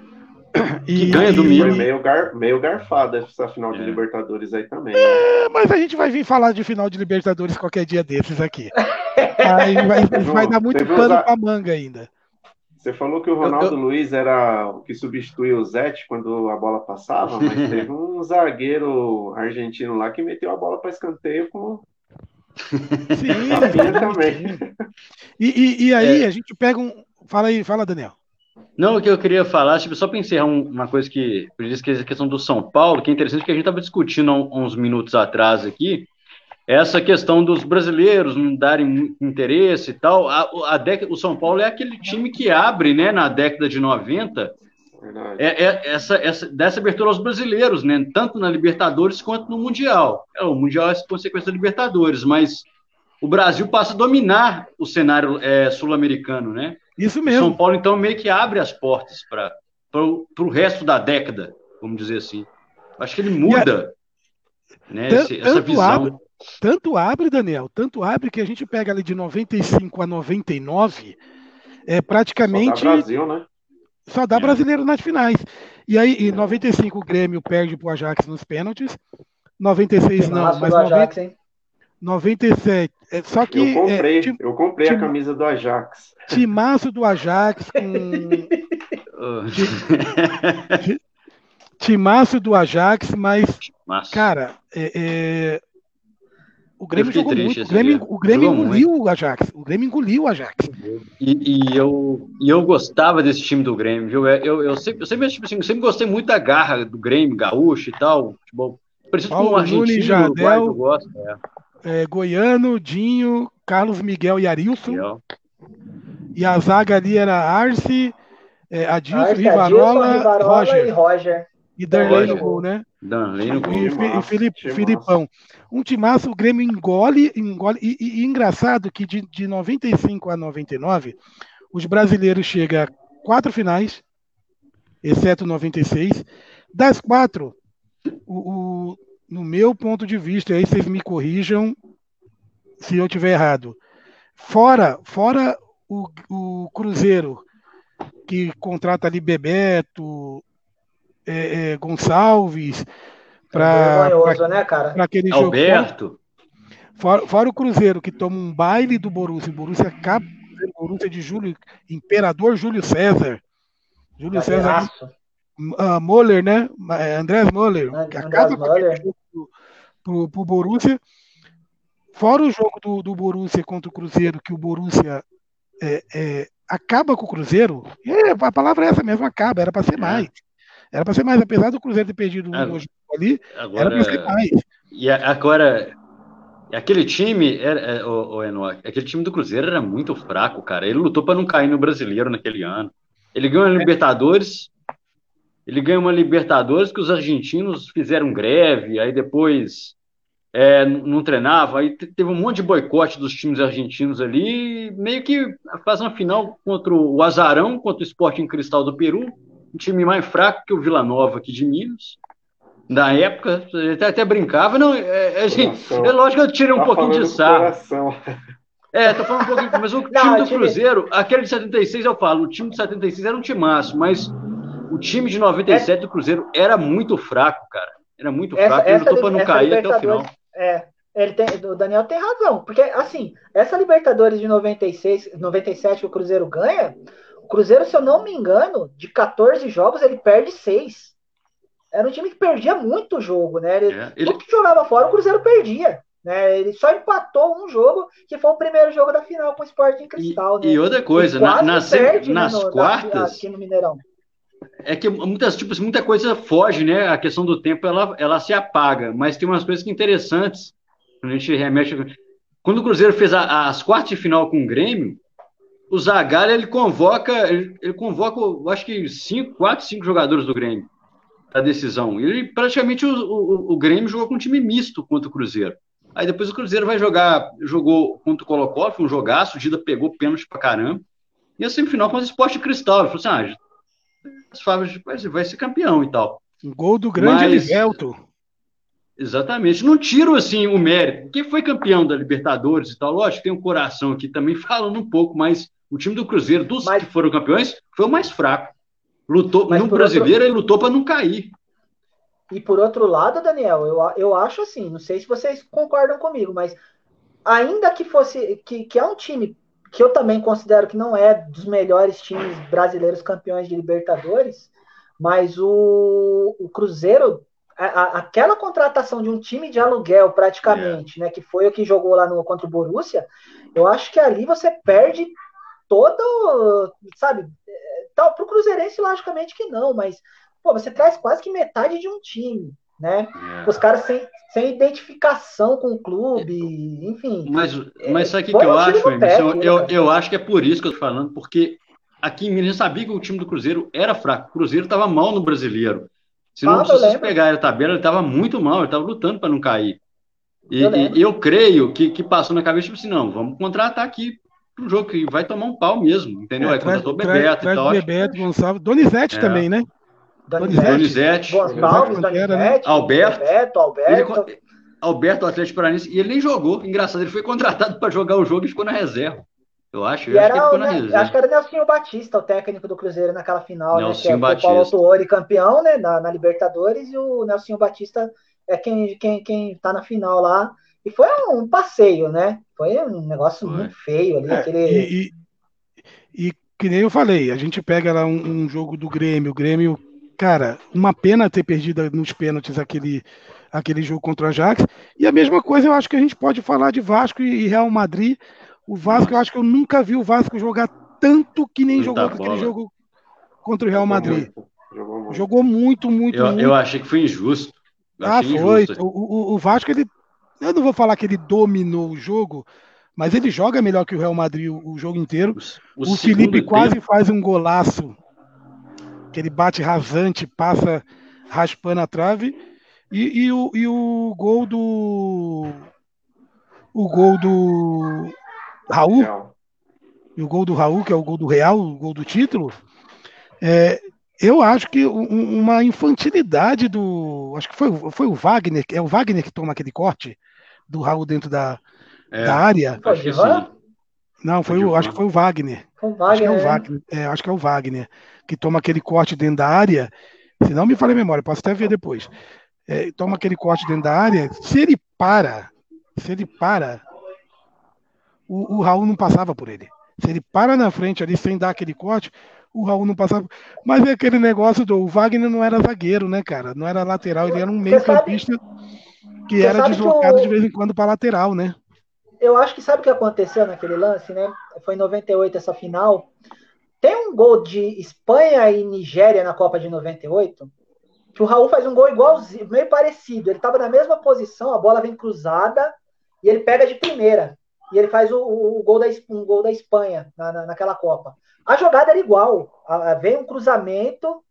E, ganha do Milan. Foi meio, gar, meio garfada essa final é. de Libertadores aí também. É, mas a gente vai vir falar de final de Libertadores qualquer dia desses aqui. Aí vai, vai dar muito pano usar... pra manga ainda. Você falou que o Ronaldo eu, eu... Luiz era o que substituía o Zete quando a bola passava, mas teve um zagueiro argentino lá que meteu a bola para escanteio com. Sim, também. E, e, e aí, é. a gente pega um. Fala aí, fala, Daniel. Não, o que eu queria falar, tipo, só para encerrar uma coisa que, por isso que a questão do São Paulo, que é interessante que a gente estava discutindo há uns minutos atrás aqui, essa questão dos brasileiros não darem interesse e tal. A, a década, o São Paulo é aquele time que abre, né, na década de 90, é, é, essa, essa, dessa abertura aos brasileiros, né, tanto na Libertadores quanto no Mundial. É, o Mundial é consequência da Libertadores, mas o Brasil passa a dominar o cenário é, sul-americano, né? Isso mesmo. São Paulo, então, meio que abre as portas para o resto da década, vamos dizer assim. Acho que ele muda a... né, esse, essa visão. Abre, tanto abre, Daniel, tanto abre que a gente pega ali de 95 a 99, é praticamente. Só dá Brasil, né? Só dá é. brasileiro nas finais. E aí, em 95 o Grêmio perde para o Ajax nos pênaltis. 96 não, mas 90, Ajax, 97. É, só que. Eu comprei, é, eu comprei tim, a camisa do Ajax. Timaço do Ajax com. timaço do Ajax, mas. Cara, é, é, o Grêmio jogou triste, muito. O Grêmio, o Grêmio engoliu muito. o Ajax. O Grêmio engoliu o Ajax. E, e, eu, e eu gostava desse time do Grêmio, viu? Eu, eu, sempre, eu sempre, tipo assim, eu sempre gostei muito da garra do Grêmio, gaúcho e tal. Futebol. Parecido com o argentino, Jadel, Uruguai, eu gosto. É é, Goiano, Dinho, Carlos Miguel e Arilson. Miguel. E a zaga ali era Arce, é, Adilson, Arce, Rivarola, Adilson, Rivarola Roger. e Roger. E Darley no gol, né? Darley no gol. E, e Filipe, Filipão. Um timaço, o Grêmio engole, engole. E, e, e, engraçado que de, de 95 a 99, os brasileiros chegam a quatro finais, exceto 96. Das quatro, o, o no meu ponto de vista, aí vocês me corrijam se eu tiver errado. Fora, fora o, o Cruzeiro, que contrata ali Bebeto, é, é, Gonçalves, para é né, aquele Alberto. jogo. Fora, fora, o Cruzeiro, que toma um baile do Borussia, o Borussia acaba Borussia de Júlio, Imperador Júlio César. Júlio César. Uh, Moller, né? É, Andrés Moller, que acaba Moller pro, pro Borussia. Fora o jogo do, do Borussia contra o Cruzeiro, que o Borussia é, é, acaba com o Cruzeiro, é, a palavra é essa mesmo, acaba, era para ser é. mais. Era para ser mais, apesar do Cruzeiro ter perdido um jogo ali, agora, era para ser mais. E agora, aquele time, era, é, o, o Enoch, aquele time do Cruzeiro era muito fraco, cara. Ele lutou para não cair no brasileiro naquele ano. Ele ganhou a Libertadores, ele ganha uma Libertadores que os argentinos fizeram greve, aí depois é, não treinava, aí teve um monte de boicote dos times argentinos ali, meio que faz uma final contra o Azarão, contra o Sporting Cristal do Peru, um time mais fraco que o Vila Nova aqui de Minas. Na época, até, até brincava, não, é, é, gente, é lógico que eu tirei um tá pouquinho de sarro. É, tô falando um pouquinho, mas o time do Cruzeiro, aquele de 76 eu falo, o time de 76 era um timaço, mas o time de 97 é... do Cruzeiro era muito fraco, cara. Era muito essa, fraco. Ele lutou para não cair até o final. É, ele tem, o Daniel tem razão. Porque, assim, essa Libertadores de 96, 97 que o Cruzeiro ganha, o Cruzeiro, se eu não me engano, de 14 jogos, ele perde 6. Era um time que perdia muito jogo, né? Ele, é, ele... Tudo que jogava fora, o Cruzeiro perdia. Né? Ele só empatou um jogo, que foi o primeiro jogo da final com o Sporting Cristal. E, né? e outra coisa, na, nas, perde, nas né, no, quartas. aqui no Mineirão é que muitas, tipo, assim, muita coisa foge, né? A questão do tempo ela, ela se apaga, mas tem umas coisas que interessantes. Quando a gente remete. Quando o Cruzeiro fez a, as quartas de final com o Grêmio, o Zagallo ele convoca, ele, ele convoca, acho que cinco, quatro, cinco jogadores do Grêmio a decisão. Ele praticamente o, o, o Grêmio jogou com um time misto contra o Cruzeiro. Aí depois o Cruzeiro vai jogar, jogou contra o Colo-Colo, foi um jogaço, o Dida pegou pênalti pra caramba. E a semifinal contra o Esporte Cristal. Ele falou assim: ah, as Fábrias vai, vai ser campeão e tal. Gol do grande Mas, Elivelto. Exatamente. Não tiro assim o mérito. Quem foi campeão da Libertadores e tal, lógico, tem um coração aqui também falando um pouco, mas o time do Cruzeiro, dos mas, que foram campeões, foi o mais fraco. Lutou, Mas no brasileiro outro... ele lutou para não cair. E por outro lado, Daniel, eu, eu acho assim, não sei se vocês concordam comigo, mas ainda que fosse que, que é um time que eu também considero que não é dos melhores times brasileiros campeões de Libertadores, mas o, o Cruzeiro, a, a, aquela contratação de um time de aluguel praticamente, é. né, que foi o que jogou lá no contra o Borussia, eu acho que ali você perde todo, sabe, tal para o Cruzeirense logicamente que não, mas pô, você traz quase que metade de um time, né? É. Os caras sem, sem identificação com o clube, enfim. Mas, mas sabe o que, que eu acho, Emerson? Eu, eu, eu, acho que é por isso que eu tô falando, porque aqui em Minas sabia que o time do Cruzeiro era fraco. O Cruzeiro estava mal no brasileiro. Se não ah, vocês pegarem a tabela, ele estava muito mal, ele estava lutando para não cair. E eu, e eu, creio que, que passou na cabeça, tipo assim, não, vamos contratar aqui um jogo que vai tomar um pau mesmo, entendeu? É, Aí contratou Bebeto e tal. Bebeto, Gonçalves, Donizete é. também, né? Donizete, Donizete Gonçalves, Donizete, né? Alberto, Alberto, Alberto. Ele, Alberto, Atlético Paranaense, e ele nem jogou. Engraçado, ele foi contratado para jogar o jogo e ficou na reserva. Eu acho, eu acho que ele ficou na reserva. Acho que era Nelson Batista, o técnico do Cruzeiro naquela final, Nelson né? Que Batista. é o Paulo Tuori campeão, né? Na, na, Libertadores, e o Nelson Batista é quem, quem, quem tá na final lá. E foi um passeio, né? Foi um negócio foi. muito feio ali. É, aquele... e, e, e, que nem eu falei, a gente pega lá um, um jogo do Grêmio, o Grêmio cara, uma pena ter perdido nos pênaltis aquele, aquele jogo contra o Ajax. E a mesma coisa eu acho que a gente pode falar de Vasco e Real Madrid. O Vasco, eu acho que eu nunca vi o Vasco jogar tanto que nem Muita jogou aquele jogo contra o Real Madrid. Jogou muito, jogou muito, muito, eu, muito. eu achei que foi injusto. Eu ah, foi. Injusto. O, o, o Vasco, ele. Eu não vou falar que ele dominou o jogo, mas ele joga melhor que o Real Madrid o, o jogo inteiro. O, o Felipe quase tempo. faz um golaço que ele bate rasante, passa raspando a trave. E, e, o, e o gol do. O gol do Raul. E o gol do Raul, que é o gol do Real, o gol do título. É, eu acho que uma infantilidade do. Acho que foi, foi o Wagner, é o Wagner que toma aquele corte do Raul dentro da, é, da área. Acho que sim. Não, foi o, acho que foi o Wagner. O Wagner acho que é o? Wagner. É, acho que é o Wagner que toma aquele corte dentro da área. Se não me falha a memória, posso até ver depois. É, toma aquele corte dentro da área. Se ele para, se ele para, o, o Raul não passava por ele. Se ele para na frente ali sem dar aquele corte, o Raul não passava. Mas é aquele negócio do o Wagner não era zagueiro, né, cara? Não era lateral, ele era um meio-campista que era deslocado de vez em quando para lateral, né? Eu acho que sabe o que aconteceu naquele lance, né? Foi em 98 essa final. Tem um gol de Espanha e Nigéria na Copa de 98, que o Raul faz um gol igualzinho, meio parecido. Ele estava na mesma posição, a bola vem cruzada e ele pega de primeira. E ele faz o, o, o gol, da, um gol da Espanha na, na, naquela Copa. A jogada era igual. A, a, vem um cruzamento.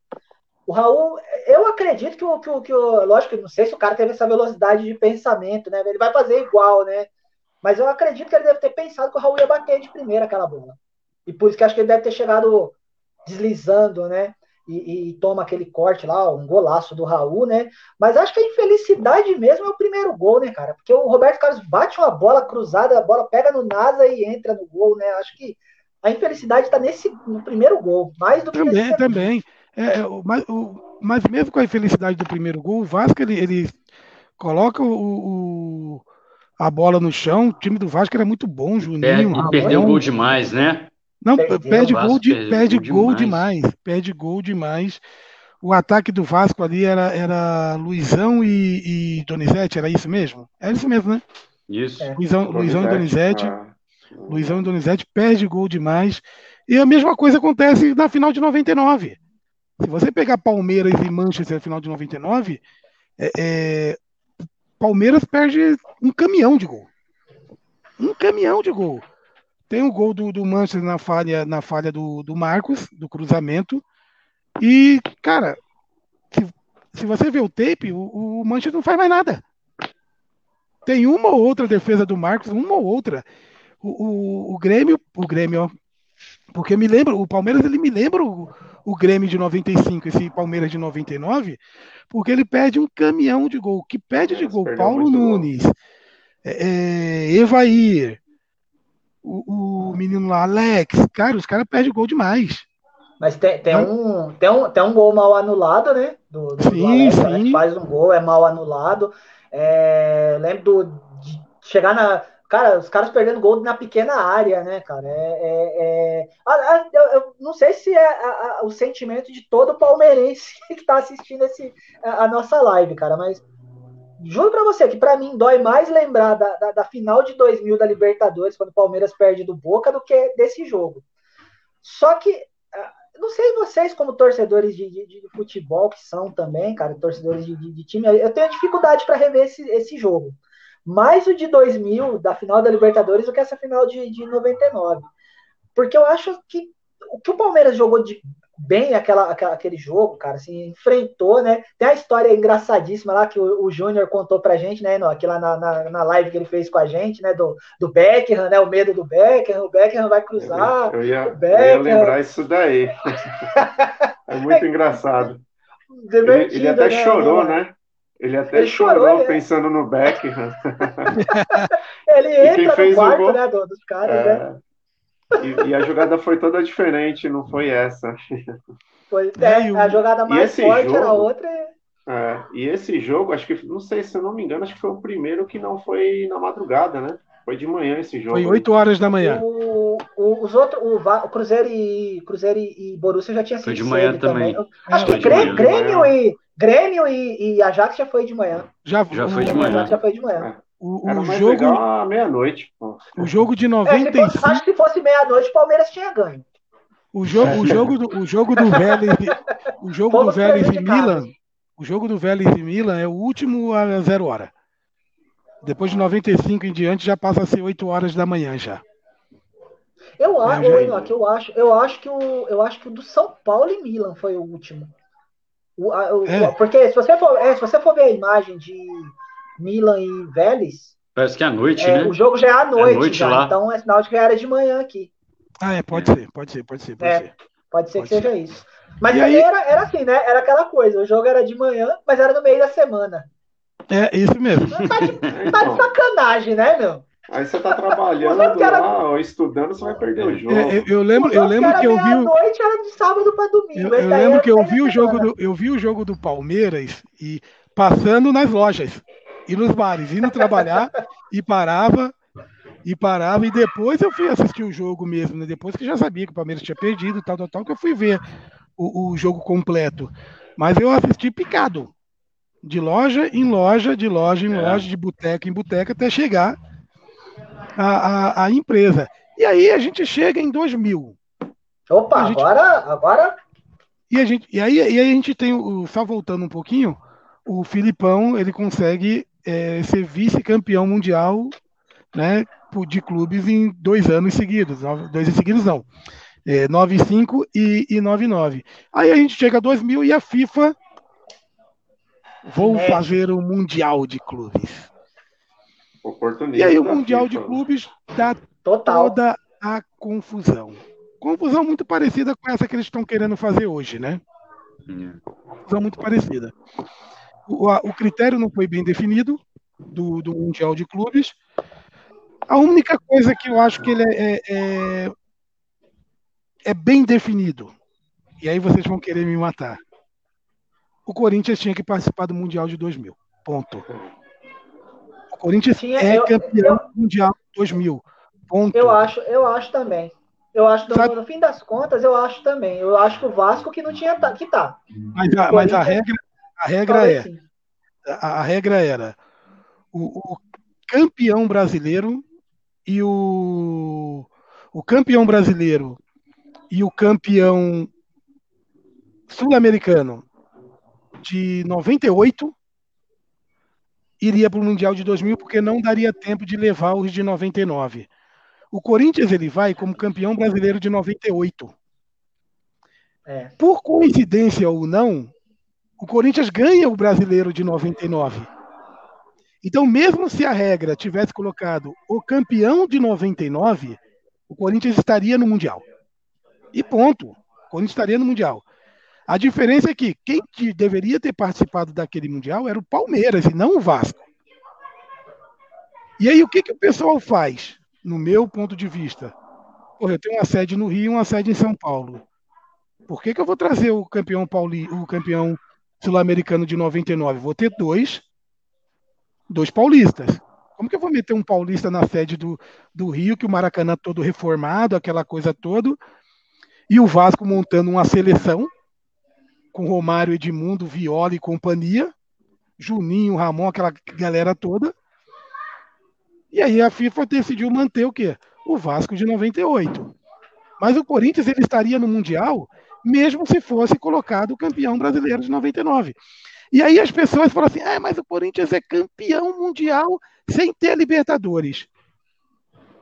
O Raul, eu acredito que o, que o, que o. Lógico não sei se o cara teve essa velocidade de pensamento, né? Ele vai fazer igual, né? Mas eu acredito que ele deve ter pensado que o Raul ia bater de primeira aquela bola. E por isso que acho que ele deve ter chegado deslizando, né? E, e, toma aquele corte lá, um golaço do Raul, né? Mas acho que a infelicidade mesmo é o primeiro gol, né, cara? Porque o Roberto Carlos bate uma bola cruzada, a bola pega no NASA e entra no gol, né? Acho que a infelicidade está nesse no primeiro gol, mais do que também, também. É, é mas, o, mas mesmo com a infelicidade do primeiro gol, o Vasco ele, ele coloca o, o a bola no chão. O time do Vasco era muito bom, Juninho. É, perdeu gol demais, né? Não, perdeu, perde, gol, de, perde gol, demais. demais. Perde gol demais. O ataque do Vasco ali era, era Luizão e, e Donizete, era isso mesmo? Era isso mesmo, né? Isso. É. Luizão, Luizão e Donizete. Ah. Luizão e Donizete perde gol demais. E a mesma coisa acontece na final de 99. Se você pegar Palmeiras e Manchester na final de 99, é, é, Palmeiras perde um caminhão de gol. Um caminhão de gol. Tem o gol do, do Manchester na falha, na falha do, do Marcos, do cruzamento. E, cara, se, se você vê o tape, o, o Manchester não faz mais nada. Tem uma ou outra defesa do Marcos, uma ou outra. O, o, o Grêmio, o Grêmio, ó, porque me lembra, o Palmeiras ele me lembra o, o Grêmio de 95, esse Palmeiras de 99, porque ele perde um caminhão de gol. Que pede de gol? Paulo Nunes, é, é, Evair, o, o, menino lá, Alex. Cara, os caras perdem gol demais. Mas tem, tem, um, tem, um, tem um gol mal anulado, né? Do, do sim, Alex, sim. Faz um gol, é mal anulado. É, lembro do, de chegar na. Cara, os caras perdendo gol na pequena área, né, cara? É, é, é... Eu, eu, não sei se é o sentimento de todo palmeirense que tá assistindo esse, a, nossa live, cara, mas juro para você que para mim dói mais lembrar da, da, da, final de 2000 da Libertadores, quando o Palmeiras perde do Boca, do que desse jogo. Só que, ah, não sei vocês, como torcedores de, de, de futebol, que são também, cara, torcedores de, de, de time, eu tenho dificuldade para rever esse, esse jogo. Mais o de 2000, da final da Libertadores, do que essa final de, de 99. Porque eu acho que o que o Palmeiras jogou de bem aquela, aquele jogo, cara, assim, enfrentou, né? Tem a história engraçadíssima lá que o, o Júnior contou pra gente, né, aqui lá na, na, na, live que ele fez com a gente, né, do, do Beckham, né, o medo do Beckham, o Beckham vai cruzar, eu ia, eu ia lembrar isso daí. é muito engraçado. Ele, ele, até né, chorou, né? Ele até ele chorou, chorou pensando no Beckham. ele entra no quarto, né, dos caras, é... né? E, e, a jogada foi toda diferente, não foi essa. Foi, é, a jogada mais forte jogo, era outra. É, e esse jogo, acho que, não sei se eu não me engano, acho que foi o primeiro que não foi na madrugada, né? Foi de manhã esse jogo. Foi 8 horas da manhã. O, o, os outros, o, o, Cruzeiro e Cruzeiro e Borussia já tinha sido Foi de manhã também. também. Acho que Grêmio, Grêmio, e, Grêmio e, e Ajax já foi de manhã. Já, já foi de manhã. já foi de manhã. É. O, o jogo meia-noite. O jogo de 95. É, fosse, acho que se fosse meia-noite, o Palmeiras tinha ganho. O jogo, o jogo do, o jogo do Vélez, o jogo do Vélez e Milan, o jogo do Vélez e Milan é o último a zero hora. Depois de 95 em diante já passa a ser 8 horas da manhã já. Eu acho, é, já... eu acho, eu acho que o, eu acho que o do São Paulo e Milan foi o último. O, o, é. Porque se você for, é, se você for ver a imagem de Milan e Vélez. Parece que é à noite, é, né? O jogo já é à noite, é noite já, lá. então é sinal de que era de manhã aqui. Ah, é, pode ser, pode ser, pode ser. Pode, é, ser. pode ser pode que ser. seja isso. Mas aí, aí era, era assim, né? Era aquela coisa, o jogo era de manhã, mas era no meio da semana. É, isso mesmo. Tá de, tá de sacanagem, né, meu? Aí você tá trabalhando era... lá, ou estudando, você vai perder o jogo. É, eu, eu, lembro, eu lembro que, eu vi. O... noite era de sábado para domingo. Eu, eu lembro que eu vi o jogo do, eu vi o jogo do Palmeiras e passando nas lojas e nos bares, indo trabalhar e parava, e parava, e depois eu fui assistir o jogo mesmo, né? Depois que já sabia que o Palmeiras tinha perdido, tal, tal, tal, que eu fui ver o, o jogo completo. Mas eu assisti picado. De loja em loja, de loja em é. loja, de boteca em boteca, até chegar a, a, a, empresa. E aí a gente chega em 2000. Opa, gente... agora, agora. E, a gente, e, aí, e aí a gente tem, só voltando um pouquinho, o Filipão ele consegue é, ser vice-campeão mundial né, de clubes em dois anos seguidos. Dois anos seguidos não. É, 9,5 e, e 9,9. Aí a gente chega a 2000 e a FIFA vou é. fazer o Mundial de Clubes. E aí o Mundial FIFA. de Clubes dá Total. toda a confusão. Confusão muito parecida com essa que eles estão querendo fazer hoje, né? Confusão muito parecida. O, a, o critério não foi bem definido, do, do Mundial de Clubes. A única coisa que eu acho que ele é, é, é, é bem definido, e aí vocês vão querer me matar. O Corinthians tinha que participar do Mundial de 2000. Ponto. Corinthians tinha, é eu, campeão eu, mundial 2000. Ponto. Eu acho, eu acho também. Eu acho, no, no, fim das contas, eu acho também. Eu acho que o Vasco que não tinha que tá. Mas a, mas a regra, a regra é, assim. a, a, regra era o, o campeão brasileiro e o, o campeão brasileiro e o campeão sul-americano de 98 iria para o Mundial de 2000 porque não daria tempo de levar os de 99. O Corinthians ele vai como campeão brasileiro de 98. É. Por coincidência ou não, o Corinthians ganha o brasileiro de 99. Então, mesmo se a regra tivesse colocado o campeão de 99, o Corinthians estaria no Mundial. E ponto. O Corinthians estaria no Mundial. A diferença é que quem deveria ter participado daquele Mundial era o Palmeiras e não o Vasco. E aí, o que, que o pessoal faz, no meu ponto de vista? Porra, eu tenho uma sede no Rio e uma sede em São Paulo. Por que, que eu vou trazer o campeão Pauli, o campeão sul-americano de 99? Vou ter dois, dois paulistas. Como que eu vou meter um paulista na sede do, do Rio, que o Maracanã todo reformado, aquela coisa toda, e o Vasco montando uma seleção com Romário, Edmundo, Viola e companhia, Juninho, Ramon, aquela galera toda. E aí a FIFA decidiu manter o quê? O Vasco de 98. Mas o Corinthians ele estaria no Mundial mesmo se fosse colocado campeão brasileiro de 99. E aí as pessoas falam assim: ah, mas o Corinthians é campeão mundial sem ter Libertadores.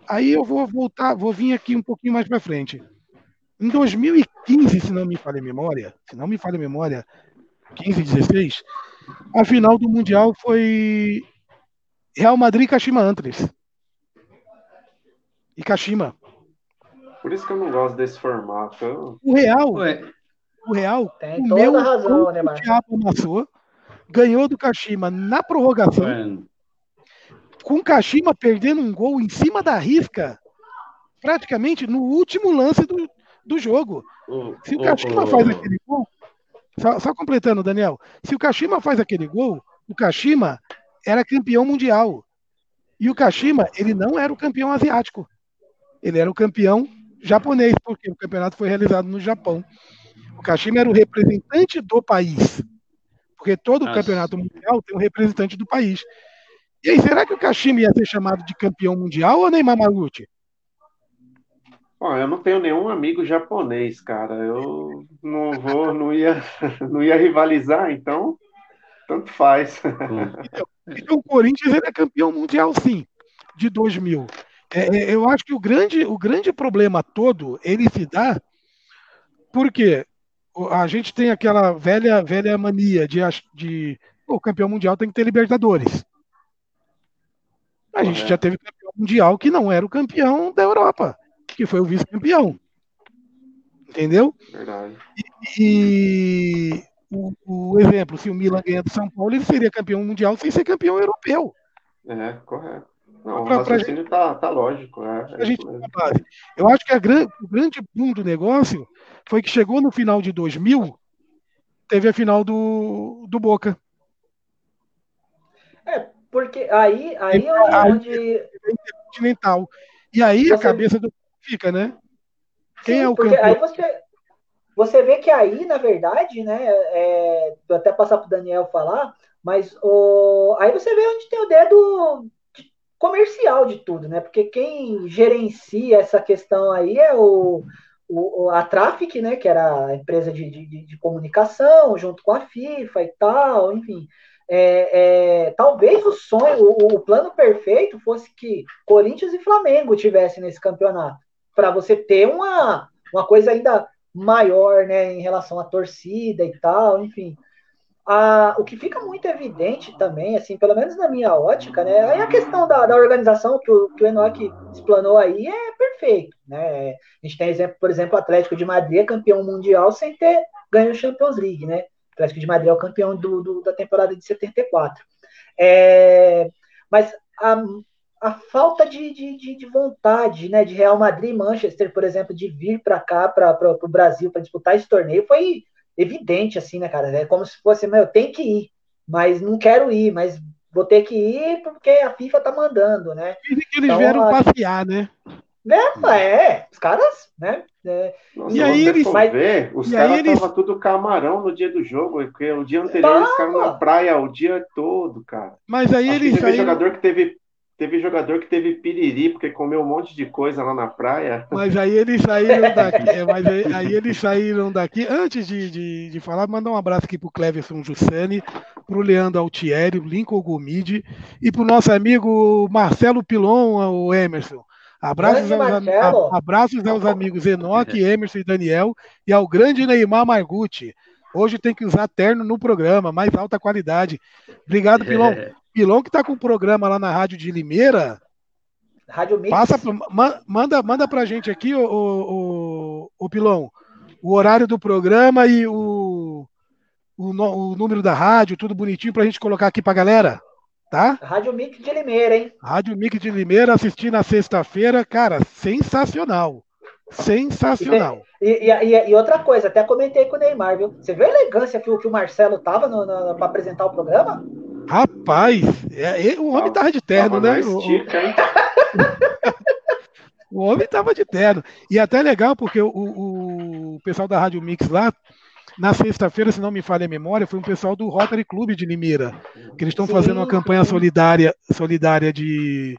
Aí eu vou voltar, vou vir aqui um pouquinho mais para frente. Em 2015, se não me falha a memória, se não me falha a memória, 15, 16, a final do Mundial foi Real Madrid e Kashima Antlers. E Kashima. Por isso que eu não gosto desse formato. O Real, Ué. o Real, Tem o meu razão, né, o Thiago amassou, ganhou do Kashima na prorrogação. Ué. Com o Kashima perdendo um gol em cima da risca, praticamente no último lance do, do jogo. se o Kashima faz aquele gol, só, só, completando, Daniel, se o Kashima faz aquele gol, o Kashima era campeão mundial. E o Kashima, ele não era o campeão asiático. Ele era o campeão japonês, porque o campeonato foi realizado no Japão. O Kashima era o representante do país. Porque todo Nossa. campeonato mundial tem um representante do país. E aí, será que o Kashima ia ser chamado de campeão mundial ou Neymar Malucci? Bom, eu não tenho nenhum amigo japonês, cara. Eu não vou, não ia, não ia rivalizar, então tanto faz. Então, então o Corinthians é campeão mundial, sim, de 2000. É, é, eu acho que o grande, o grande problema todo ele se dá porque a gente tem aquela velha velha mania de, de o campeão mundial tem que ter Libertadores. A gente já teve campeão mundial que não era o campeão da Europa que foi o vice-campeão. Entendeu? Verdade. E, e o, o, exemplo, se o Milan ganha do São Paulo, ele seria campeão mundial sem ser campeão europeu. É, correto. Não, pra, o raciocínio gente, tá, tá lógico. É, é gente base. Eu acho que a grande, o grande boom do negócio foi que chegou no final de 2000, teve a final do, do Boca. É, porque aí, aí é onde. Continental. E aí Você... a cabeça do fica, né? Quem Sim, é o campeão? aí você, você vê que aí, na verdade, né? É, vou até passar para o Daniel falar, mas o, aí você vê onde tem o dedo comercial de tudo, né? Porque quem gerencia essa questão aí é o, o a Traffic, né? Que era a empresa de, de, de comunicação, junto com a FIFA e tal, enfim. É, é, talvez o sonho, o, o, plano perfeito fosse que Corinthians e Flamengo tivessem nesse campeonato para você ter uma, uma coisa ainda maior, né, em relação à torcida e tal, enfim. A, o que fica muito evidente também, assim, pelo menos na minha ótica, né, é a questão da, da organização que o, que o Enoch explanou aí é perfeito, né, a gente tem exemplo, por exemplo, o Atlético de Madrid é campeão mundial sem ter ganho o Champions League, né, o Atlético de Madrid é o campeão do, do da temporada de 74. É, mas a, a falta de, de, de, vontade né, de Real Madrid e Manchester, por exemplo, de vir para cá, para o Brasil, para disputar esse torneio, foi evidente, assim, né, cara? É como se fosse, meu, eu tenho que ir, mas não quero ir, mas vou ter que ir porque a FIFA tá mandando, né? Dizem que eles então, vieram a... passear, né? É, é, os caras, né? É, Nossa, e aí eles vai ver, os caras estavam eles... tudo camarão no dia do jogo, porque o dia anterior eles ficaram na praia o dia todo, cara. Mas aí Acho eles teve jogador que teve Teve jogador que teve piriri porque comeu um monte de coisa lá na praia. Mas aí eles saíram daqui. É, mas aí, aí, eles saíram daqui. Antes de, de, de falar, mandar um abraço aqui pro Cleverson Jussani, pro Leandro Altieri, o Lincoln Gomide e pro nosso amigo Marcelo Pilon, o Emerson. Abraços aos, a, abraços aos amigos Enoque, Emerson e Daniel e ao grande Neymar Margutti. Hoje tem que usar terno no programa, mais alta qualidade. Obrigado, Pilon. É. Pilon que tá com um programa lá na Rádio de Limeira. Rádio Mix. Passa, manda, manda pra gente aqui, o, o, o, Pilon, o horário do programa e o, o, o número da rádio, tudo bonitinho pra gente colocar aqui pra galera. Tá? Rádio Mix de Limeira, hein? Rádio Mix de Limeira, assisti na sexta-feira, cara, sensacional. Sensacional. E, e, e, outra coisa, até comentei com o Neymar, viu? Você viu a elegância que, que o Marcelo tava para apresentar o programa? Rapaz, é, é, o homem tava de terno, né? Estica, o, o, homem tava de terno. E até legal, porque o, o pessoal da Rádio Mix lá, na sexta-feira, se não me falha a memória, foi um pessoal do Rotary Clube de Limeira, que eles estão fazendo uma campanha solidária, solidária de,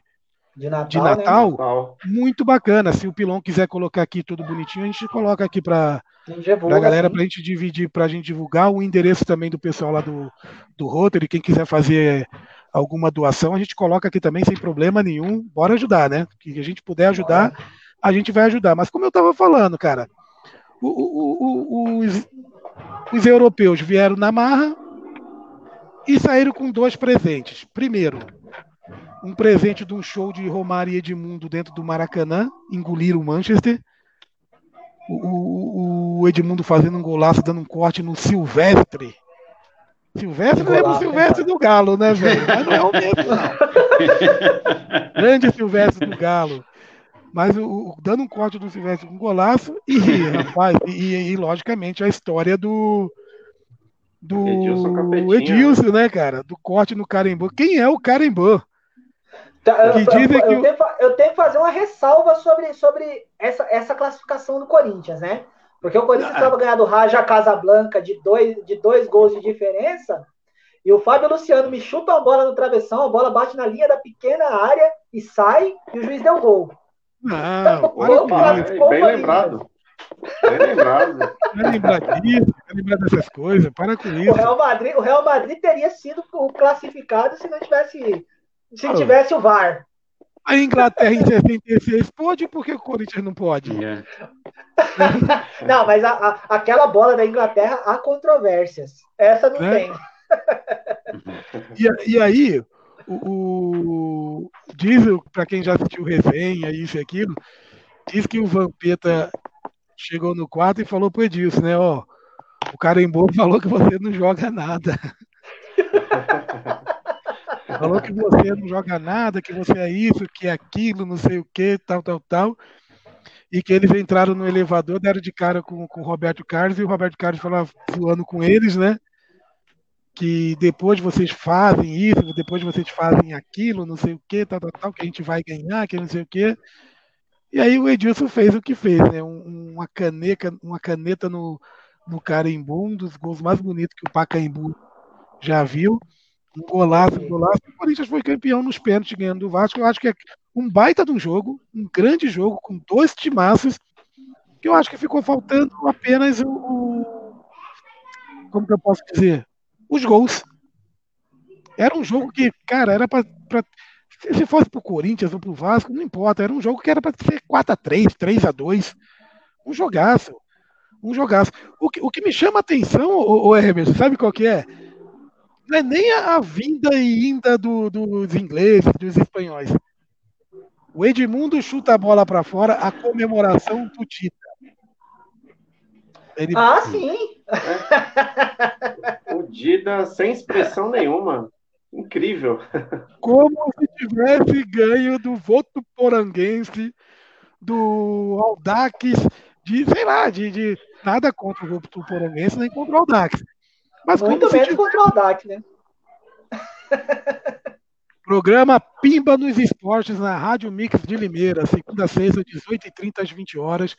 de Natal, de Natal, né? Natal, muito bacana. Se o Pilão quiser colocar aqui tudo bonitinho, a gente coloca aqui para a galera, para a gente dividir, para a gente divulgar o endereço também do pessoal lá do, do Rotary. Quem quiser fazer alguma doação, a gente coloca aqui também sem problema nenhum. Bora ajudar, né? Que a gente puder ajudar, a gente vai ajudar. Mas como eu estava falando, cara, o, o, o, os, os europeus vieram na marra e saíram com dois presentes. Primeiro, um presente de um show de Romário e Edmundo dentro do Maracanã, engoliram o Manchester. O, o, o, Edmundo fazendo um golaço, dando um corte no Silvestre. Silvestre não é o Silvestre do Galo, né, velho? Mas não é o mesmo, não. Grande Silvestre do Galo. Mas o, dando um corte do Silvestre com um golaço e, rapaz, e, e, logicamente a história do, do Edilson, Edilson, né, cara? Do corte no Carimbô. Quem é o Carimbô? Tá, eu, eu, eu, tenho, eu, tenho, que fazer uma ressalva sobre, sobre essa, essa classificação do Corinthians, né? Porque o Corinthians estava ah. ganhando Raja Casablanca de dois, de dois gols de diferença, e o Fábio Luciano me chuta uma bola no travessão, a bola bate na linha da pequena área e sai, e o juiz deu gol. Não, olha bem, bem lembrado. Bem lembrado. Vai lembrar disso, vai lembrar dessas coisas, para com isso. O Real Madrid, o Real Madrid teria sido classificado se não tivesse se ah. tivesse o VAR. A Inglaterra em 66 pode, porque o Corinthians não pode? Yeah. não, mas a, a, aquela bola da Inglaterra há controvérsias. Essa não é? tem. e, e aí, o, o diz, para quem já assistiu resenha, isso e aquilo, diz que o Vampeta chegou no quarto e falou pro Edilson, né? Ó, o Carimbô falou que você não joga nada. Falou que você não joga nada, que você é isso, que é aquilo, não sei o que, tal, tal, tal. E que eles entraram no elevador, deram de cara com, com o Roberto Carlos, e o Roberto Carlos falava voando com eles, né? Que depois vocês fazem isso, depois vocês fazem aquilo, não sei o que, tal, tal, tal, que a gente vai ganhar, que não sei o que. E aí o Edilson fez o que fez, né? Um, uma caneca, uma caneta no, no carimbu, um dos gols mais bonitos que o Pacaembu já viu. Um golaço, um golaço. O Corinthians foi campeão nos pênaltis ganhando do Vasco. Eu acho que é um baita de um jogo, um grande jogo, com dois timaços, que eu acho que ficou faltando apenas o. Como que eu posso dizer? Os gols. Era um jogo que, cara, era para. Se fosse pro Corinthians ou pro Vasco, não importa. Era um jogo que era para ser 4x3, 3x2. Um jogaço. Um jogaço. O que, o que me chama a atenção, o, o Hermes, sabe qual que é? Não é nem a vinda e inda do, dos ingleses, dos espanhóis. O Edmundo chuta a bola para fora, a comemoração do Tita. Ele... Ah, sim! É. O Dida sem expressão nenhuma. Incrível. Como se tivesse ganho do voto poranguense, do Aldax, de, sei lá, de, de nada contra o voto poranguense, nem contra o Aldax. Mas Muito menos contra o Aldac, né? Programa Pimba nos Esportes na Rádio Mix de Limeira, segunda a sexta, 18h30 às 20 horas.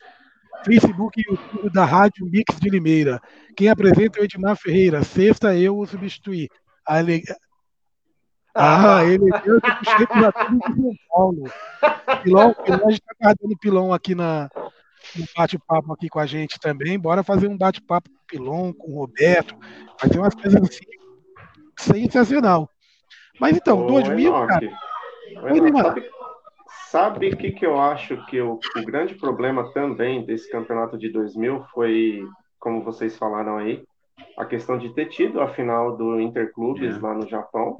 Facebook e YouTube da Rádio Mix de Limeira. Quem apresenta é o Edmar Ferreira. Sexta eu o substituí. A ele... Ah, ele deu que chega na de São Paulo. Pilão, pilão, a gente está guardando pilão aqui na, no bate-papo aqui com a gente também. Bora fazer um bate-papo com o Pilon, com o Roberto. Fazer umas coisas assim sensacional. Mas então, Ô, 2000, Enoque, cara. Enoque, sabe o que, que eu acho que o, o grande problema também desse campeonato de 2000 foi, como vocês falaram aí, a questão de ter tido a final do Interclubes é. lá no Japão.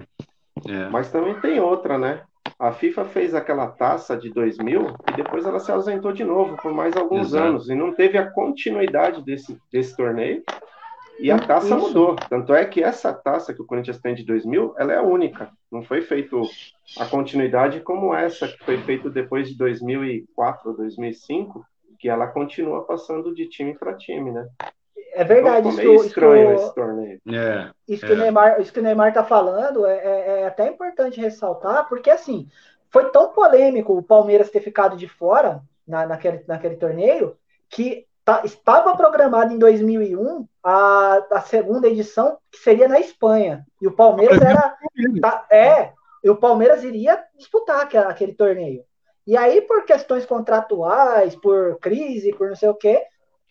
É. Mas também tem outra, né? A FIFA fez aquela taça de 2000 e depois ela se ausentou de novo por mais alguns Exato. anos e não teve a continuidade desse, desse torneio. E a taça Isso. mudou. Tanto é que essa taça que o Corinthians tem de 2000, ela é a única. Não foi feito a continuidade como essa que foi feito depois de 2004 ou 2005, que ela continua passando de time para time, né? É verdade. Então, meio isso, estranho isso, esse torneio. É, isso, é. Que o Neymar, isso que o Neymar tá falando é, é, é, até importante ressaltar, porque assim, foi tão polêmico o Palmeiras ter ficado de fora na, naquele, naquele torneio que tá, estava programado em 2001 a, a segunda edição, que seria na Espanha. E o Palmeiras era. Tá, é, e o Palmeiras iria disputar aquele, aquele torneio. E aí, por questões contratuais, por crise, por não sei o quê,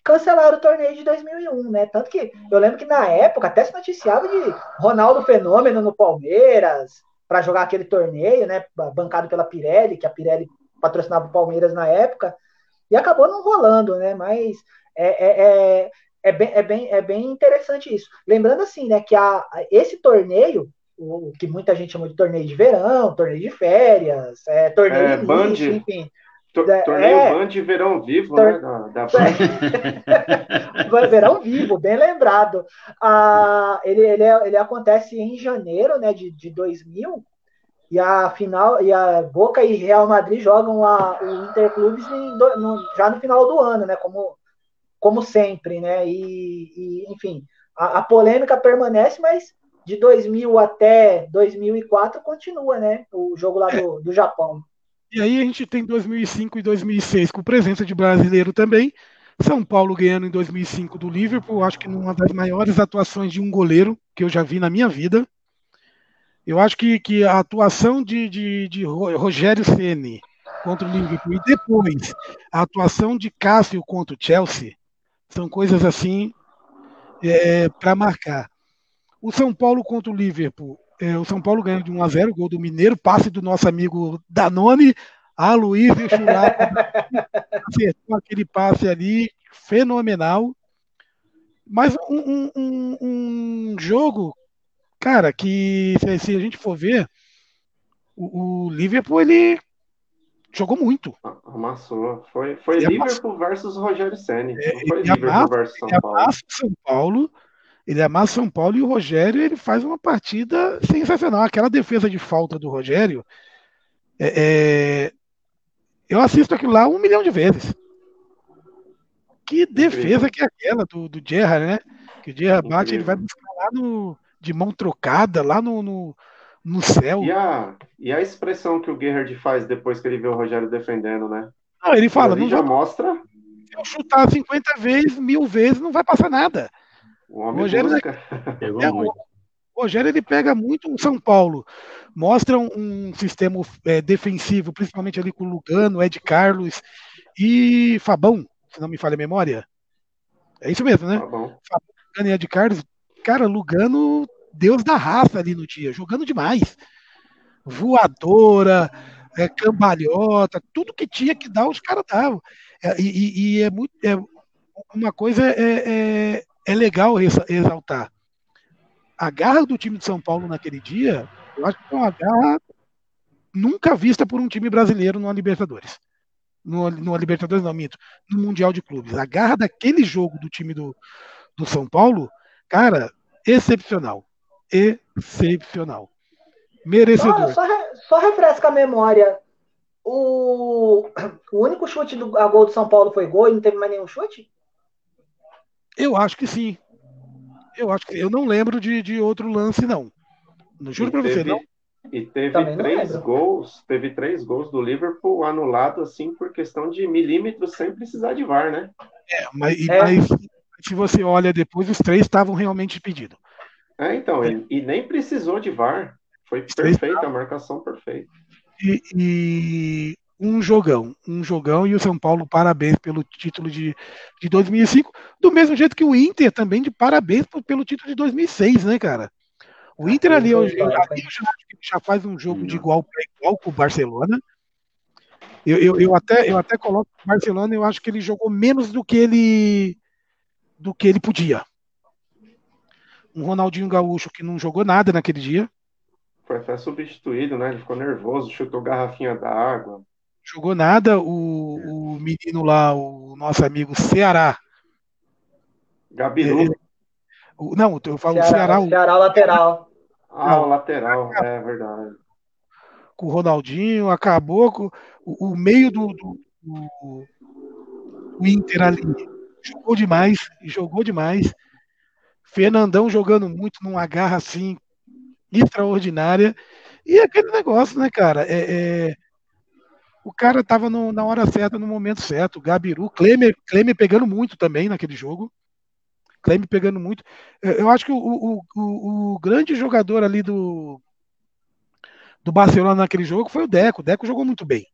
cancelaram o torneio de 2001, né? Tanto que eu lembro que na época até se noticiava de Ronaldo Fenômeno no Palmeiras para jogar aquele torneio, né? Bancado pela Pirelli, que a Pirelli patrocinava o Palmeiras na época, e acabou não rolando, né? Mas é, é, é, é, bem, é, bem, é bem interessante isso. Lembrando assim, né, que a, esse torneio, o que muita gente chama de torneio de verão, torneio de férias, é, torneio é, de Band, enfim. Torneio é, Band Verão Vivo, tor... né? Da, da verão Vivo, bem lembrado. Ah, ele, ele, ele acontece em janeiro né, de, de 2000, e a final, e a Boca e Real Madrid jogam a, o Interclubes do, no, já no final do ano, né? Como, como sempre, né? E, e enfim, a, a polêmica permanece, mas de 2000 até 2004 continua, né? O jogo lá do, do Japão. E aí a gente tem 2005 e 2006 com presença de brasileiro também. São Paulo ganhando em 2005 do Liverpool, acho que uma das maiores atuações de um goleiro que eu já vi na minha vida. Eu acho que, que a atuação de, de, de Rogério Ceni contra o Liverpool e depois a atuação de Cássio contra o Chelsea são coisas assim é, para marcar. O São Paulo contra o Liverpool. É, o São Paulo ganha de 1 a 0 gol do Mineiro, passe do nosso amigo Danone. A Luiz Churato acertou aquele passe ali, fenomenal. Mas um, um, um, jogo, cara, que se, se, a gente for ver, o, o Liverpool ele jogou muito. Amassou. Foi, foi Liverpool versus Rogério Senni. É, não foi Liverpool amassa, versus São Paulo. São Paulo ele amassa São Paulo e o Rogério ele faz uma partida sensacional. Aquela defesa de falta do Rogério, é, é, eu assisto aquilo lá um milhão de vezes. Que defesa que é aquela do, do Gerrard, né? Que o Gerrard bate, ele vai buscar lá no, de mão trocada, lá no, no, no céu. E a, e a expressão que o Gerrard faz depois que ele vê o Rogério defendendo, né? Não, ele fala, não já vou, mostra. Se eu chutar 50 vezes, mil vezes, não vai passar nada. O homem Rogério, Pegou é, muito. O Rogério ele pega muito o São Paulo, mostra um, um sistema é, defensivo, principalmente ali com o Lugano, Ed Carlos e Fabão, se não me falha a memória. É isso mesmo, né? Fabão. Fabão Lugano e Ed Carlos. Cara, Lugano, Deus da raça ali no dia, jogando demais. Voadora, é, cambalhota, tudo que tinha que dar, os caras davam. É, e, e, é muito. É, uma coisa é, é legal exaltar. A garra do time de São Paulo naquele dia, eu acho que foi uma garra nunca vista por um time brasileiro no Libertadores. No, no Libertadores, não, minto. No Mundial de Clubes. A garra daquele jogo do time do, do São Paulo, cara, excepcional. Excepcional. Merecedor. Só, só, só refresca a memória. O, o único chute do a gol do São Paulo foi gol e não teve mais nenhum chute? Eu acho que sim. Eu acho que eu não lembro de, de outro lance, não. não juro para você, não. E teve Também três gols, teve três gols do Liverpool anulado assim por questão de milímetros sem precisar de VAR, né? É, mas, é. mas se você olha depois, os três estavam realmente pedidos. É, então, é. E, e, nem precisou de VAR. Foi perfeita, a marcação perfeita. E, e, um jogão, um jogão e o São Paulo parabéns pelo título de, de 2005, do mesmo jeito que o Inter também de parabéns pelo título de 2006, né, cara? O Inter ali, já, já, faz um jogo de igual para igual com o Barcelona. Eu, eu, eu, até, eu até coloco o Barcelona, eu acho que ele jogou menos do que ele do que ele podia. Um Ronaldinho Gaúcho que não jogou nada naquele dia. Foi até substituído, né? Ele ficou nervoso, chutou garrafinha d'água jogou nada. O, o menino lá, o nosso amigo Ceará. Gabiru. o, não, eu falo Ceará, Ceará. O Ceará lateral. Ah, não, o lateral, é verdade. Com o Ronaldinho, acabou com o, o meio do, do, do, o Inter ali jogou demais, jogou demais. Fernandão jogando muito numa garra assim extraordinária. E aquele negócio, né, cara? É, é... O cara tava no, na hora certa, no momento certo. Gabiru, Klemer, Klemer pegando muito também naquele jogo. Klemer pegando muito. Eu acho que o, o, o, o grande jogador ali do, do Barcelona naquele jogo foi o Deco. O Deco jogou muito bem.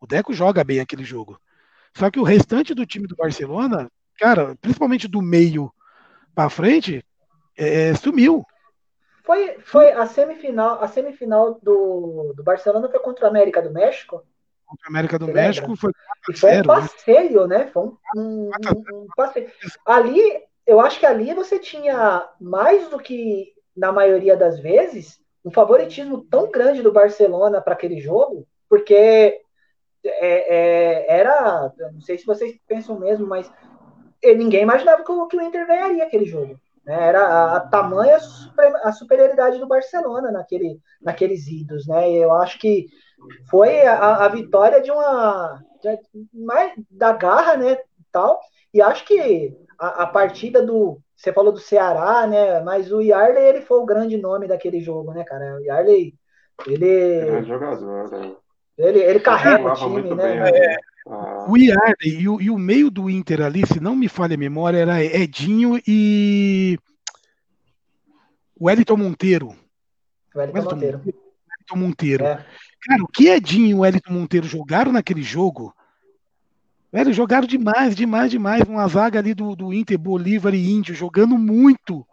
O Deco joga bem aquele jogo. Só que o restante do time do Barcelona, cara, principalmente do meio para frente, é, é, sumiu. Foi, foi a semifinal, a semifinal do, do Barcelona foi contra a América do México? Contra a América do México lembra? foi. Foi um né? passeio, né? Foi um, um, um passeio. Ali, eu acho que ali você tinha mais do que na maioria das vezes um favoritismo tão grande do Barcelona para aquele jogo, porque é, é, era, não sei se vocês pensam mesmo, mas ninguém imaginava que o, que o Inter ganharia aquele jogo. Né? Era a, a tamanha a superioridade do Barcelona naquele, naqueles idos. Né? Eu acho que foi a, a vitória de uma. De, mais da garra, né? Tal, e acho que a, a, partida do. Você falou do Ceará, né? Mas o Yarley ele foi o grande nome daquele jogo, né, cara? O Yarley, ele. É jogador, né? Ele, ele carrega o time, né? Bem, é, o Yarley e o, e o meio do Inter ali, se não me falha a memória, era Edinho e. O Wellington Monteiro. O Wellington Monteiro. Wellington Monteiro. É. Cara, o que Edinho e o Wellington Monteiro jogaram naquele jogo Velho, jogaram demais, demais, demais. Uma zaga ali do, do Inter, Bolívar e Índio, jogando muito.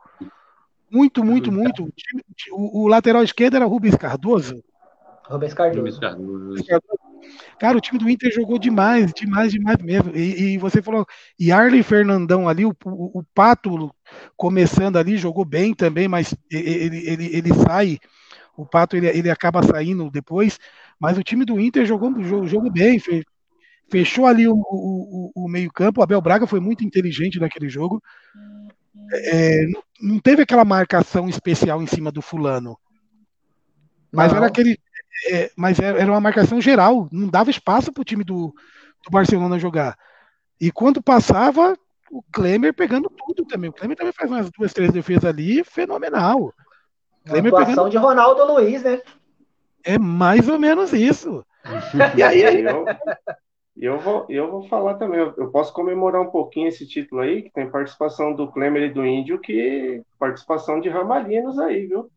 Muito, muito, muito. O, o lateral esquerdo era Rubens Cardoso. Rubens Cardoso. Cara, o time do Inter jogou demais, demais, demais mesmo. E, e você falou, e Arley Fernandão ali, o, o, o, Pato começando ali, jogou bem também, mas ele, ele, ele sai, o Pato ele, ele acaba saindo depois, mas o time do Inter jogou, jogou, jogou bem, fez, fechou ali o, o, o meio-campo. O Abel Braga foi muito inteligente naquele jogo. É, não teve aquela marcação especial em cima do fulano. Mas não. era aquele. É, mas era uma marcação geral, não dava espaço para o time do, do Barcelona jogar. E quando passava, o Klemer pegando tudo também. O Klemer também faz umas duas, três defesas ali, fenomenal. Klemer atuação pegando... de Ronaldo Luiz, né? É mais ou menos isso. e aí, eu, e eu vou, eu vou falar também, eu posso comemorar um pouquinho esse título aí, que tem participação do Klemer e do Índio, que participação de Ramalinos aí, viu?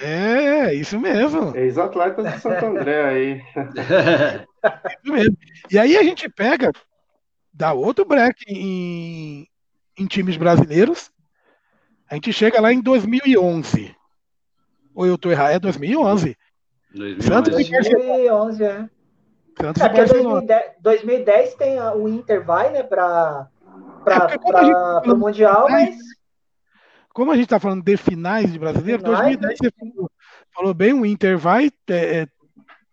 É, isso mesmo. Ex-atletas de Santo André aí. isso mesmo. E aí a gente pega, dá outro break em, em times brasileiros, a gente chega lá em 2011. Ou eu tô errado? É 2011. 2011, Santos 2011 é. Santos é, porque 2010, 2010 tem a, o Inter vai, né, para é o Mundial, mas. Como a gente está falando de finais de brasileiro, finais, 2010 né? você falou, falou, bem, o Inter vai, é, é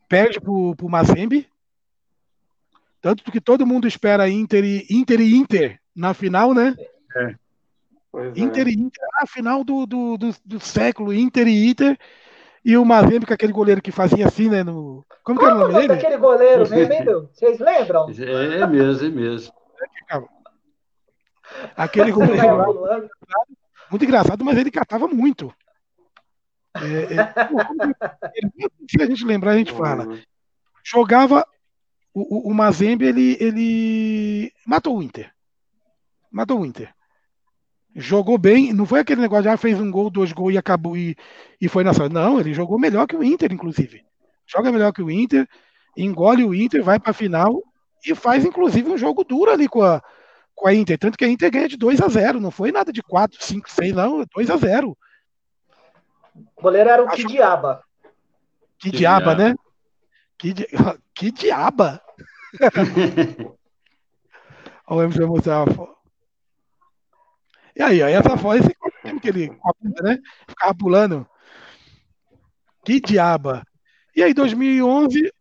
perde para o Mazembe. Tanto que todo mundo espera Inter e Inter, e Inter na final, né? É. Inter e Inter, a final do, do, do, do século, Inter e Inter. E o Mazembe, com aquele goleiro que fazia assim, né? No... Como, Como que era o nome dele? aquele goleiro mesmo, Vocês lembram? É, é mesmo, é mesmo. Aquele goleiro lá, muito engraçado, mas ele catava muito. É, é, se a gente lembrar, a gente fala. Jogava o, o, o Mazembe, ele, ele matou o Inter. Matou o Inter jogou bem, não foi aquele negócio de ah, fez um gol, dois gols e acabou e, e foi na sorte. Não, ele jogou melhor que o Inter, inclusive. Joga melhor que o Inter, engole o Inter, vai para a final e faz, inclusive, um jogo duro ali com a, com a Inter. Tanto que a Inter ganha de 2 a 0 não foi nada de 4, 5, 6, não, 2 a 0 O goleiro era o Acho... Diaba. Que, diaba, né? Que, di... que diaba! Olha o Emerson mostrar e aí, aí essa voz, que ele né? Ficava pulando. Que diaba. E aí, 2011,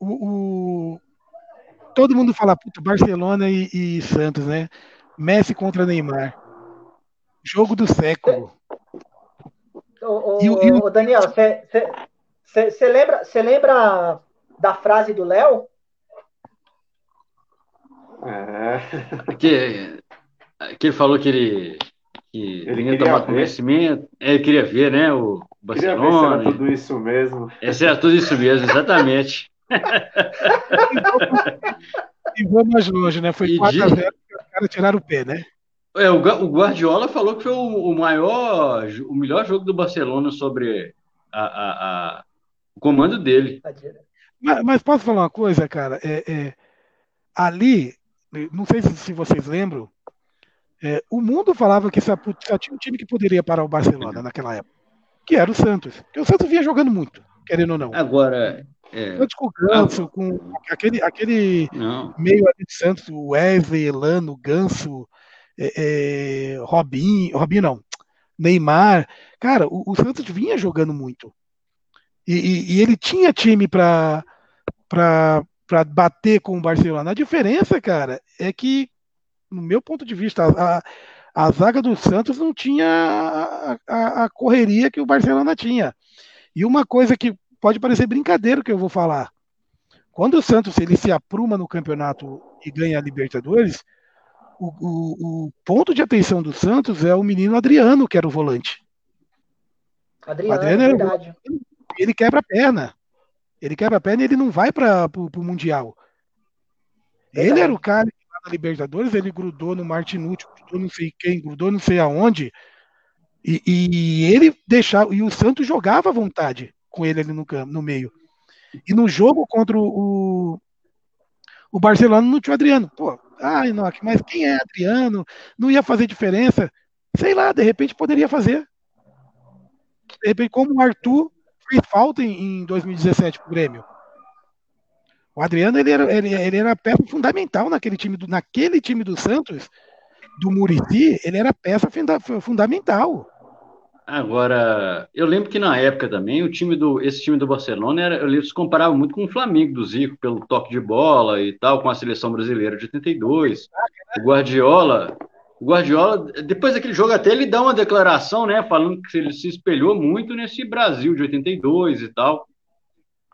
o, o todo mundo fala, puta, Barcelona e, e, Santos, né? Messi contra Neymar. Jogo do século. Ô, ô, Daniel, você lembra, lembra da frase do Léo? É. Que, que ele falou que ele, que ele vinha tomar ver. conhecimento. É, ele queria ver, né? O Barcelona. Queria ver se era tudo isso mesmo. É, se era tudo isso mesmo, exatamente. e vou mais longe, né? Foi 4x0 que os caras tiraram o pé, né? É, o, Guardiola falou que foi o, maior, o melhor jogo do Barcelona sobre a, a, a o comando dele. Mas, mas, posso falar uma coisa, cara? É, é, ali, não sei se, vocês lembram, é, o mundo falava que só, só, tinha um time que poderia parar o Barcelona naquela época, que era o Santos. Porque o Santos vinha jogando muito, querendo ou não. Agora. É... Santos com o Ganso, com aquele, aquele meio ali de Santos, o Wesley, Elano, Ganso, é, é, Robinho, Robinho não, Neymar. Cara, o, o Santos vinha jogando muito. E, e, e ele tinha time para bater com o Barcelona. A diferença, cara, é que, no meu ponto de vista, a, a zaga do Santos não tinha a, a, a, correria que o Barcelona tinha. E uma coisa que pode parecer brincadeira que eu vou falar. Quando o Santos ele se apruma no campeonato e ganha a Libertadores, o, o, o ponto de atenção do Santos é o menino Adriano, que era o volante. Adriano, Adriano é verdade ele quebra a perna. Ele quebra a perna e ele não vai para o Mundial. Ele era o cara na Libertadores, ele grudou no Martinucci, grudou não sei quem, grudou não sei aonde. E, e ele deixava. E o Santos jogava à vontade com ele ali no, no meio. E no jogo contra o, o Barcelona não tinha o Adriano. Pô, ai, Enoque, mas quem é Adriano? Não ia fazer diferença? Sei lá, de repente poderia fazer. De repente, como o Arthur fez falta em, em 2017 pro Grêmio. O Adriano ele era, ele, ele era peça fundamental naquele time, do, naquele time do Santos, do Murici, ele era peça funda, fundamental. Agora, eu lembro que na época também, o time do, esse time do Barcelona, era, eu se comparava muito com o Flamengo do Zico, pelo toque de bola e tal, com a seleção brasileira de 82. O Guardiola, o Guardiola, depois daquele jogo até ele dá uma declaração, né, falando que ele se espelhou muito nesse Brasil de 82 e tal.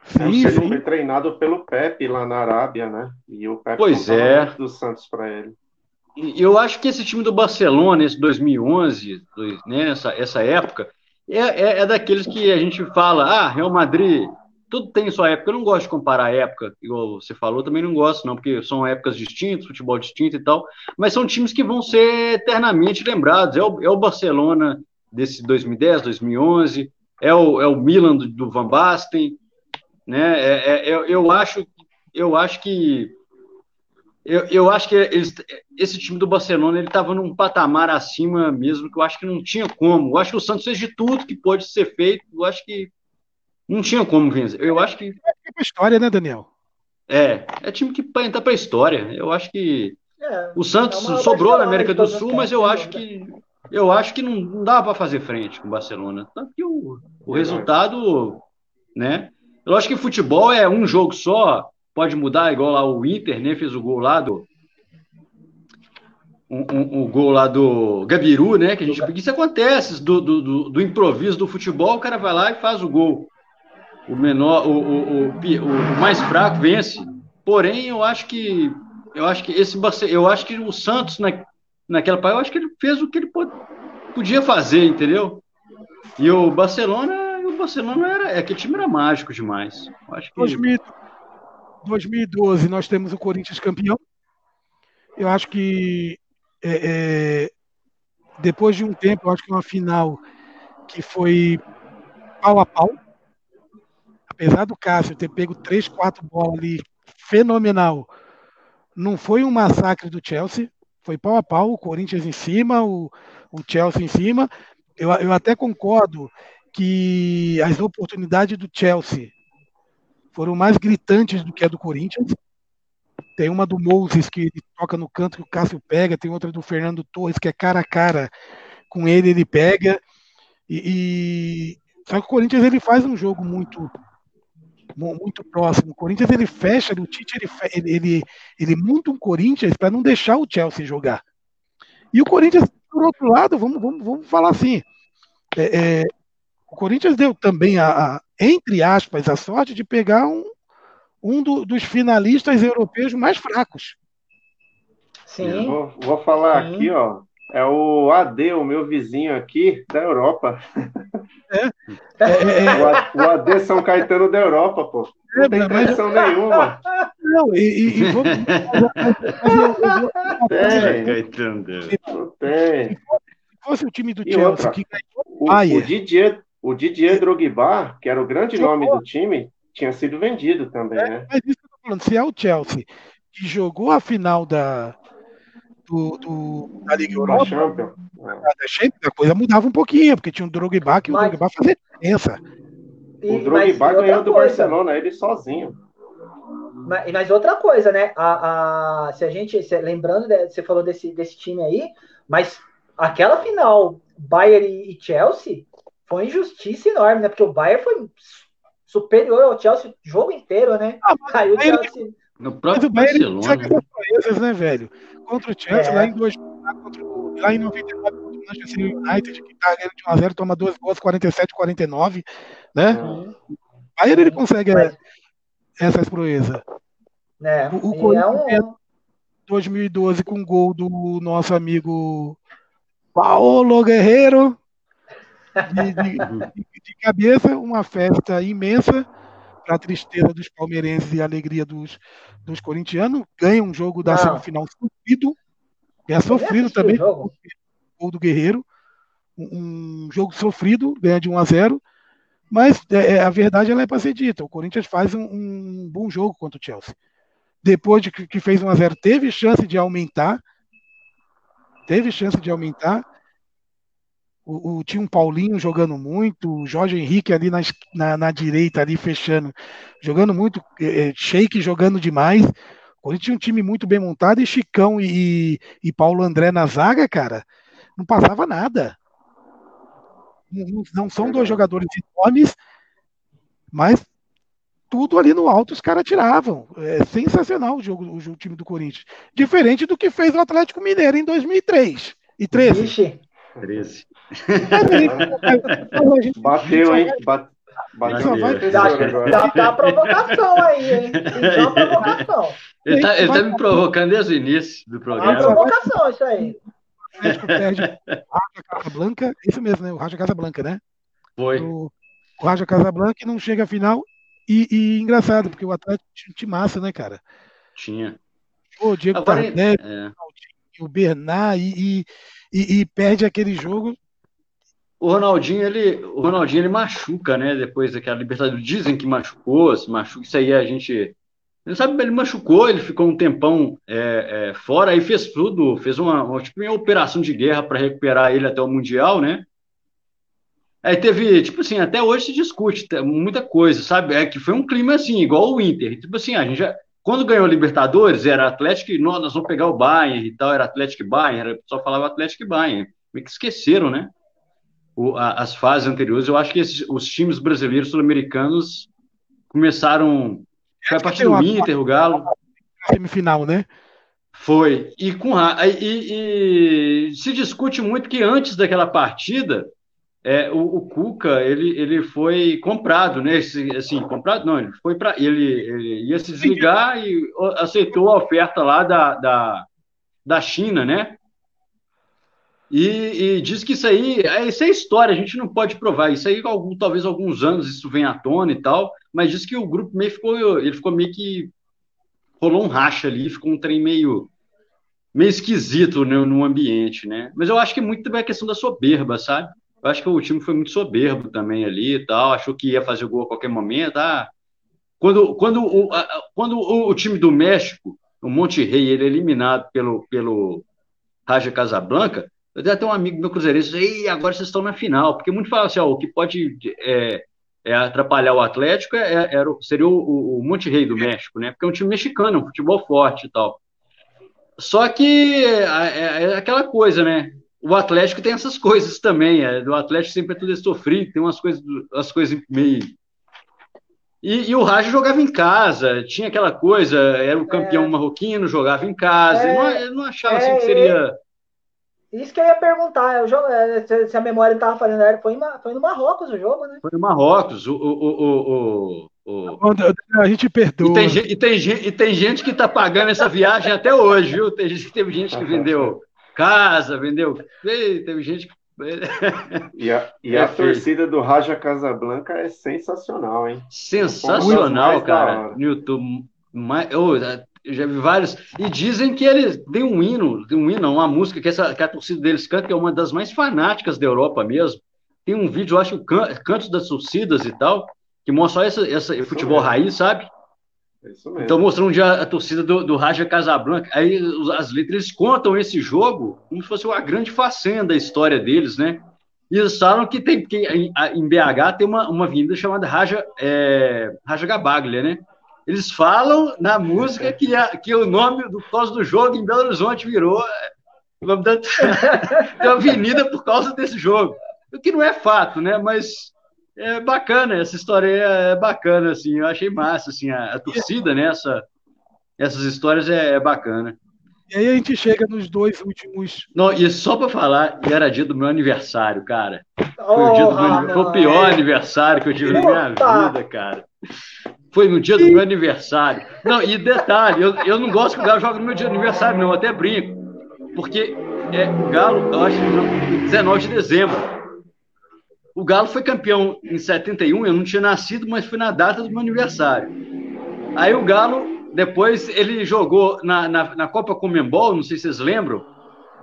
Sim, ele foi treinado pelo Pepe lá na Arábia, né? E o Pepe pois é. do Santos para ele. E eu acho que esse time do Barcelona, esse 2011, né, essa, essa época, é, é, é daqueles que a gente fala, ah, Real Madrid, tudo tem sua época. Eu não gosto de comparar a época, igual você falou, também não gosto, não, porque são épocas distintas, futebol distinto e tal, mas são times que vão ser eternamente lembrados. É o, é o Barcelona desse 2010, 2011, é o, é o Milan do, do Van Basten, né? É, é, é, eu acho, eu acho que eu, eu acho que eles, esse time do Barcelona ele estava num patamar acima mesmo que eu acho que não tinha como. Eu acho que o Santos fez de tudo que pode ser feito. Eu acho que não tinha como vencer. Eu acho que. É pra história, né, Daniel? É, é time que vai entrar pra história. Eu acho que. É, o Santos é sobrou na América do Sul, mas eu acho que. Eu acho que não, não dá para fazer frente com o Barcelona. Tanto que o, o resultado, né? Eu acho que futebol é um jogo só, pode mudar, igual lá o Inter, né? Fez o gol lá do. Um, um, um gol lá do Gabiru, né? Que a gente. Isso acontece, do, do, do, improviso do futebol, o cara vai lá e faz o gol o menor, o, o, o, o, mais fraco vence. Porém, eu acho que eu acho que esse eu acho que o Santos na, naquela eu acho que ele fez o que ele podia fazer, entendeu? E o Barcelona, o Barcelona era, é, aquele time era mágico demais. Acho que 2000, 2012 nós temos o Corinthians campeão. Eu acho que é, é, depois de um tempo, eu acho que uma final que foi pau a pau apesar do Cássio ter pego três, quatro bolas ali, fenomenal, não foi um massacre do Chelsea, foi pau a pau, o Corinthians em cima, o, o Chelsea em cima. Eu, eu até concordo que as oportunidades do Chelsea foram mais gritantes do que a do Corinthians. Tem uma do Moses que ele toca no canto que o Cássio pega, tem outra do Fernando Torres que é cara a cara com ele, ele pega. E, e... só que o Corinthians ele faz um jogo muito muito próximo. O Corinthians ele fecha, o Tite ele, ele, ele monta um Corinthians para não deixar o Chelsea jogar. E o Corinthians, por outro lado, vamos, vamos, vamos falar assim: é, é, o Corinthians deu também, a, a, entre aspas, a sorte de pegar um, um do, dos finalistas europeus mais fracos. Sim. Vou, vou falar Sim. aqui, ó. É o AD, o meu vizinho aqui da Europa. É. O, AD São Caetano da Europa, pô. Não tem pressão nenhuma. Não, e, e, vamos. tem. Caetano Não tem. Se fosse o time do Chelsea outra, que ganhou o, o Didier, o Didier Drogba, que era o grande nome do time, tinha sido vendido também, é, né? Mas isso que eu tô falando, se é o Chelsea que jogou a final da, do, do, da Liga Europa, a coisa mudava um pouquinho, porque tinha um Drogba que mas, o Drogba fazia diferença. o Drogba ganhou do coisa. Barcelona, ele sozinho. Mas, mas outra coisa, né? A, a, se a gente, se, lembrando, de, você falou desse, desse time aí, mas aquela final Bayern e Chelsea foi injustiça enorme, né? Porque o Bayern foi superior ao Chelsea o jogo inteiro, né? Ah, Aí o Chelsea. No próprio Barcelona. Né? né, velho? Contra o Chelsea, é. lá em dois, lá em 99, contra o Manchester United, que tá ganhando de 1x0, toma dois gols, 47, 49, né? Uhum. Aí ele consegue Mas... essas proezas. É, o, o Corinthians é um... 2012 com gol do nosso amigo Paulo Guerreiro. De, de, de, cabeça, uma festa imensa para a tristeza dos palmeirenses e a alegria dos, dos corintianos. Ganha um jogo da Não. semifinal sofrido. É sofrido também. O gol do Guerreiro. Um, um, jogo sofrido, ganha de 1 a 0. Mas é, é, a verdade ela é para ser dita. O Corinthians faz um, um, bom jogo contra o Chelsea. Depois de que, que fez 1 a 0 teve chance de aumentar. Teve chance de aumentar o, o, tinha um Paulinho jogando muito, o Jorge Henrique ali na, na, na direita, ali fechando, jogando muito, é, é Sheik jogando demais. O Corinthians tinha um time muito bem montado e Chicão e, e Paulo André na zaga, cara, não passava nada. Não, não são dois jogadores enormes, mas tudo ali no alto os caras tiravam. É sensacional o jogo, o, o time do Corinthians. Diferente do que fez o Atlético Mineiro em 2003 e 13. Ixi. 13. Bateu, hein? Bateu. Dá, dá a provocação aí, hein? Dá uma provocação. Ele tá, ele tá me provocando desde o início do programa. Dá uma provocação, isso aí. O Atlético perde Raja Casablanca, isso mesmo, né? O Raja Casablanca, né? Foi. O, o Raja Casablanca não chega à final. E, e, engraçado, porque o Atlético tinha massa, né, cara? Tinha. O Diego Agora, Tardelli, é. o Bernard e, e e, e perde aquele jogo. O Ronaldinho, ele, o Ronaldinho, ele machuca, né? Depois daquela Libertadores. Dizem que machucou, se machuca. Isso aí a gente. Ele sabe, ele machucou, ele ficou um tempão é, é, fora, aí fez tudo, fez uma, uma, tipo, uma operação de guerra para recuperar ele até o Mundial, né? Aí teve, tipo assim, até hoje se discute muita coisa, sabe? É que foi um clima assim, igual o Inter. Tipo assim, a gente já, quando ganhou Libertadores, era Atlético nós, nós vamos pegar o Bayern e tal, era Atlético e Bayern, só falava Atlético e Bayern. Meio que esqueceram, né? O, a, as fases anteriores. Eu acho que esses, os times brasileiros sul-americanos começaram. Foi a partir do Inter, o Galo. Semifinal, né? Foi. E, com, e, e se discute muito que antes daquela partida é, o, o, Cuca ele, ele foi comprado, né? Assim, comprado não, ele foi para ele, ele, ia se desligar e aceitou a oferta lá da, da, da China, né? E, e, diz que isso aí, é, isso é história, a gente não pode provar. Isso aí, algum, talvez alguns anos isso venha à tona e tal, mas diz que o grupo meio ficou, ele ficou meio que rolou um racha ali, ficou um trem meio meio esquisito né, no ambiente, né? Mas eu acho que muito também é questão da soberba, sabe? Eu acho que o time foi muito soberbo também ali e tal, achou que ia fazer gol a qualquer momento. Ah, quando, quando, o, quando o, o, time do México, o Monte Rei, ele é eliminado pelo, pelo Raja Casablanca, eu tenho até um amigo meu cruzeirense, e agora vocês estão na final, porque muito fala assim, ó, o que pode é, é atrapalhar o Atlético é, é, seria o, o Monte Rei do México, né? Porque é um time mexicano, um futebol forte e tal. Só que é, é, é aquela coisa, né? o Atlético tem essas coisas também. É, do Atlético sempre é tudo sofrido, tem umas coisas, as coisas meio. E, e, o Raja jogava em casa, tinha aquela coisa, era o campeão é. marroquino, jogava em casa. É. Não, eu não achava assim que é, seria. Isso que eu ia perguntar, eu jogo, se a memória estava fazendo, foi, foi no Marrocos o jogo, né? Foi no Marrocos. O, o, o, O... A gente perdoa. E tem, e tem, e tem gente que está pagando essa viagem até hoje, viu? Tem, teve gente que vendeu casa, vendeu. Teve gente que. E a, e é a torcida do Raja Casablanca é sensacional, hein? Sensacional, cara. No YouTube. Eu, eu já vi vários. E dizem que eles têm um hino, tem um hino, uma música que, essa, que a torcida deles canta, que é uma das mais fanáticas da Europa mesmo. Tem um vídeo, eu acho, Cantos das Torcidas e tal, que mostra essa, essa futebol mesmo. raiz, sabe? Então mostrou um dia a torcida do, do Raja Casablanca. Aí as letras eles contam esse jogo como se fosse uma grande façanha da história deles, né? E eles falam que tem que em BH tem uma, uma avenida chamada Raja, é, Raja Gabaglia, né? Eles falam na música que, a, que o nome do causa do jogo em Belo Horizonte virou é, o nome da, da avenida por causa desse jogo. O que não é fato, né? Mas é bacana, essa história é, é bacana, assim, eu achei massa, assim, a, a torcida, né, essa, essas histórias é, é, bacana. E aí a gente chega nos dois últimos... Não, e só para falar, era dia do meu aniversário, cara. Foi, o, dia do meu, foi o pior é. aniversário que eu tive na minha vida, cara. Foi no dia do meu aniversário. Não, e detalhe, eu, eu não gosto que o Galo jogue no meu dia de aniversário, não, eu até brinco. Porque é, o Galo, eu acho que 19 de dezembro. O Galo foi campeão em 71, eu não tinha nascido, mas foi na data do meu aniversário. Aí o Galo, depois, ele jogou na, na, na Copa Comembol, não sei se vocês lembram,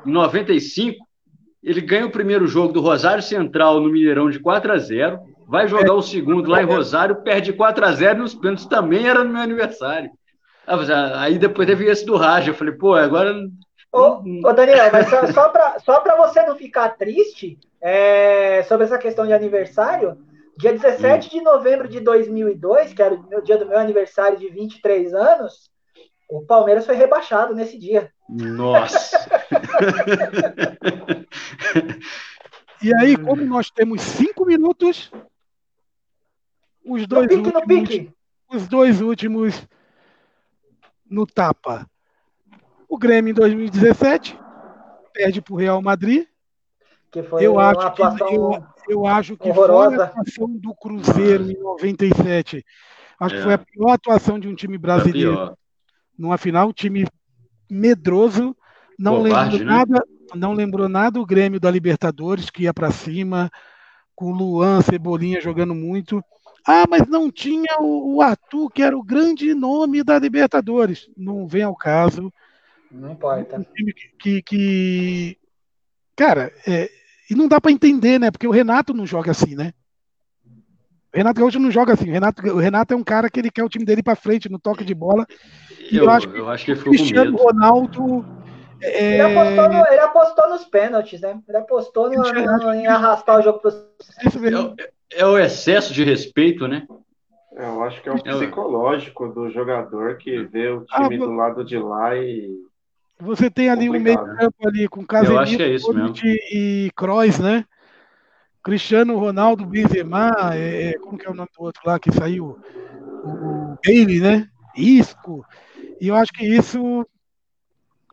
em 95, ele ganha o primeiro jogo do Rosário Central no Mineirão de 4 a 0 vai jogar o segundo lá em Rosário, perde 4 a 0 e os pênaltis também era no meu aniversário. Ah, aí depois teve esse do Raja, eu falei, pô, agora Ô, ô, Daniel, mas só, só para só você não ficar triste é, sobre essa questão de aniversário, dia 17 hum. de novembro de 2002, que era o meu dia do meu aniversário de 23 anos, o Palmeiras foi rebaixado nesse dia. Nossa! e aí, como nós temos cinco minutos, os dois no pique, últimos, no pique. os dois últimos no tapa. O Grêmio em 2017 perde para o Real Madrid. Que foi eu uma acho atuação que, eu, eu acho que horrorosa. foi a atuação do Cruzeiro em 97. Acho é. que foi a pior atuação de um time brasileiro. Numa final, um time medroso, não Covarde, né? nada, não lembrou nada o Grêmio da Libertadores, que ia para cima, com o Luan, Cebolinha jogando muito. Ah, mas não tinha o, o Arthur, que era o grande nome da Libertadores. Não vem ao caso. Não importa. Um time que, que, que cara, é, e não dá para entender, né? Porque o Renato não joga assim, né? O Renato Gaúcho não joga assim. O Renato, o Renato é um cara que ele quer o time dele para frente no toque de bola. E eu, eu acho que, eu acho que o Cristiano Ronaldo. É... Ele, apostou no, ele, apostou nos pênaltis, né? Ele apostou no, no, em arrastar o jogo para é, é o excesso de respeito, né? É, eu acho que é o é psicológico do jogador que vê o ah, time ah, do lado de lá e. Você tem ali um meio campo ali com Casemiro é e Kroos, né? Cristiano Ronaldo, Benzema, é, é, como que é o nome do outro lá que saiu? O, o Bailey, né? Isco. E eu acho que isso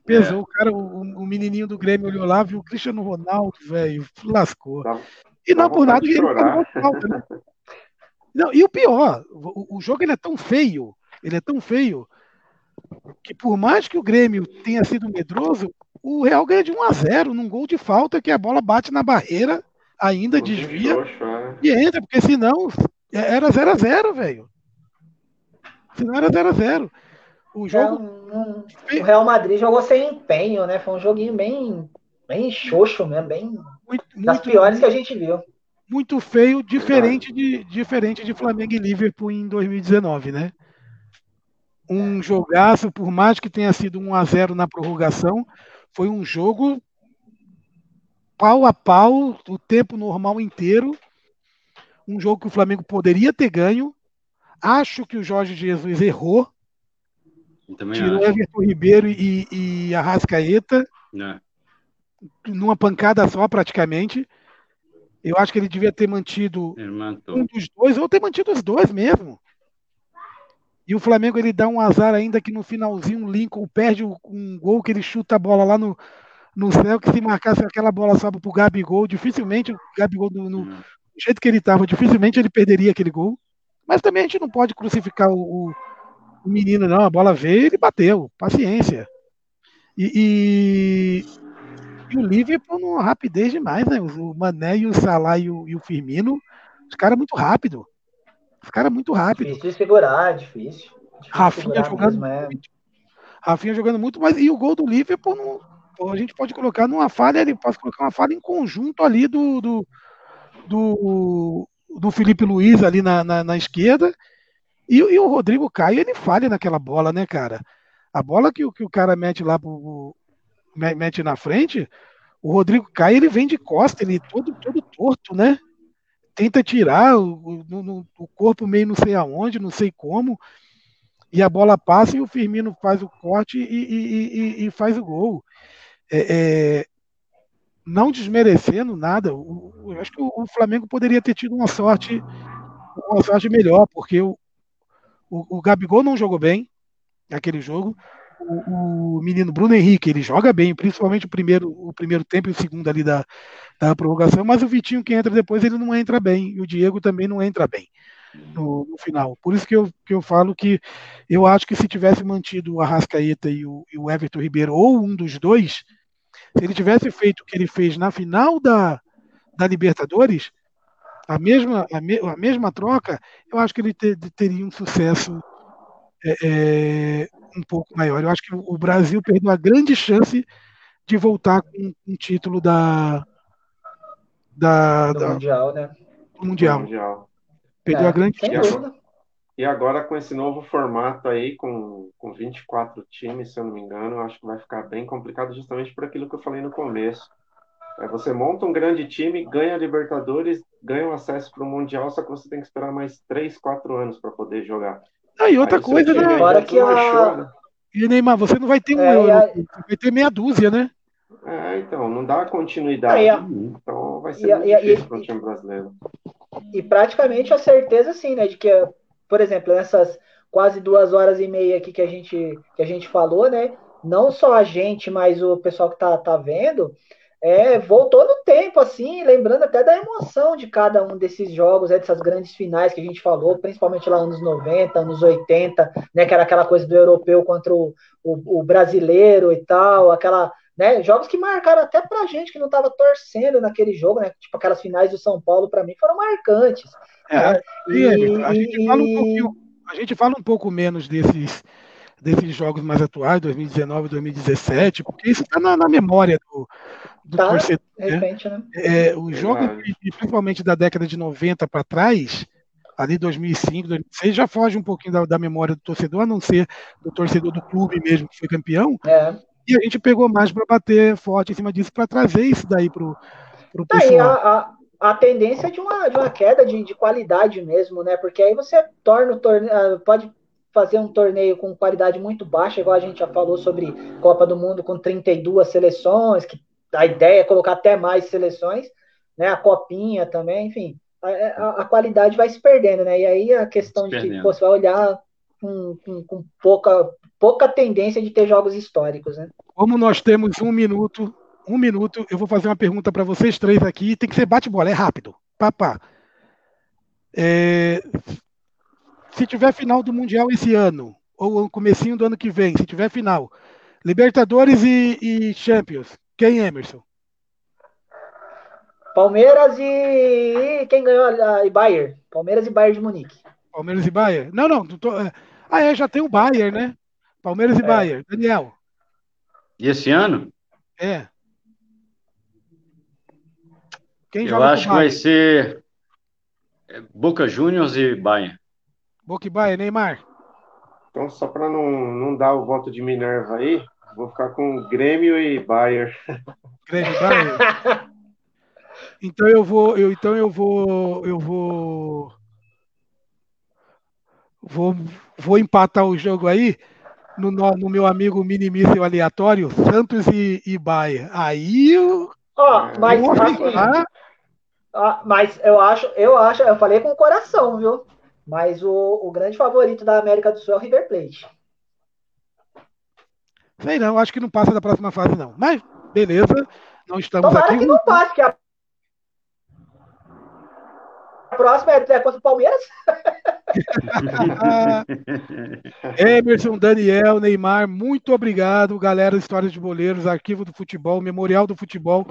pesou. É. O cara, o, o, menininho do Grêmio olhou lá, viu o Cristiano Ronaldo, velho, lascou. Dá, e não por nada ele não falta, né? Não, e o pior, o, o, jogo ele é tão feio, ele é tão feio, que por mais que o Grêmio tenha sido medroso, o Real ganha de 1 a 0 num gol de falta que a bola bate na barreira, ainda desvia é. e entra, porque senão é, era 0 a 0 velho. Senão era 0 a 0 O jogo. É, o Real Madrid jogou sem empenho, né? Foi um joguinho bem, bem xoxo mesmo, bem. Muito, das muito, piores que a gente viu muito feio, diferente de, diferente de Flamengo e Liverpool em 2019, né? Um jogaço, por mais que tenha sido 1 a 0 na prorrogação, foi um jogo pau a pau, o tempo normal inteiro. Um jogo que o Flamengo poderia ter ganho. Acho que o Jorge Jesus errou. Tirou acho. Everton Ribeiro e, e Arrascaeta. É. Numa pancada só, praticamente. Eu acho que ele devia ter mantido um dos dois, ou ter mantido os dois mesmo. E o Flamengo ele dá um azar ainda que no finalzinho o Lincoln perde um gol que ele chuta a bola lá no, no céu, que se marcasse aquela bola sobe pro Gabigol, dificilmente o Gabigol no, no, do jeito que ele estava, dificilmente ele perderia aquele gol. Mas também a gente não pode crucificar o, o menino, não. A bola veio e ele bateu. Paciência. E, e, e, o Liverpool numa rapidez demais, né? O Mané e o Salah e o, e o Firmino, os caras muito rápido. Os caras muito rápido. Difícil segurar, difícil. difícil Rafinha jogando mesmo, é. muito. Rafinha jogando muito, mas e o gol do Liverpool não, a gente pode colocar numa falha, ele pode colocar uma falha em conjunto ali do, do, do, do Felipe Luiz ali na, na, na esquerda. E, e, o Rodrigo Caio, ele falha naquela bola, né, cara? A bola que, que o cara mete lá pro, mete na frente, o Rodrigo Caio, ele vem de costa, ele todo, todo torto, né? Tenta tirar o, o, o corpo meio não sei aonde, não sei como e a bola passa e o Firmino faz o corte e, e, e, faz o gol. É, é, não desmerecendo nada, eu acho que o, o, Flamengo poderia ter tido uma sorte, uma sorte melhor, porque o, o, o Gabigol não jogou bem naquele jogo. O, o, menino Bruno Henrique, ele joga bem, principalmente o primeiro, o primeiro tempo e o segundo ali da, da prorrogação, mas o Vitinho que entra depois, ele não entra bem, e o Diego também não entra bem no, no, final. Por isso que eu, que eu falo que eu acho que se tivesse mantido o Arrascaeta e o, e o Everton Ribeiro, ou um dos dois, se ele tivesse feito o que ele fez na final da, da Libertadores, a mesma, a, me, a mesma troca, eu acho que ele ter, teria um sucesso é, é, um pouco maior. Eu acho que o Brasil perdeu a grande chance de voltar com um título da, da, do da, mundial, né? mundial. mundial. Perdeu é, a grande chance. E agora com esse novo formato aí, com, com 24 times, se eu não me engano, acho que vai ficar bem complicado justamente por aquilo que eu falei no começo. É, você monta um grande time, ganha a Libertadores, ganha o acesso para o Mundial, só que você tem que esperar mais 3, 4 anos para poder jogar. Ah, e outra aí, coisa, né? Agora que a... E Neymar, você não vai ter um é, euro, a... vai ter meia dúzia, né? É, então, não dá continuidade. a... Então vai ser e, muito difícil para o time brasileiro e praticamente a certeza, sim, né, de que, por exemplo, nessas quase duas horas e meia aqui que a gente, que a gente falou, né, não só a gente, mas o pessoal que tá, tá vendo, é, voltou no tempo, assim, lembrando até da emoção de cada um desses jogos, é, dessas grandes finais que a gente falou, principalmente lá anos 90, anos 80, né, que era aquela coisa do europeu contra o, o, o brasileiro e tal, aquela né? Jogos que marcaram até pra gente que não estava torcendo naquele jogo, né? Tipo aquelas finais do São Paulo, para mim, foram marcantes. É, né? e, a, gente fala um pouquinho, a gente fala um pouco menos desses, desses jogos mais atuais, 2019, 2017, porque isso está na, na, memória do, do tá, torcedor. Né? Repente, né? É, os jogos, principalmente da década de 90 para trás, ali 2005, 2006, já foge um pouquinho da, da, memória do torcedor, a não ser do torcedor do clube mesmo que foi campeão. É. E a gente pegou mais para bater forte em cima disso, para trazer isso daí para o tá pessoal. A, a, a, tendência é de uma, de uma queda de, de qualidade mesmo, né? Porque aí você torna o torneio, ah, pode fazer um torneio com qualidade muito baixa, igual a gente já falou sobre Copa do Mundo com 32 seleções, que a ideia é colocar até mais seleções, né? A copinha também, enfim, a, a, a qualidade vai se perdendo, né? E aí a questão de que pô, você vai olhar com, com, com pouca pouca tendência de ter jogos históricos, né? Como nós temos um minuto, um minuto, eu vou fazer uma pergunta para vocês três aqui. Tem que ser bate-bola, é rápido. Papá. É, se tiver final do Mundial esse ano, ou comecinho do ano que vem, se tiver final, Libertadores e, e Champions, quem, Emerson? Palmeiras e quem ganhou a, Bayern? Palmeiras e Bayern de Munique. Palmeiras e Bayern? Não, não. Tô... É, ah, é, já tem o Bayern, né? Palmeiras e é. Bayern. Daniel. E esse ano? É. Quem Eu acho que vai ser Boca Juniors e Bayern. Boca e Bayern, Neymar. Então, só para não, não dar o voto de Minerva aí, vou ficar com Grêmio e Bayern. Grêmio e Bayern? então eu vou, eu, então eu vou, eu vou, vou, vou empatar o jogo aí no, no meu amigo minimíssel aleatório, Santos e, e Bahia. Aí eu. Ó, oh, mas, assim, ah, mas eu acho, eu acho, eu falei com o coração, viu? Mas o, o grande favorito da América do Sul é o River Plate. Sei não, acho que não passa da próxima fase, não. Mas, beleza, não estamos Tomara aqui. que não passe, que a próxima é, é contra o Palmeiras. Emerson, Daniel, Neymar, muito obrigado, galera Histórias de Boleiros, Arquivo do Futebol, Memorial do Futebol.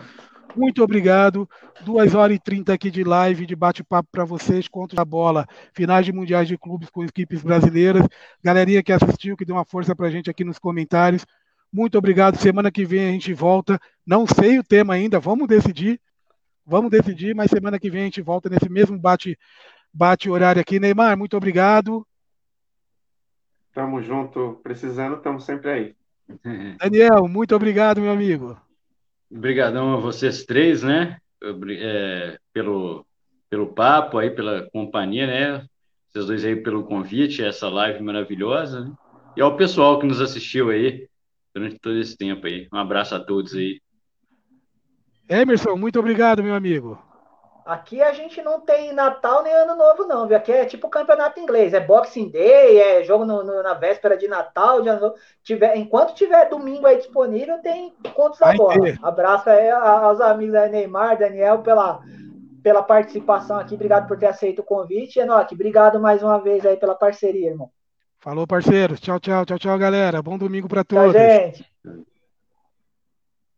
Muito obrigado. 2 horas e 30 aqui de live, de bate-papo para vocês, contra a bola, finais de mundiais de clubes com equipes brasileiras. Galerinha que assistiu, que deu uma força para a gente aqui nos comentários. Muito obrigado. Semana que vem a gente volta. Não sei o tema ainda, vamos decidir. Vamos decidir, mas semana que vem a gente volta nesse mesmo bate, bate horário aqui. Neymar, muito obrigado. Tamo junto. Precisando, estamos sempre aí. Daniel, muito obrigado, meu amigo. Obrigadão a vocês três, né? É, pelo, pelo papo aí, pela companhia, né? Vocês dois aí pelo convite, essa live maravilhosa, né? E ao pessoal que nos assistiu aí durante todo esse tempo aí. Um abraço a todos aí. Emerson, muito obrigado, meu amigo. Aqui a gente não tem Natal nem Ano Novo, não, viu? Aqui é tipo campeonato inglês, é Boxing Day, é jogo no, no, na véspera de Natal, de ano, tiver, enquanto tiver domingo aí disponível, tem contos da bola. Abraço aí aos amigos aí, Neymar, Daniel, pela, pela participação aqui, obrigado por ter aceito o convite. Enoque, obrigado mais uma vez aí pela parceria, irmão. Falou, parceiros. Tchau, tchau, tchau, tchau, galera. Bom domingo para todos. Tchau, gente.